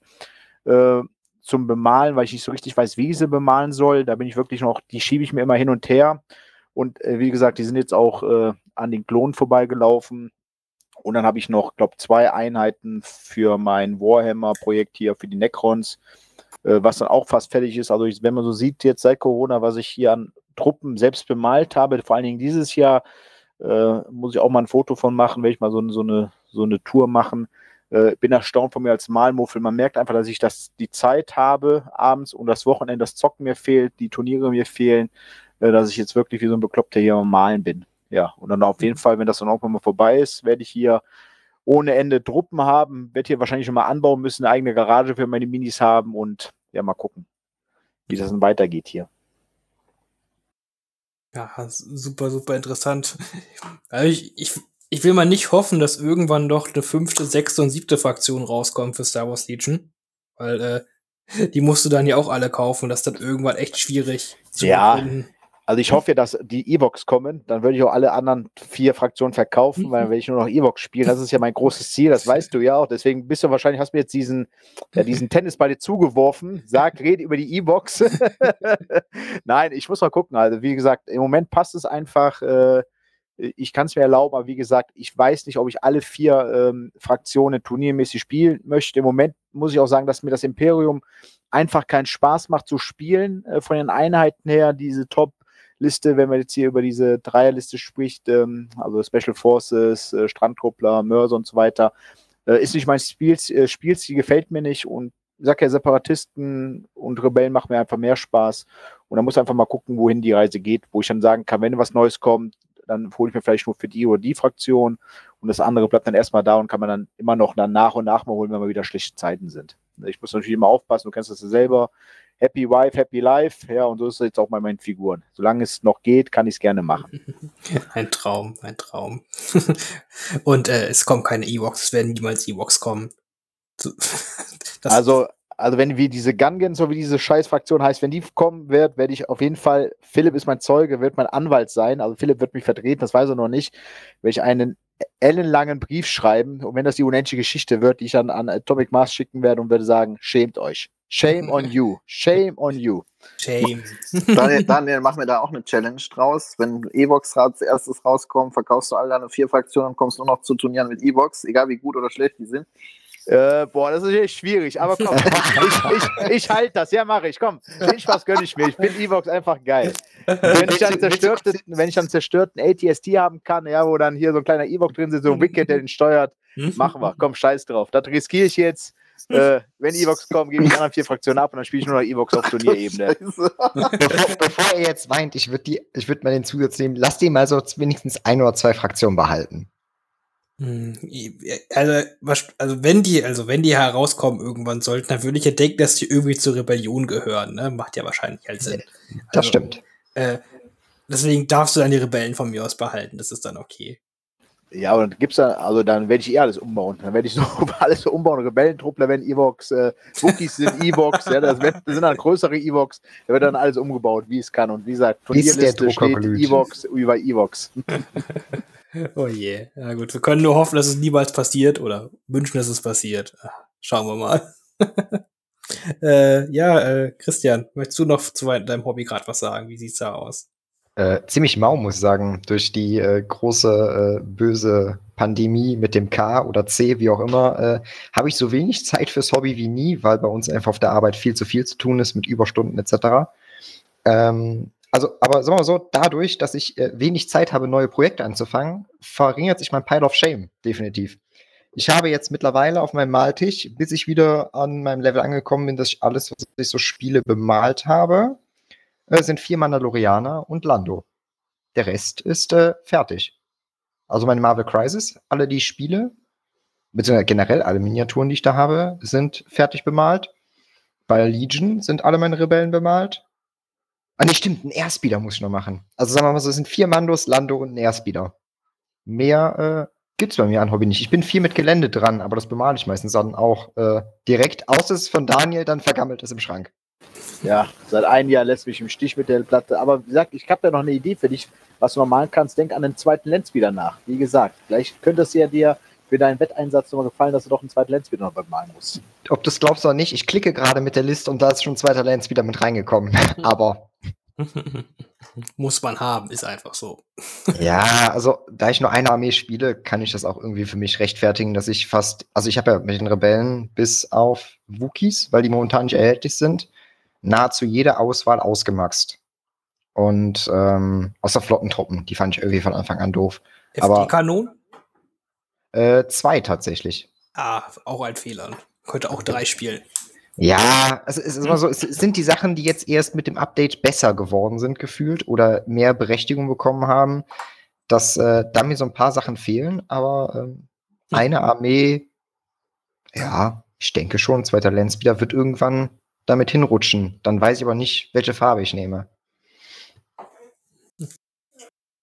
äh, zum Bemalen, weil ich nicht so richtig weiß, wie ich sie bemalen soll. Da bin ich wirklich noch, die schiebe ich mir immer hin und her. Und äh, wie gesagt, die sind jetzt auch äh, an den Klonen vorbeigelaufen. Und dann habe ich noch, glaube zwei Einheiten für mein Warhammer-Projekt hier, für die Necrons. äh, was dann auch fast fertig ist. Also ich, wenn man so sieht, jetzt seit Corona, was ich hier an Truppen selbst bemalt habe, vor allen Dingen dieses Jahr, äh, muss ich auch mal ein Foto von machen, werde ich mal so, so, eine, so eine Tour machen. Äh, bin erstaunt von mir als Malmuffel. Man merkt einfach, dass ich das, die Zeit habe abends und das Wochenende, das Zocken mir fehlt, die Turniere mir fehlen, äh, dass ich jetzt wirklich wie so ein Bekloppter hier am Malen bin. Ja, und dann auf jeden Fall, wenn das dann auch mal vorbei ist, werde ich hier ohne Ende Truppen haben, werde hier wahrscheinlich schon mal anbauen müssen, eine eigene Garage für meine Minis haben und ja, mal gucken, wie das dann weitergeht hier. Ja, super, super interessant. Also ich, ich, ich will mal nicht hoffen, dass irgendwann doch eine fünfte, sechste und siebte Fraktion rauskommt für Star Wars Legion. Weil äh, die musst du dann ja auch alle kaufen. Das ist dann irgendwann echt schwierig zu ja, befinden. Also ich hoffe ja, dass die Evox kommen. Dann würde ich auch alle anderen vier Fraktionen verkaufen, weil dann werde ich nur noch Evox spielen. Das ist ja mein großes Ziel, das weißt du ja auch. Deswegen bist du wahrscheinlich, hast mir jetzt diesen, ja, diesen Tennisball dir zugeworfen. Sag, red über die Evox. Nein, ich muss mal gucken. Also wie gesagt, im Moment passt es einfach. Äh, ich kann es mir erlauben, aber wie gesagt, ich weiß nicht, ob ich alle vier ähm, Fraktionen turniermäßig spielen möchte. Im Moment muss ich auch sagen, dass mir das Imperium einfach keinen Spaß macht zu spielen, äh, von den Einheiten her, diese Top Liste, wenn man jetzt hier über diese Dreierliste spricht, ähm, also Special Forces, äh, Strandtruppler, Mörser und so weiter, äh, ist nicht mein Spiel, äh, Spielstil, gefällt mir nicht und ich sag ja, Separatisten und Rebellen machen mir einfach mehr Spaß. Und da muss einfach mal gucken, wohin die Reise geht, wo ich dann sagen kann, wenn was Neues kommt, dann hole ich mir vielleicht nur für die oder die Fraktion und das andere bleibt dann erstmal da und kann man dann immer noch dann nach und nach mal holen, wenn mal wieder schlechte Zeiten sind. Ich muss natürlich immer aufpassen, du kennst das ja selber. Happy Wife, Happy Life. Ja, und so ist es jetzt auch bei meinen Figuren. Solange es noch geht, kann ich es gerne machen. Ein Traum, ein Traum. und äh, es kommen keine Ewoks, es werden niemals Ewoks kommen. also, also wenn wir diese Gungans, so wie diese Scheißfraktion heißt, wenn die kommen wird, werde ich auf jeden Fall, Philipp ist mein Zeuge, wird mein Anwalt sein, also Philipp wird mich vertreten, das weiß er noch nicht, werde ich einen ellenlangen Brief schreiben und wenn das die unendliche Geschichte wird, die ich dann an Atomic Mars schicken werde und würde sagen, schämt euch. Shame on you. Shame on you. Shame. Daniel, Daniel, mach mir da auch eine Challenge draus. Wenn Evox als erstes rauskommt, verkaufst du alle deine vier Fraktionen und kommst nur noch zu Turnieren mit Evox, egal wie gut oder schlecht die sind. Äh, boah, das ist echt schwierig, aber komm, ich, ich, ich halte das, ja, mache ich, komm, den Spaß gönne ich mir, ich finde Evox einfach geil. Wenn ich dann zerstörten, wenn ich dann zerstörten ATST haben kann, ja, wo dann hier so ein kleiner Evox drin ist, so ein Wicked, der den steuert, machen wir, komm, scheiß drauf, das riskiere ich jetzt, äh, wenn Evox kommen, gebe ich die anderen vier Fraktionen ab und dann spiele ich nur noch Evox auf Turnierebene. bevor, bevor er jetzt weint, ich würde würd mal den Zusatz nehmen, lass die mal so wenigstens ein oder zwei Fraktionen behalten. Hm, also, also wenn die, also wenn die herauskommen irgendwann sollten, dann würde ich ja denken, dass die irgendwie zur Rebellion gehören. Ne? Macht ja wahrscheinlich halt Sinn. Das also, stimmt. Äh, deswegen darfst du dann die Rebellen von mir aus behalten. Das ist dann okay. Ja, und dann gibt's da, also dann werde ich eh alles umbauen. Dann werde ich so alles so umbauen. Rebellentruppler werden Evox, äh, Wookies sind Evox, ja, das, wird, das, sind dann größere Evox. Da wird dann alles umgebaut, wie es kann. Und wie gesagt, Turnierliste steht Evox über Evox. oh je. Ja gut, wir können nur hoffen, dass es niemals passiert oder wünschen, dass es passiert. Schauen wir mal. äh, ja, äh, Christian, möchtest du noch zu deinem Hobby gerade was sagen? Wie sieht's da aus? Äh, ziemlich mau, muss ich sagen, durch die äh, große äh, böse Pandemie mit dem K oder C, wie auch immer, äh, habe ich so wenig Zeit fürs Hobby wie nie, weil bei uns einfach auf der Arbeit viel zu viel zu tun ist mit Überstunden etc. Ähm, also, aber sagen wir mal so, dadurch, dass ich äh, wenig Zeit habe, neue Projekte anzufangen, verringert sich mein Pile of Shame definitiv. Ich habe jetzt mittlerweile auf meinem Maltisch, bis ich wieder an meinem Level angekommen bin, dass ich alles, was ich so spiele, bemalt habe äh, sind vier Mandalorianer und Lando. Der Rest ist äh, fertig. Also meine Marvel Crisis, alle die Spiele, beziehungsweise generell alle Miniaturen, die ich da habe, sind fertig bemalt. Bei Legion sind alle meine Rebellen bemalt. Ah, ne, stimmt, ein Airspeeder muss ich noch machen. Also sagen wir mal so, es sind vier Mandos, Lando und ein Airspeeder. Mehr äh, gibt's bei mir an Hobby nicht. Ich bin viel mit Gelände dran, aber das bemale ich meistens dann auch äh, direkt, außer es von Daniel dann vergammelt ist im Schrank. Ja, seit einem Jahr lässt mich im Stich mit der Platte. Aber wie gesagt, ich habe da noch eine Idee für dich, was du noch malen kannst. Denk an den zweiten Lenz wieder nach. Wie gesagt, vielleicht könnte es ja dir für deinen Wetteinsatz nochmal gefallen, dass du doch einen zweiten Lenz wieder noch bemalen musst. Ob du es glaubst oder nicht, ich klicke gerade mit der Liste und da ist schon ein zweiter Lens wieder mit reingekommen. Aber Muss man haben, ist einfach so. Ja, also da ich nur eine Armee spiele, kann ich das auch irgendwie für mich rechtfertigen, dass ich fast, also ich habe ja mit den Rebellen bis auf Wookies, weil die momentan nicht erhältlich sind, nahezu jede Auswahl ausgemaxt. Und ähm, außer Flottentruppen, die fand ich irgendwie von Anfang an doof. Aber- FD-Kanon? Äh, zwei tatsächlich. Ah, auch ein Fehler. Könnte auch drei spielen. Ja, also es ist immer so, es sind die Sachen, die jetzt erst mit dem Update besser geworden sind, gefühlt, oder mehr Berechtigung bekommen haben, dass äh, da mir so ein paar Sachen fehlen, aber ähm, eine Armee, ja, ich denke schon, zweiter Landspeeder wird irgendwann damit hinrutschen. Dann weiß ich aber nicht, welche Farbe ich nehme.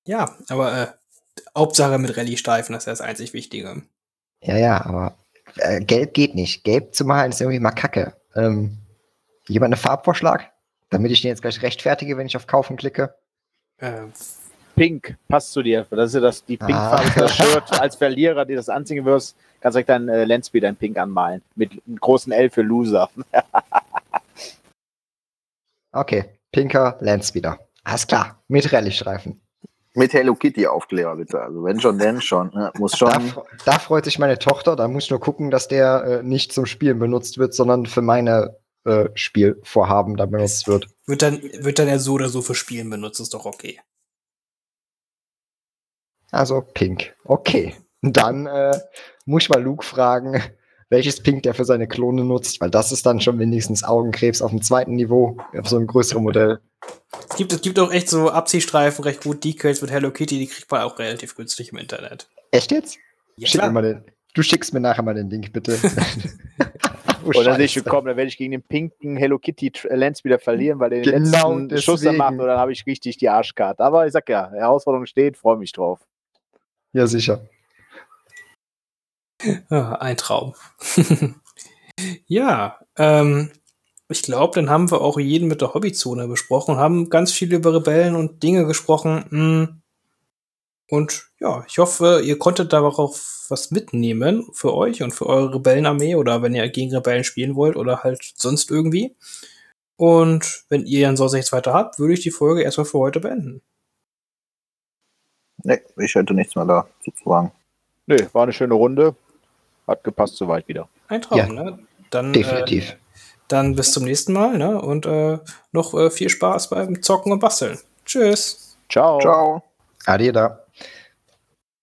Ja, aber äh, Hauptsache mit Rallye-Streifen, das ist ja das einzig Wichtige. Ja, ja, aber äh, gelb geht nicht. Gelb zu malen ist irgendwie mal kacke. Ähm, jemand einen Farbvorschlag? Damit ich den jetzt gleich rechtfertige, wenn ich auf Kaufen klicke. Äh, Pink passt zu dir. Das ist ja das, die Ah. Pink-Farbe für das Shirt. Als Verlierer, die das anziehen wirst, kannst du direkt dein äh, Landspeeder in Pink anmalen. Mit einem großen L für Loser. Okay, pinker Landspeeder. Alles klar, mit Rallye-Streifen. Mit Hello Kitty Aufkleber, bitte. Also wenn schon, denn schon. Ne? Muss Da, schon. fre- da freut sich meine Tochter. Da muss ich nur gucken, dass der äh, nicht zum Spielen benutzt wird, sondern für meine äh, Spielvorhaben da benutzt wird. wird, dann, wird dann ja so oder so für Spielen benutzt, ist doch okay. Also pink. Okay. Dann äh, muss ich mal Luke fragen, welches Pink der für seine Klone nutzt, weil das ist dann schon wenigstens Augenkrebs auf dem zweiten Niveau, auf so einem größeren Modell. Es gibt, es gibt auch echt so Abziehstreifen, recht gut Decals mit Hello Kitty, die kriegt man auch relativ günstig im Internet. Echt jetzt? Ja, Schick mir mal den, du schickst mir nachher mal den Link, bitte. oh, Und dann sehe ich, Scheiße. komm, dann werde ich gegen den pinken Hello Kitty Tr- Landspeeder verlieren, weil der den Genau letzten Schuss dann macht und dann habe ich richtig die Arschkarte. Aber ich sag ja, Herausforderung steht, freue mich drauf. Ja, sicher. Ein Traum. ja, ähm, ich glaube, dann haben wir auch jeden mit der Hobbyzone besprochen und haben ganz viel über Rebellen und Dinge gesprochen. mm. Und ja, ich hoffe, ihr konntet darauf was mitnehmen für euch und für eure Rebellenarmee oder wenn ihr gegen Rebellen spielen wollt oder halt sonst irgendwie. Und wenn ihr dann sonst nichts weiter habt, würde ich die Folge erstmal für heute beenden. Nee, ich hätte nichts mehr da zu sagen. Nö, war eine schöne Runde. Hat gepasst soweit wieder. Ein Traum, Ja, ne? Dann, Definitiv. Äh, dann bis zum nächsten Mal, ne? Und äh, noch äh, viel Spaß beim Zocken und Basteln. Tschüss. Ciao. Ciao. Ade da.